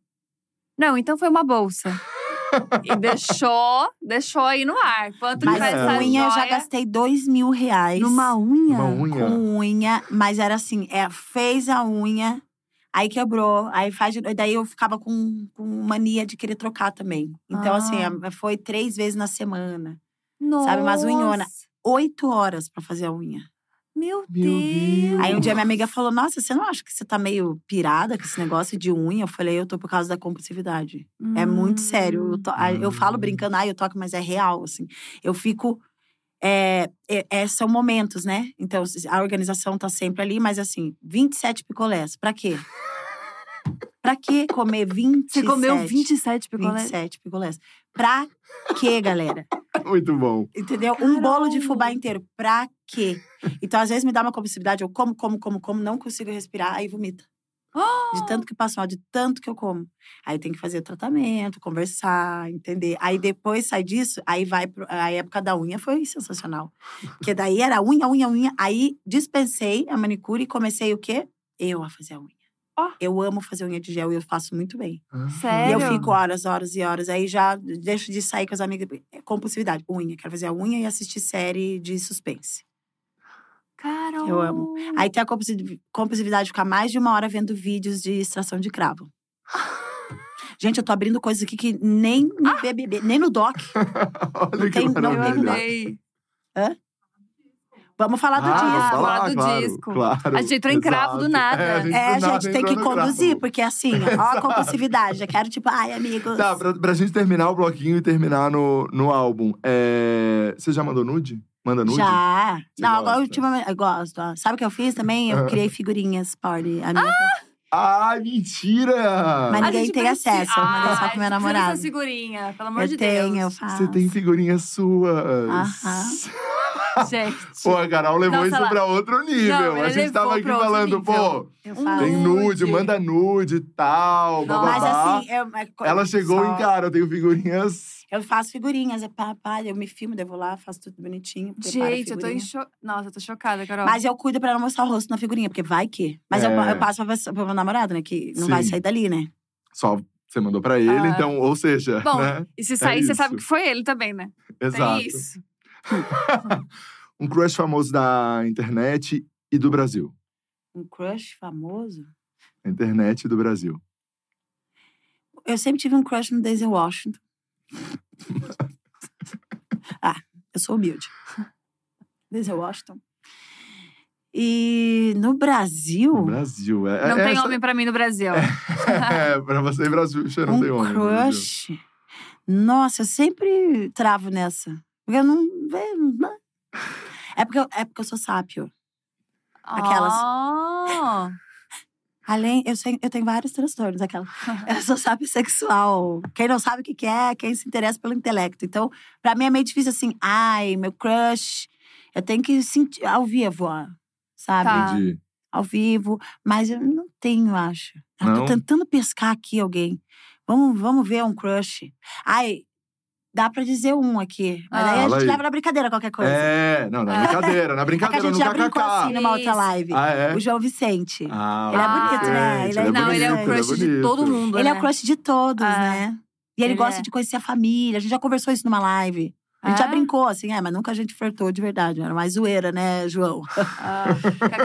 A: não, então foi uma bolsa. E deixou, deixou aí no ar. Quanto
C: Mas
A: que faz essa
C: unha, eu já gastei dois mil reais.
A: Numa unha?
B: Uma unha.
C: Com unha, mas era assim, é, fez a unha, aí quebrou, aí faz. Daí eu ficava com, com mania de querer trocar também. Então,
A: Ah.
C: assim, é, foi três vezes na semana.
A: Nossa.
C: Sabe, umas unhona. Oito horas pra fazer a unha.
A: Meu,
B: Meu
A: Deus.
B: Deus.
C: Aí um dia minha amiga falou: Nossa, você não acha que você tá meio pirada com esse negócio de unha? Eu falei: Eu tô por causa da compulsividade. É muito sério. Eu, to- a- eu falo
B: Hum.
C: brincando, ai, eu toco, mas é real, assim. Eu fico. É, é- é- são momentos, né? Então, a organização tá sempre ali, mas assim, 27 picolés. Pra quê? pra que comer 27?
A: Você comeu 27 picolés?
C: 27 picolés. Pra quê, galera?
B: Muito bom.
C: Entendeu? Um bolo de
A: Caramba.
C: fubá inteiro. Pra quê? Então, às vezes, me dá uma compulsividade. Eu como, como, como, como, não consigo respirar, aí vomita. De tanto que passa mal, de tanto que eu como. Aí tem que fazer tratamento, conversar, entender. Aí depois sai disso, aí vai pro, a época da unha foi sensacional. Porque daí era unha, unha, unha. Aí dispensei a manicure e comecei o quê? Eu a fazer a unha.
A: Ó.
C: Eu amo fazer unha de gel e eu faço muito bem. E
A: Sério?
C: eu fico horas, horas e horas. Aí já deixo de sair com as amigas. É Compulsividade. Unha. Quero fazer a unha e assistir série de suspense.
A: Carol.
C: Eu amo. Aí tem a compulsi- compulsividade de ficar mais de uma hora vendo vídeos de extração de cravo. Gente, eu tô abrindo coisas aqui que nem no BBB, nem no doc.
B: Olha que
C: tem- não
A: Eu
C: tem
B: maravilha.
A: amei.
C: Vamos falar do
B: Ah,
C: disco.
B: vamos falar,
A: falar do
B: claro,
A: disco.
B: Claro,
A: A gente entrou em cravo do nada.
B: É, a gente,
C: É,
B: nada
C: gente, tem que conduzir,
B: cravo.
C: porque assim, ó a compulsividade. Eu quero, tipo, ai, amigos.
B: Tá, pra, pra gente terminar o bloquinho e terminar no, no álbum. É... Você já mandou nude? Manda nude?
C: Já.
B: Você
C: Não, agora ultimamente. Eu gosto. ó. Sabe o que eu fiz também? Eu
B: Ah.
C: criei figurinhas, party. A minha,
B: Ai, mentira!
C: Mas
A: A
C: ninguém tem
A: precisa-
C: acesso. Eu mandei só
A: Ai,
C: pro meu namorado.
A: dessa figurinha, pelo amor
C: eu
A: de
C: tenho, eu
A: Deus.
C: faço.
B: Você tem figurinhas suas.
C: Aham.
A: Gente.
B: Pô, a Carol levou
A: Não,
B: isso
A: lá.
B: pra outro nível.
A: Não,
B: a gente tava aqui
A: pra
B: falando,
A: nível.
B: pô,
C: Eu
B: tem nude,
A: Nude.
B: manda nude e tal,
A: Nossa.
C: Mas assim, eu, é co-
B: Ela chegou
C: só-
B: em cara, eu tenho figurinhas.
C: Eu faço figurinhas, é pá, pá, eu me filmo, daí eu vou lá, faço tudo bonitinho.
A: Gente, eu tô em cho... Nossa, eu tô chocada, Carol.
C: Mas eu cuido pra não mostrar o rosto na figurinha, porque vai que. Mas eu,
B: É.
C: eu passo pra, pro meu namorado, né? Que não vai
B: Sim.
C: sair dali, né?
B: Só você mandou pra ele,
A: Ah.
B: então, ou seja,
A: Bom,
B: né?
A: E se sair, você
B: isso.
A: sabe que foi ele também, né?
B: Exato.
A: Tem isso.
B: Um crush famoso da internet e do Brasil.
C: Um crush famoso.
B: Internet e do Brasil.
C: Eu sempre tive um crush no Daisy Washington. ah, eu sou humilde. Daisy Washington. E no Brasil,
B: No Brasil. É,
A: Não
B: é
A: tem
B: essa-
A: homem pra mim no Brasil.
B: É, pra você em Brasil, não
C: um
B: tem homem.
C: crush. Nossa, eu sempre travo nessa. Porque eu não. não- É porque eu, é porque eu sou sápio. Aquelas.
A: Ah,
C: Além, eu, sei, eu tenho vários transtornos, aquela. Eu sou sábio sexual. Quem não sabe o que que é, quem se interessa pelo intelecto. Então, pra mim é meio difícil assim, ai, meu crush. Eu tenho que sentir ao vivo, ó, sabe?
A: Tá.
B: Entendi.
C: Ao vivo. Mas eu não tenho, acho. Eu
B: Não?
C: tô tentando pescar aqui alguém. Vamos, vamos ver um crush. Ai, dá pra dizer um aqui. Mas
A: Ah.
C: daí a gente
B: aí.
C: leva na brincadeira qualquer coisa.
B: É, não, na brincadeira, na
C: É que a
B: brincadeira,
C: gente
B: no
C: já brincou
B: kkk.
C: assim numa outra live.
B: Ah, é?
C: O João Vicente.
B: Ah,
C: Ele é
A: Ah,
C: bonito, né?
B: gente,
C: Ele é
A: não, ele é o
C: bonito,
A: crush de todo mundo,
C: Ele é
A: né?
C: o crush de todos,
A: Ah,
C: né? E ele,
A: ele
C: gosta
A: é.
C: de conhecer a família. A gente já conversou isso numa live. A gente
A: É?
C: já brincou, assim, é, mas nunca a gente flertou de verdade. Era mais zoeira, né, João?
A: Ah,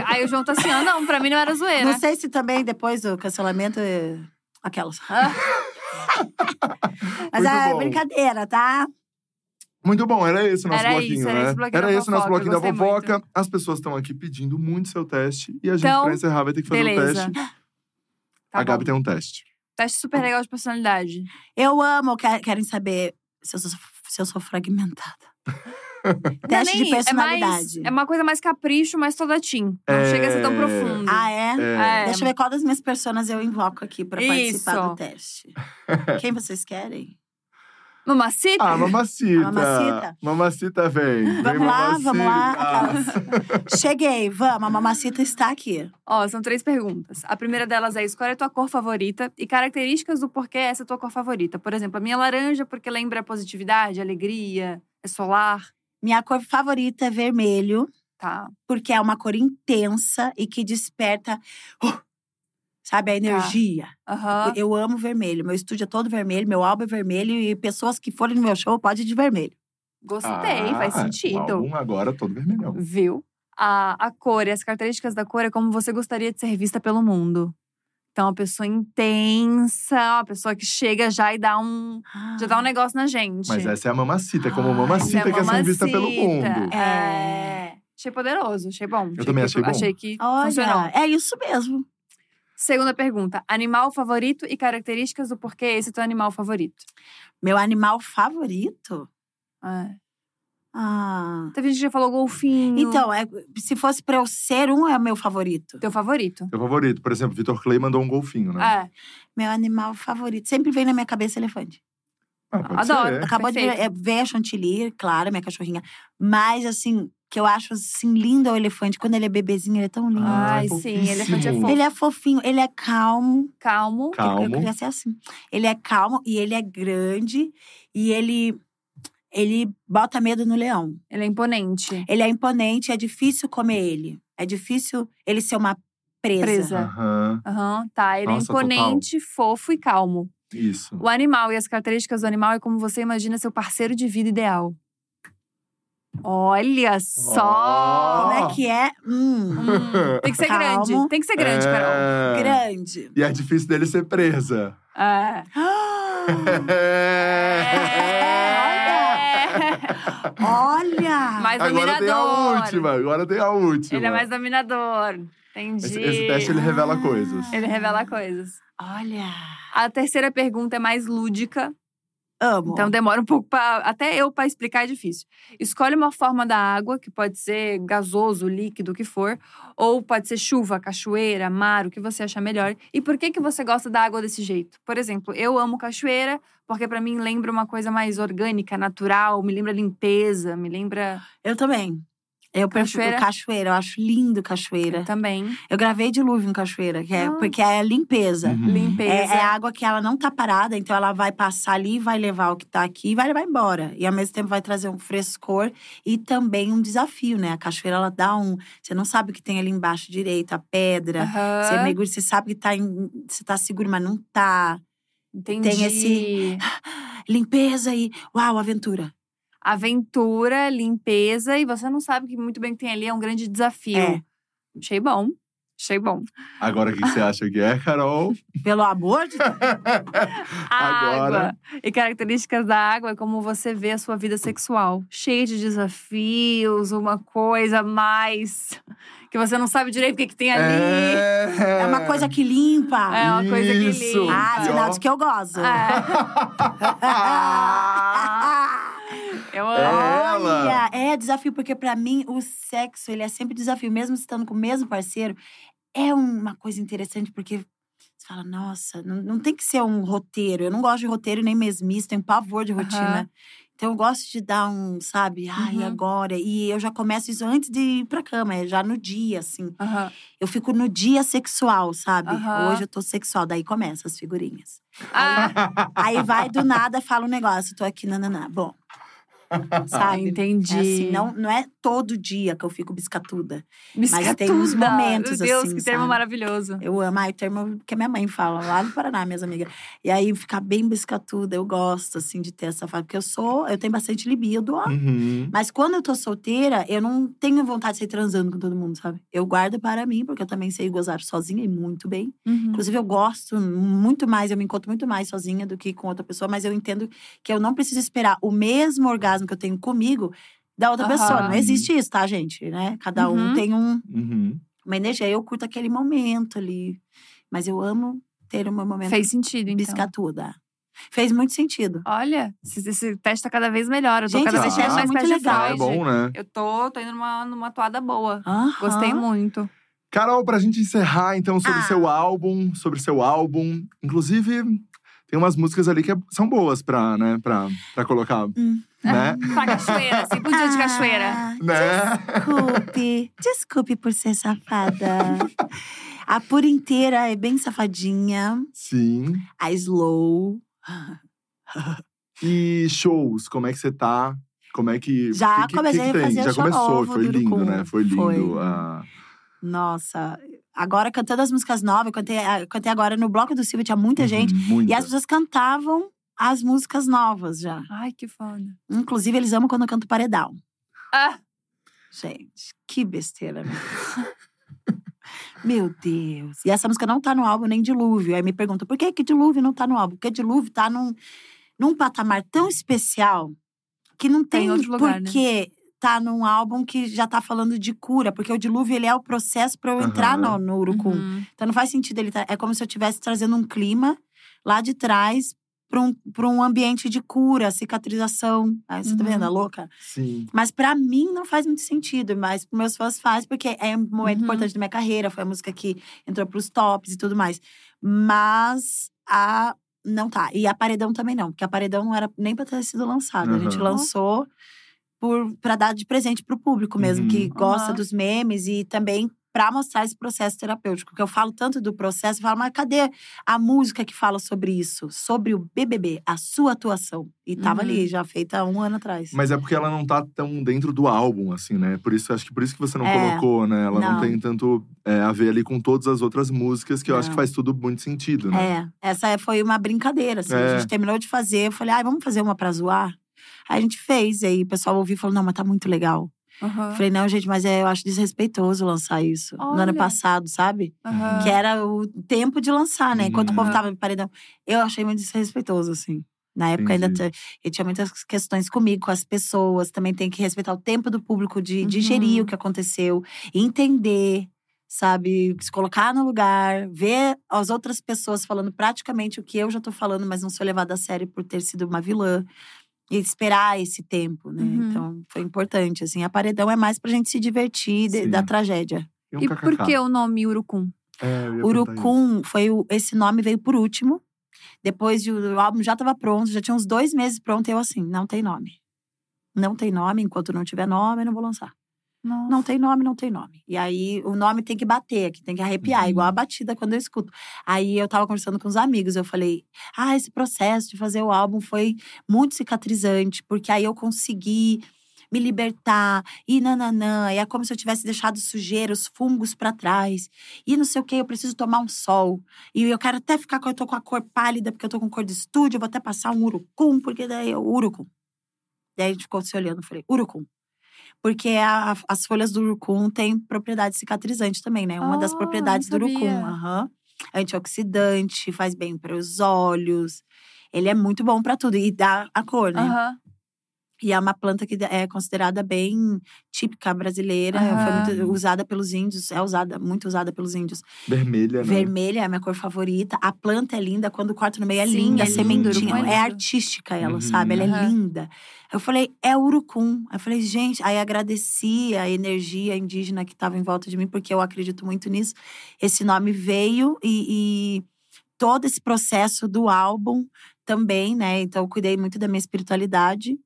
A: aí o João tá assim, ah, não, pra mim não era zoeira.
C: Não sei se também depois do cancelamento. é, Aquelas.
A: Ah,
C: Mas
B: Muito
C: é
B: bom.
C: brincadeira, tá?
B: Muito bom, era esse o nosso
A: Era
B: bloquinho,
A: isso,
B: né?
A: era esse bloquinho
B: era
A: da
B: esse o nosso bloquinho da fofoca. As pessoas estão aqui pedindo muito seu teste. E a gente,
A: Então,
B: pra encerrar, vai ter que fazer
A: beleza.
B: o teste.
A: Tá
B: a Gabi
A: bom.
B: tem um teste.
A: Teste super legal de personalidade.
C: Eu amo, quer- querem saber se eu sou, se eu sou fragmentada.
A: Não
C: Teste de personalidade.
A: É, mais, é uma coisa mais capricho, mais toda teen. Não
B: É.
A: chega a ser tão profundo.
C: Ah, é?
B: É.
A: É.
C: Deixa eu ver qual das minhas personas eu invoco aqui pra participar
A: Isso.
C: do teste. Quem vocês querem?
A: Mamacita?
B: Ah, mamacita.
C: Mamacita.
B: Mamacita vem. Vem,
C: Vamos lá,
B: mamacita.
C: vamos lá. Cheguei, vamos, a mamacita está aqui.
A: Ó, são três perguntas. A primeira delas é: escolhe a tua cor favorita e características do porquê essa é a tua cor favorita. Por exemplo, a minha laranja, porque lembra positividade, alegria, é solar.
C: Minha cor favorita é vermelho,
A: Tá.
C: porque é uma cor intensa e que desperta, uh, sabe, a energia.
A: Aham.
C: Eu amo vermelho. Meu estúdio é todo vermelho, meu álbum é vermelho e pessoas que forem no meu show podem ir de vermelho.
A: Gostei,
B: Ah,
A: faz sentido.
B: álbum agora todo vermelhão.
A: Viu? A, a cor e as características da cor é como você gostaria de ser vista pelo mundo. Então, uma pessoa intensa, uma pessoa que chega já e dá um, já dá um negócio na gente.
B: Mas essa é a mamacita, é como mamacita
A: é
B: quer ser vista pelo mundo.
A: É. Achei poderoso, achei bom.
B: Eu também
A: que-
B: achei bom.
A: Achei que funcionou.
C: Olha, é isso mesmo.
A: Segunda pergunta: animal favorito e características do porquê esse é teu animal favorito.
C: Meu animal favorito?
A: É.
C: Ah.
A: Teve gente que já falou golfinho.
C: Então, é, se fosse pra eu ser um, é o meu favorito.
A: Teu favorito.
B: Seu favorito, por exemplo, Vitor Clay mandou um golfinho, né?
A: É.
C: Meu animal favorito. Sempre vem na minha cabeça elefante.
B: Ah, pode
A: Adoro.
B: ser.
C: Acabou de ver,
A: Perfeito.
C: é, ver a chantilly, claro, minha cachorrinha. Mas, assim, que eu acho, assim, lindo é o elefante. Quando ele é bebezinho, ele é tão lindo.
B: Ah,
A: Ai,
B: é
A: sim, elefante é fofo.
C: Ele é fofinho, ele é calmo.
A: Calmo.
B: Calmo.
C: Eu queria ser assim. Ele é calmo e ele é grande. E ele, ele bota medo no leão.
A: Ele é imponente.
C: Ele é imponente, é difícil comer ele. É difícil ele ser uma presa.
A: Presa.
B: Aham,
A: Aham, tá. Ele
B: Nossa,
A: é imponente, fofo e calmo.
B: isso.
A: O animal e as características do animal é como você imagina seu parceiro de vida ideal. Olha só!
C: Como é que é? Hum,
A: Hum, tem que ser
C: Calmo.
A: grande. Tem que ser grande, Carol.
B: É.
C: grande.
B: E é difícil dele ser presa.
A: É. É.
C: Olha!
A: Mais
B: Agora tem a
A: dominador.
B: última, agora tem a última.
A: Ele é mais dominador. Entendi.
B: esse, esse teste ele revela coisas.
A: Ele revela coisas.
C: Olha!
A: A terceira pergunta é mais lúdica.
C: Amo.
A: Então demora um pouco para até eu para explicar é difícil. Escolhe uma forma da água, que pode ser gasoso, líquido, o que for, ou pode ser chuva, cachoeira, mar, o que você achar melhor. E por que que você gosta da água desse jeito? Por exemplo, eu amo cachoeira porque para mim lembra uma coisa mais orgânica, natural, me lembra limpeza, me lembra
C: Eu também. Eu prefiro
A: Cachoeira?
C: cachoeira. Eu acho lindo cachoeira.
A: também
C: Eu gravei dilúvio em cachoeira, que é,
A: Ah.
C: porque é limpeza.
B: Uhum.
A: limpeza.
C: É, é água que ela não tá parada, então ela vai passar ali, vai levar o que tá aqui e vai levar embora. E ao mesmo tempo vai trazer um frescor e também um desafio, né? A cachoeira ela dá um. Você não sabe o que tem ali embaixo direito, a pedra.
A: Aham,
C: Você mergulha, você sabe que tá, em, você tá seguro, mas não tá.
A: Entendi.
C: tem esse- Limpeza e. Uau, aventura.
A: Aventura, limpeza e você não sabe que muito bem que tem ali é um grande desafio.
C: É.
A: Achei bom. Achei bom.
B: Agora, o que você acha que é, Carol?
C: Pelo amor de Deus.
A: Água. E características da água é como você vê a sua vida sexual. Cheia de desafios, uma coisa mais que você não sabe direito o que, que tem ali.
C: É uma coisa que limpa.
A: É uma coisa que
B: Isso.
A: limpa.
C: Ah, de que eu gosto.
A: É. Eu
B: É.
A: amo.
C: Olha, é desafio, porque pra mim o sexo, ele é sempre desafio, mesmo estando com o mesmo parceiro. É uma coisa interessante, porque você fala, nossa, não, não tem que ser um roteiro. Eu não gosto de roteiro nem mesmice, tenho pavor de rotina. Então eu gosto de dar um, sabe, ai,
A: Uhum.
C: agora. E eu já começo isso antes de ir pra cama, é já no dia, assim.
A: Aham.
C: Eu fico no dia sexual, sabe?
A: Aham.
C: Hoje eu tô sexual, daí começa as figurinhas.
A: Ah,
C: Aí vai do nada, fala um negócio, tô aqui, nananá. Bom. Sabe?
A: entendi.
C: É assim, não, não é todo dia que eu fico biscatuda.
A: Biscatuda.
C: tem uns momentos
A: Meu Deus,
C: assim,
A: que termo
C: sabe?
A: maravilhoso.
C: Eu amo, ai, o termo que a minha mãe fala, lá no Paraná, minhas amigas. E aí, ficar bem biscatuda, eu gosto, assim, de ter essa fase. Porque eu sou, eu tenho bastante libido, ó.
B: Uhum.
C: Mas quando eu tô solteira, eu não tenho vontade de sair transando com todo mundo, sabe? Eu guardo para mim, porque eu também sei gozar sozinha e muito bem.
A: Uhum.
C: Inclusive, eu gosto muito mais, eu me encontro muito mais sozinha do que com outra pessoa, mas eu entendo que eu não preciso esperar o mesmo orgasmo que eu tenho comigo da outra
A: Aham.
C: pessoa. Não existe isso, tá, gente? Né? Cada um
A: Uhum.
C: tem um,
B: Uhum.
C: uma energia. Eu curto aquele momento ali. Mas eu amo ter o meu momento
A: Fez sentido, então.
C: biscatuda. Fez muito sentido.
A: Olha, esse, teste tá cada vez melhor. Eu tô
C: Gente,
A: cada vez
B: é
A: mais
C: muito legal.
B: É bom, né?
A: Eu tô, tô indo numa, numa toada boa.
C: Aham.
A: Gostei muito.
B: Carol, pra gente encerrar, então, sobre
C: Ah.
B: seu álbum, sobre seu álbum. Inclusive, tem umas músicas ali que é- são boas pra, né, pra, pra colocar,
C: Hum.
B: Né?
A: Pra cachoeira, assim, pro dia de cachoeira.
C: Ah,
B: né?
C: Desculpe. Desculpe por ser safada. A por inteira é bem safadinha.
B: Sim.
C: A slow.
B: E shows, como é que você tá? Como é que.
C: Já
B: que,
C: comecei
B: que que
C: a fazer
B: Já
C: show
B: começou,
C: novo
B: foi
C: do
B: lindo,
C: Urucum.
B: né? Foi lindo.
C: Foi.
B: ah.
C: Nossa. Agora cantando as músicas novas, eu cantei, eu cantei agora no bloco do Silvio, tinha muita gente.
B: Uhum, muita.
C: E as pessoas cantavam as músicas novas já.
A: Ai, que foda.
C: Inclusive, eles amam quando eu canto paredão.
A: Ah,
C: Gente, que besteira, meu. Meu Deus. E essa música não tá no álbum nem Dilúvio. Aí me perguntam, por que que Dilúvio não tá no álbum? Porque Dilúvio tá num, num patamar tão especial que não
A: Tá em
C: tem
A: outro lugar,
C: por
A: né?
C: que tá num álbum que já tá falando de cura. Porque o Dilúvio, ele é o processo pra eu entrar
B: Aham.
C: no, no Urucum.
A: uhum.
C: Então não faz sentido ele tá, É como se eu estivesse trazendo um clima lá de trás pra um, pra um ambiente de cura, cicatrização. Aí você tá vendo,
A: Uhum.
C: a louca?
B: Sim.
C: Mas pra mim não faz muito sentido, mas pros meus fãs faz, porque é um momento
A: Uhum.
C: importante da minha carreira, foi a música que entrou pros tops e tudo mais. Mas a não tá. E a Paredão também não, porque a Paredão não era nem pra ter sido lançada. A gente
B: Uhum.
C: lançou por para dar de presente pro público mesmo, que
B: Uhum.
C: gosta
A: Uhum.
C: dos memes e também pra mostrar esse processo terapêutico. Que eu falo tanto do processo, eu falo, mas cadê a música que fala sobre isso? Sobre o BBB, a sua atuação. E tava
A: Uhum.
C: ali, já feita há um ano atrás.
B: Mas é porque ela não tá tão dentro do álbum, assim, né? Por isso, acho que por isso que você não
C: É.
B: colocou, né? Ela não,
C: Não.
B: tem tanto é, a ver ali com todas as outras músicas, que eu acho que faz tudo muito sentido, né?
C: É, essa é- foi uma brincadeira, assim.
B: É.
C: A gente terminou de fazer, eu falei, ai, vamos fazer uma pra zoar? Aí a gente fez, aí o pessoal ouviu e falou, não, mas tá muito legal.
A: Aham.
C: Falei, não, gente, mas é, eu acho desrespeitoso lançar isso. No ano
A: Olha.
C: passado, sabe?
A: Aham.
C: Que era o tempo de lançar, né? Enquanto o povo
A: Uhum.
C: tava no paredão. Eu achei muito desrespeitoso, assim. Na época ainda
B: Entendi.
C: t- eu tinha muitas questões comigo, com as pessoas. Também tem que respeitar o tempo do público de
A: Uhum.
C: digerir o que aconteceu, entender, sabe? Se colocar no lugar, ver as outras pessoas falando praticamente o que eu já tô falando, mas não ser levada a sério por ter sido uma vilã. E esperar esse tempo, né?
A: Uhum.
C: Então, foi importante, assim. A paredão é mais pra gente se divertir de- da tragédia.
B: um
A: E por que o nome Urucum?
B: É.
C: Urucum foi o, esse nome veio por último. Depois de, o álbum já estava pronto, já tinha uns dois meses pronto. E eu assim, não tem nome. Não tem nome, enquanto não tiver nome, eu não vou lançar.
A: Nossa.
C: Não tem nome, não tem nome. E aí o nome tem que bater aqui, tem que arrepiar,
B: Uhum.
C: igual a batida quando eu escuto. Aí eu tava conversando com os amigos, eu falei: "Ah, esse processo de fazer o álbum foi muito cicatrizante, porque aí eu consegui me libertar e nananã, e é como se eu tivesse deixado sujeira, os fungos pra trás. E não sei o que, eu preciso tomar um sol. E eu quero até ficar com eu tô com a cor pálida, porque eu tô com cor de estúdio, eu vou até passar um urucum, porque daí eu urucum. Daí a gente ficou se olhando, eu falei: "Urucum". Porque a- as folhas do urucum têm propriedade cicatrizante também, né? Uma das
A: Ah,
C: propriedades do urucum. aham. Antioxidante, faz bem para os olhos. Ele é muito bom para tudo. E dá a cor, né?
A: Aham.
C: E é uma planta que é considerada bem típica brasileira. Foi
A: Aham.
C: muito usada pelos índios. É usada, muito usada pelos índios.
B: Vermelha, né?
C: Vermelha é a minha cor favorita. A planta é linda. Quando corta no meio é
A: Sim,
C: linda.
A: é
C: a sementinha.
A: é
C: artística ela,
B: Uhum.
C: sabe? Ela é
A: Aham.
C: linda. Eu falei, é urucum. Eu falei, gente. Aí agradeci a energia indígena que estava em volta de mim, porque eu acredito muito nisso. Esse nome veio e, e todo esse processo do álbum também, né? Então eu cuidei muito da minha espiritualidade.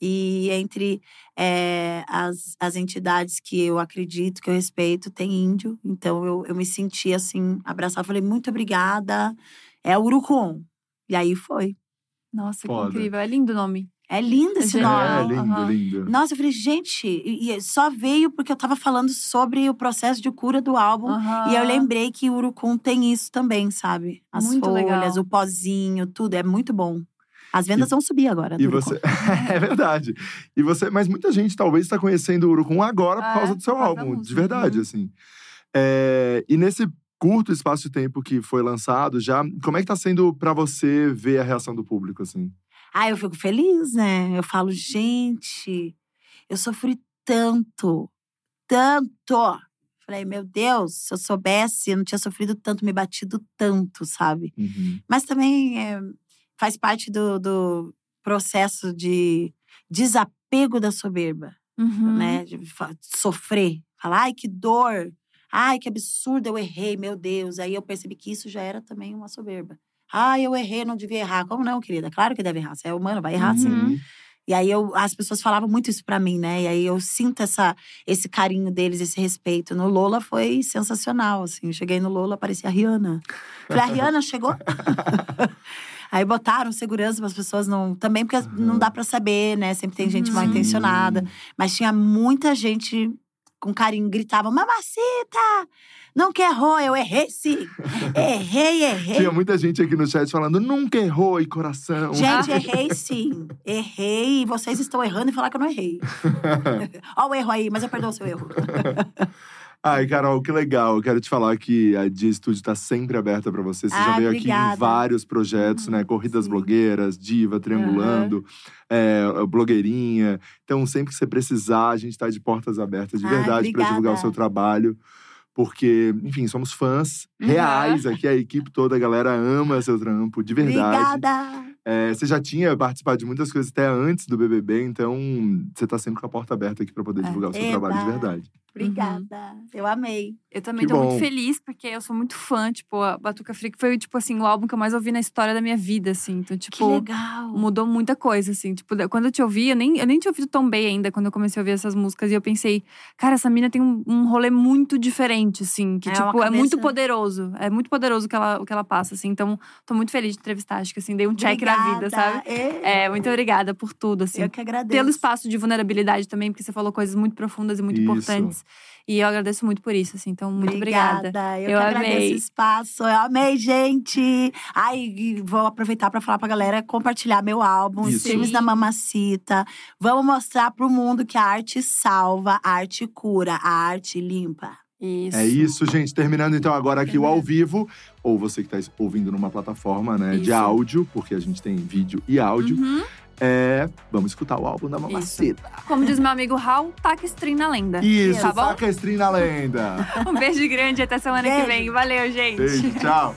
C: E entre eh, as, as entidades que eu acredito, que eu respeito, tem índio. Então eu, eu me senti assim, abraçada. Falei, muito obrigada. É Urucum. E aí foi.
A: Nossa, que
B: Foda.
A: incrível. É lindo o nome.
C: É lindo esse
A: É
C: nome.
B: É,
A: Não,
B: lindo,
A: aham.
B: lindo.
C: Nossa, eu falei, gente, e, e só veio porque eu tava falando sobre o processo de cura do álbum. E eu lembrei que o Urucum tem isso também, sabe? As
A: Muito
C: folhas,
A: legal.
C: o pozinho, tudo. É muito bom. As vendas
B: E-
C: vão subir agora.
B: E você. é verdade. E você, mas muita gente talvez está conhecendo o Urucum agora por
A: É,
B: causa do seu álbum, de verdade,
A: Uhum.
B: assim. É, e nesse curto espaço de tempo que foi lançado, já, como é que tá sendo pra você ver a reação do público, assim?
C: Ah, eu fico feliz, né? Eu falo, gente, eu sofri tanto, tanto. Falei, meu Deus, se eu soubesse, eu não tinha sofrido tanto, me batido tanto, sabe?
B: Uhum.
C: Mas também é, faz parte do, do processo de desapego da soberba,
A: Uhum.
C: né? De sofrer. Falar, ai, que dor. Ai, que absurdo, eu errei, meu Deus. Aí eu percebi que isso já era também uma soberba. Ai, eu errei, não devia errar. Como não, querida? Claro que deve errar. Você é humano, vai errar sim.
A: Uhum.
C: E aí eu, as pessoas falavam muito isso pra mim, né? E aí eu sinto essa, esse carinho deles, esse respeito. No Lola foi sensacional, assim. Eu cheguei no Lola, parecia a Rihanna. Falei, a Rihanna chegou? aí botaram segurança para as pessoas não. Também porque não dá pra saber, né? Sempre tem gente
A: Uhum.
C: mal intencionada. Mas tinha muita gente com carinho, gritava: Mamacita! Não que errou, eu errei sim. Errei, errei.
B: Tinha muita gente aqui no chat falando, nunca errou e coração.
C: Gente, errei sim. Errei. Vocês estão errando e falar que eu não errei. Ó o erro aí, mas eu perdoo o seu erro.
B: Ai, Carol, que legal. Eu quero te falar que a Dia Studio tá sempre aberta pra você. Você já
C: Ah,
B: veio aqui em
C: obrigada.
B: vários projetos, né? Corridas
C: sim.
B: blogueiras, Diva, Triangulando, é, blogueirinha. Então, sempre que você precisar, a gente tá de portas abertas de
C: Ah,
B: verdade pra divulgar o
C: obrigada.
B: seu trabalho. Porque, enfim, somos fãs
A: Uhum.
B: reais aqui. A equipe toda, a galera ama seu trampo, de verdade.
C: Obrigada.
B: É, você já tinha participado de muitas coisas até antes do BBB, então você tá sempre com a porta aberta aqui pra poder divulgar o seu
C: Eba.
B: trabalho de verdade.
C: Obrigada. Eu amei.
A: Eu também
B: Que
A: tô
B: bom.
A: muito feliz, porque eu sou muito fã. Tipo, a Batuca Freak foi, tipo assim, o álbum que eu mais ouvi na história da minha vida, assim. Então,
C: Que
A: tipo,
C: legal.
A: mudou muita coisa, assim. Tipo, quando eu te ouvi, eu nem, eu nem tinha ouvido tão bem ainda quando eu comecei a ouvir essas músicas. E eu pensei, cara, essa mina tem um, um rolê muito diferente, assim. Que,
C: É
A: tipo, é muito
C: cabeça-
A: poderoso. É muito poderoso o que ela, o que ela passa, assim. Então, tô muito feliz de entrevistar. Acho que, assim, dei um check na vida,
C: Obrigada.
A: sabe?
C: É.
A: É, muito obrigada por tudo, assim.
C: Eu que agradeço.
A: Pelo espaço de vulnerabilidade também, porque você falou coisas muito profundas e muito
B: Isso.
A: importantes. E eu agradeço muito por isso, assim. Então, muito obrigada.
C: Eu,
A: Eu
C: que agradeço
A: amei.
C: o espaço. Eu amei, gente. Ai, vou aproveitar pra falar pra galera compartilhar meu álbum,
B: Isso.
C: Streams da Mamacita. Vamos mostrar pro mundo que a arte salva, a arte cura, a arte limpa.
A: Isso.
B: É isso, gente. Terminando então agora aqui o ao vivo. Ou você que está ouvindo numa plataforma né, de áudio, porque a gente tem vídeo e áudio.
A: Uhum.
B: É, vamos escutar o álbum da Mamacita.
A: Como diz meu amigo Raul, taca stream na lenda.
B: Isso,
A: Tá bom?
B: saca a stream na lenda.
A: Um beijo grande, até semana que
C: Beijo.
A: vem. Valeu, gente.
B: Beijo, tchau.